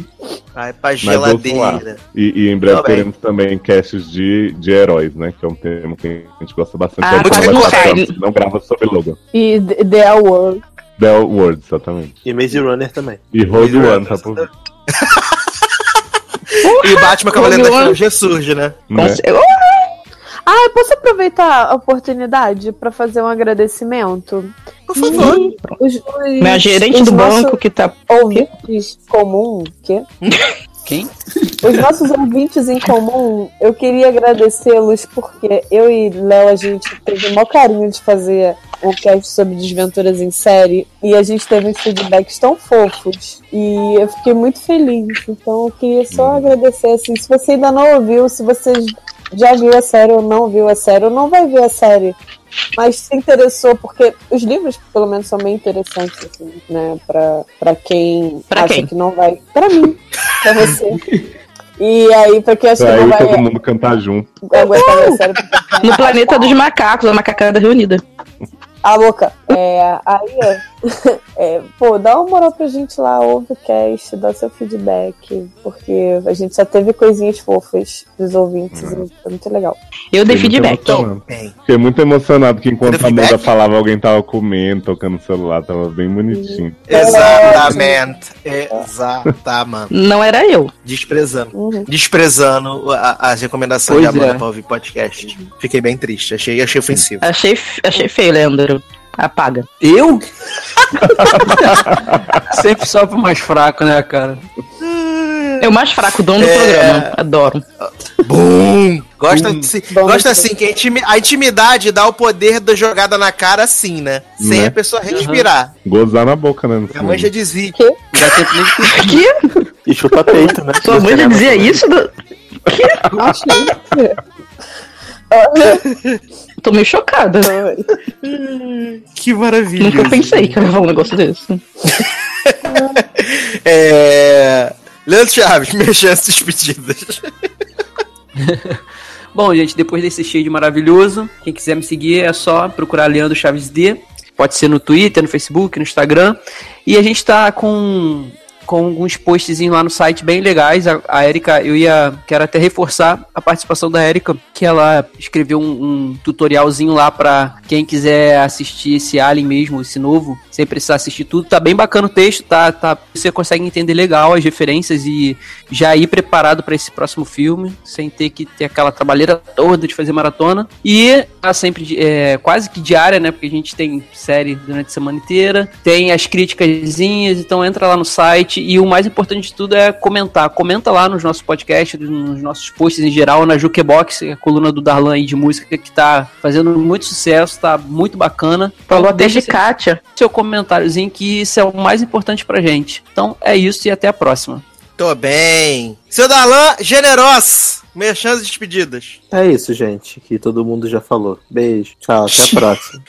Vai pra geladeira. E, e em breve bem. teremos também casts de, de heróis, né? Que é um tema que a gente gosta bastante. Ah, muito não, grava sobre Logan. E The World. The World, exatamente. E Maze Runner também. E Rogue Maze One, tá por E o Batman Cavaleiro da. Trilogia surge, né? né? Ah, eu posso aproveitar a oportunidade pra fazer um agradecimento? Por favor. Os, os, Minha gerente os do banco que tá. ouvintes comum, que? Quem? Os nossos ouvintes em comum, eu queria agradecê-los porque eu e Léo, a gente teve o maior carinho de fazer um cast sobre desventuras em série e a gente teve uns feedbacks tão fofos e eu fiquei muito feliz. Então eu queria só agradecer assim. Se você ainda não ouviu, se você já viu a série ou não viu a série ou não vai ver a série, mas se interessou, porque os livros, pelo menos, são bem interessantes, assim, né? Pra, pra quem Pra acha quem? que não vai. Pra mim, pra você. E aí, pra quem acha Pra que não e todo vai mundo cantar junto. aguentar a série, No planeta dos macacos, a macacada reunida. a boca. É, aí, é, pô, dá uma moral pra gente lá, ouve o cast, dá seu feedback, porque a gente só teve coisinhas fofas dos ouvintes, e foi muito legal. Eu dei Fiquei feedback. emocionado. Bem. Fiquei muito emocionado que enquanto a Amanda falava, alguém tava comendo, tocando no celular, tava bem bonitinho. Exatamente. Exatamente. Não era eu. Desprezando. Uhum. Desprezando a- as recomendações Pois de Amanda é. pra ouvir podcast. Fiquei bem triste. Achei, achei ofensivo. Achei, achei feio, Leandro. Apaga. Eu? Sempre só pro mais fraco, né, cara? É o mais fraco dono do É. programa. Adoro. Bum! Gosta, Bum. assim, Bom, gosta assim, que a, intimi- a intimidade dá o poder da jogada na cara assim, né? Sem Né? a pessoa respirar. Gozar na boca, né? Minha mãe já dizia. Tempo nem de Que? E chupa peito, né? Sua mãe já dizia isso? Do... Nossa, Tô meio chocada. Que maravilha. Nunca pensei que eu ia falar um negócio desse. É... Leandro Chaves, minhas chances despedidas. Bom, gente, depois desse shade maravilhoso, quem quiser me seguir é só procurar Leandro Chaves D. Pode ser no Twitter, no Facebook, no Instagram. E a gente tá com com alguns postzinhos lá no site bem legais. A, a Erika, eu ia. Quero até reforçar a participação da Erika, que ela escreveu um, um tutorialzinho lá pra quem quiser assistir esse Alien mesmo, esse novo, sem precisar assistir tudo. Tá bem bacana o texto, tá? tá você consegue entender legal as referências e já ir preparado para esse próximo filme, sem ter que ter aquela trabalheira toda de fazer maratona. E tá sempre é, quase que diária, né? Porque a gente tem série durante a semana inteira, tem as críticas, então entra lá no site e o mais importante de tudo é comentar. Comenta lá nos nossos podcasts, nos nossos posts em geral, na Jukebox, a coluna do Darlan aí de música que tá fazendo muito sucesso, tá muito bacana. Falou Então, até deixa de Kátia. seu comentáriozinho que isso é o mais importante pra gente. Então é isso e até a próxima. Tô bem. Seu Darlan, generoso. Merchan e despedidas. É isso, gente, que todo mundo já falou. Beijo, tchau, até a próxima.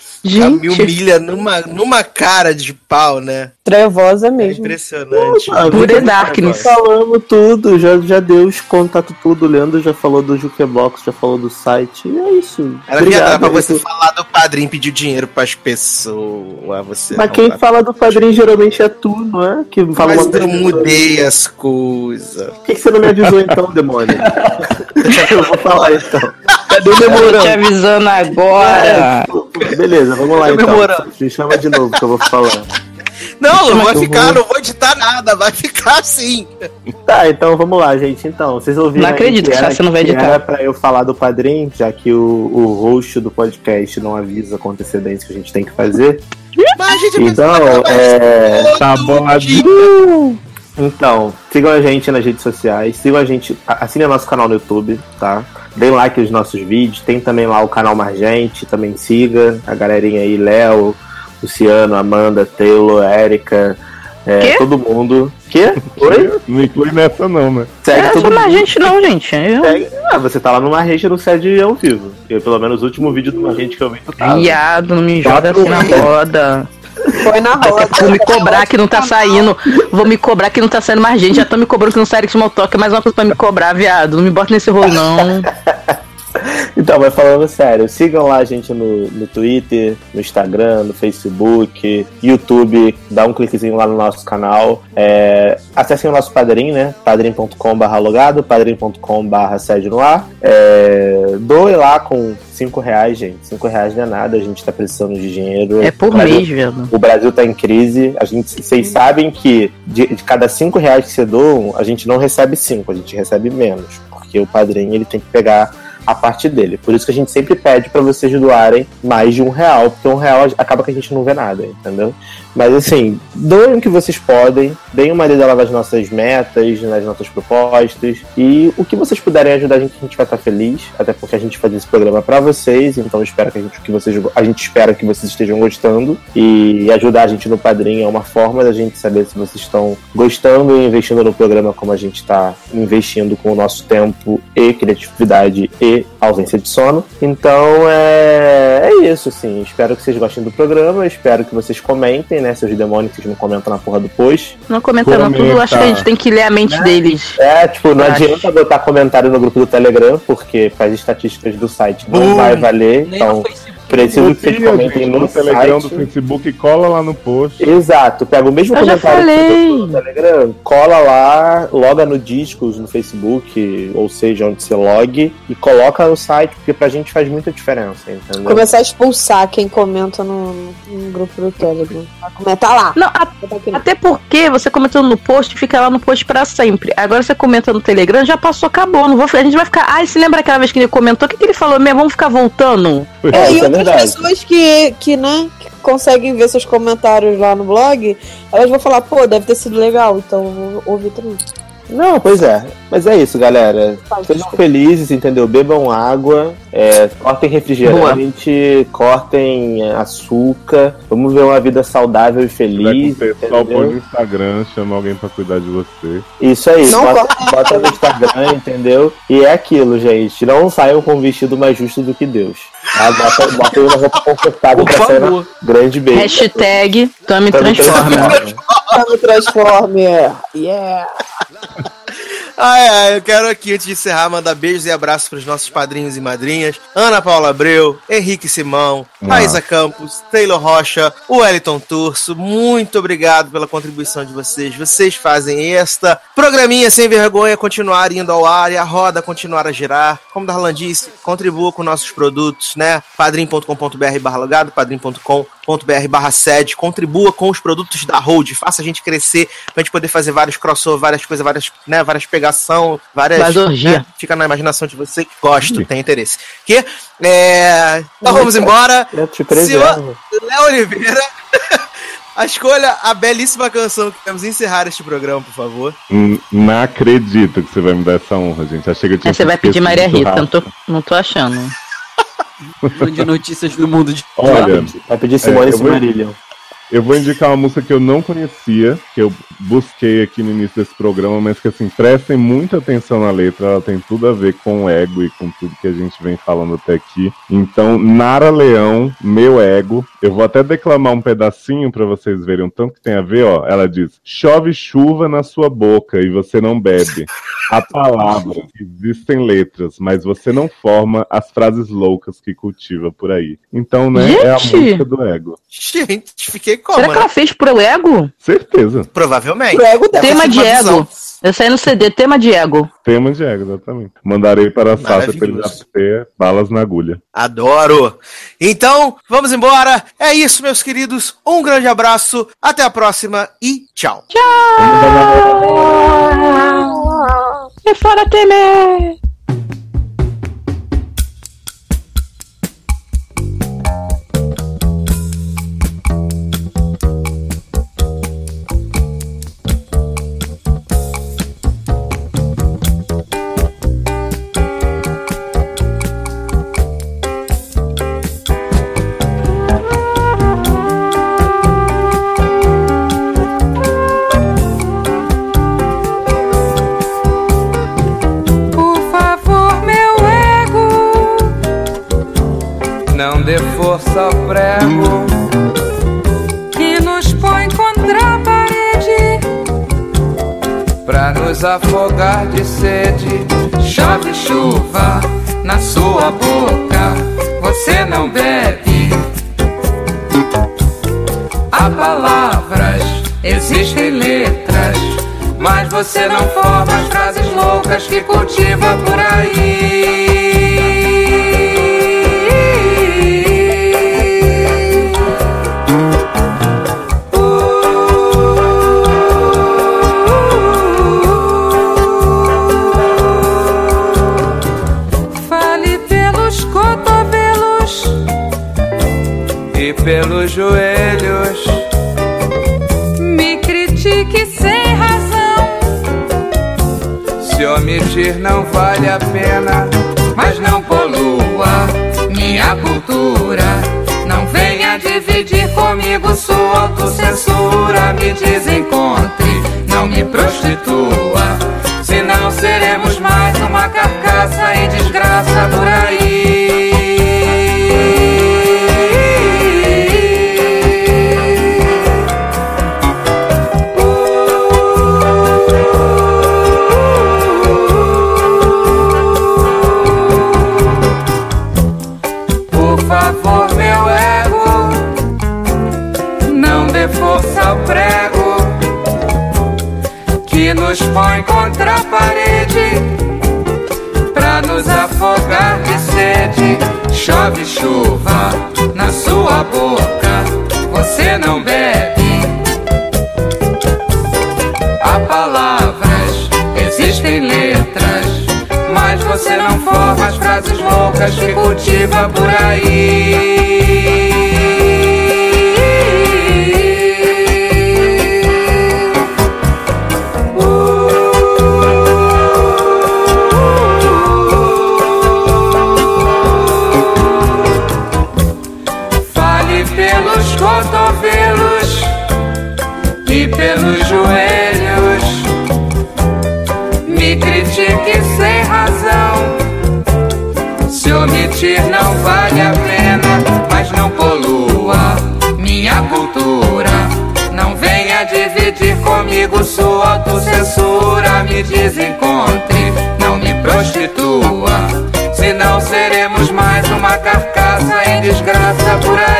A me humilha numa, numa cara de pau, né? Trevosa É mesmo. impressionante. Ah, Pure Darkness. Falamos tudo, já, já deu os contatos tudo. O Leandro já falou do Jukebox, já falou do site. E é isso. Era era pra você falar do padrinho pedir dinheiro pras pessoas. Você Mas quem fala do padrinho geralmente é tu, não é? Que fala Mas eu mudei as coisas. Por que, que você não me avisou então, demônio? eu vou falar então. Cadê o Eu tô te memorando? avisando agora. É, Beleza, vamos lá então. Comemorando. Me chama de novo que eu vou falar. Não, não vai ficar, vou- não vou editar nada, vai ficar assim. Tá, então vamos lá, gente. Então, vocês ouviram. Não acredito que era- você não vai que editar. Era pra eu falar do padrinho, já que o, o host do podcast não avisa com antecedência que a gente tem que fazer. Mas a gente Então, é. Tá boladinho. Então, sigam a gente nas redes sociais, sigam a gente, assinem o nosso canal no YouTube, tá? Deem like nos nossos vídeos, tem também lá o canal Margente, também siga a galerinha aí, Léo, Luciano, Amanda, Taylor, Érica, é, todo mundo. Quê? Oi? Não inclui nessa não, né? Segue É, todo mundo. gente não, gente. Eu... Segue- Ah, você tá lá no Margente no sede ao vivo. Eu, pelo menos, o último vídeo do Margente que eu vi, tu tava. Viado, não me joga assim na roda. Foi na roda. Vou me cobrar que não tá saindo. Vou me cobrar que não tá saindo mais gente. Já tô me cobrando que não sai de small talk. É mais uma coisa pra me cobrar, viado. Não me bota nesse rolo, não. Então, mas falando sério, sigam lá a gente no, no Twitter, no Instagram, no Facebook, YouTube, dá um cliquezinho lá no nosso canal. É, acessem o nosso padrinho, né? padrim.com.br logado, padrim.com.br sede no ar. É, doe lá com 5 reais, gente. 5 reais não é nada, a gente tá precisando de dinheiro. É por Brasil- mês, viado. O Brasil tá em crise. A gente, vocês sabem que de, de cada 5 reais que você doam, a gente não recebe 5, a gente recebe menos. Porque o padrinho ele tem que pegar a parte dele. Por isso que a gente sempre pede para vocês doarem mais de um real, porque um real acaba que a gente não vê nada, entendeu? Mas assim, doem o que vocês podem, deem uma lida nas nossas metas, nas nossas propostas, e o que vocês puderem ajudar a gente, a gente vai estar feliz, até porque a gente faz esse programa para vocês, então espero que a gente, que vocês, a gente espera que vocês estejam gostando, e ajudar a gente no padrinho é uma forma da gente saber se vocês estão gostando e investindo no programa como a gente está investindo com o nosso tempo e criatividade e ausência de sono. Então é, é isso, assim. Espero que vocês gostem do programa, espero que vocês comentem, né? Seus demônios que vocês não comentam na porra do post. Não comentando tudo, acho que a gente tem que ler a mente deles. É, tipo, não Eu adianta botar comentário no grupo do Telegram, porque as estatísticas do site não Bum. vai valer. Nem Então, no Facebook. Preciso que vocês comentem gente, no, no Telegram do site. Facebook, cola lá no post. Exato, pega o mesmo Eu já comentário que no Telegram, cola lá, loga no Discos, no Facebook, ou seja, onde você logue, e coloca no site, porque pra gente faz muita diferença, entendeu? Começar a expulsar quem comenta no, no grupo do Telegram. Vai comentar lá. Não, a- aqui no- até porque você comentando no post, fica lá no post pra sempre. Agora você comenta no Telegram, já passou, acabou. Não vou, a gente vai ficar. Ah, se lembra aquela vez que ele comentou? O que, que ele falou mesmo? Vamos ficar voltando? É, É, verdade. pessoas que, que, né, que conseguem ver seus comentários lá no blog, elas vão falar, pô, deve ter sido legal, então eu vou ouvir também. Não, pois é. Mas é isso, galera. Sejam felizes, entendeu? Bebam água, é, cortem refrigerante, cortem é, açúcar. Vamos ver uma vida saudável e feliz. pessoal, põe no Instagram, chama alguém pra cuidar de você. Isso aí, Não bota, bota no Instagram, entendeu? E é aquilo, gente. Não saiam com um vestido mais justo do que Deus. Tá? Bota, bota aí uma roupa confortável pra sair na grande beijo. Hashtag Tami Tami Transforma. Tamo Transformer. Yeah. Ai, ai, eu quero aqui, antes de encerrar, mandar beijos e abraços para os nossos padrinhos e madrinhas. Ana Paula Abreu, Henrique Simão, Raíssa Campos, Taylor Rocha, o Wellington Turso. Muito obrigado pela contribuição de vocês. Vocês fazem esta programinha sem vergonha continuar indo ao ar e a roda continuar a girar. Como Darlan disse, contribua com nossos produtos, né? padrim.com.br barra logado, padrim.com.br barra sede. Contribua com os produtos da Hold. Faça a gente crescer pra gente poder fazer vários crossover, várias coisas, várias, né, várias pegação, várias. Né, fica na imaginação de você que gosta, tem interesse. Que, é, então vamos embora. Eu te Senhor. Léo Oliveira, a escolha a belíssima canção que temos encerrar este programa, por favor. Hum, Não acredito que você vai me dar essa honra, gente. Achei que eu tinha Aí você vai pedir Maria Rita, não tô, não tô achando. De notícias do mundo de Olha, Vai pedir Simone É, e eu vou-. Eu vou indicar uma música que eu não conhecia, que eu busquei aqui no início desse programa, mas que assim, prestem muita atenção na letra, ela tem tudo a ver com o ego e com tudo que a gente vem falando até aqui. Então, Nara Leão, meu ego, eu vou até declamar um pedacinho pra vocês verem o tanto que tem a ver, ó. Ela diz: "Chove chuva na sua boca e você não bebe. Há palavras, existem letras, mas você não forma as frases loucas que cultiva por aí. Então, né, é a Gente! música do ego. Gente, fiquei como, Será que né? ela fez pro ego? Certeza. Provavelmente. Pro ego dela. Tema de ego. Eu saí no CD, tema de ego. Tema de ego, exatamente. Mandarei para a Sasha para ele Maravilhoso. ter balas na agulha. Adoro! Então, vamos embora. É isso, meus queridos. Um grande abraço, até a próxima e tchau. E fora Temer! Afogar de sede. Chove chuva na sua boca, você não bebe. Há palavras, existem letras, mas você não forma as frases loucas que cultiva por aí. Pelos joelhos. Me critique sem razão. Se omitir não vale a pena, mas não polua minha cultura. Não venha dividir comigo sua autocensura. Me desencontre, não me prostitua. Contra a parede pra nos afogar de sede. Chove chuva na sua boca, você não bebe. Há palavras, existem letras, mas você não forma as frases loucas que cultiva por aí. joelhos, me critique sem razão. Se omitir não vale a pena, mas não polua minha cultura. Não venha dividir comigo sua autocensura. Me desencontre, não me prostitua. Senão seremos mais uma carcaça em desgraça por aí.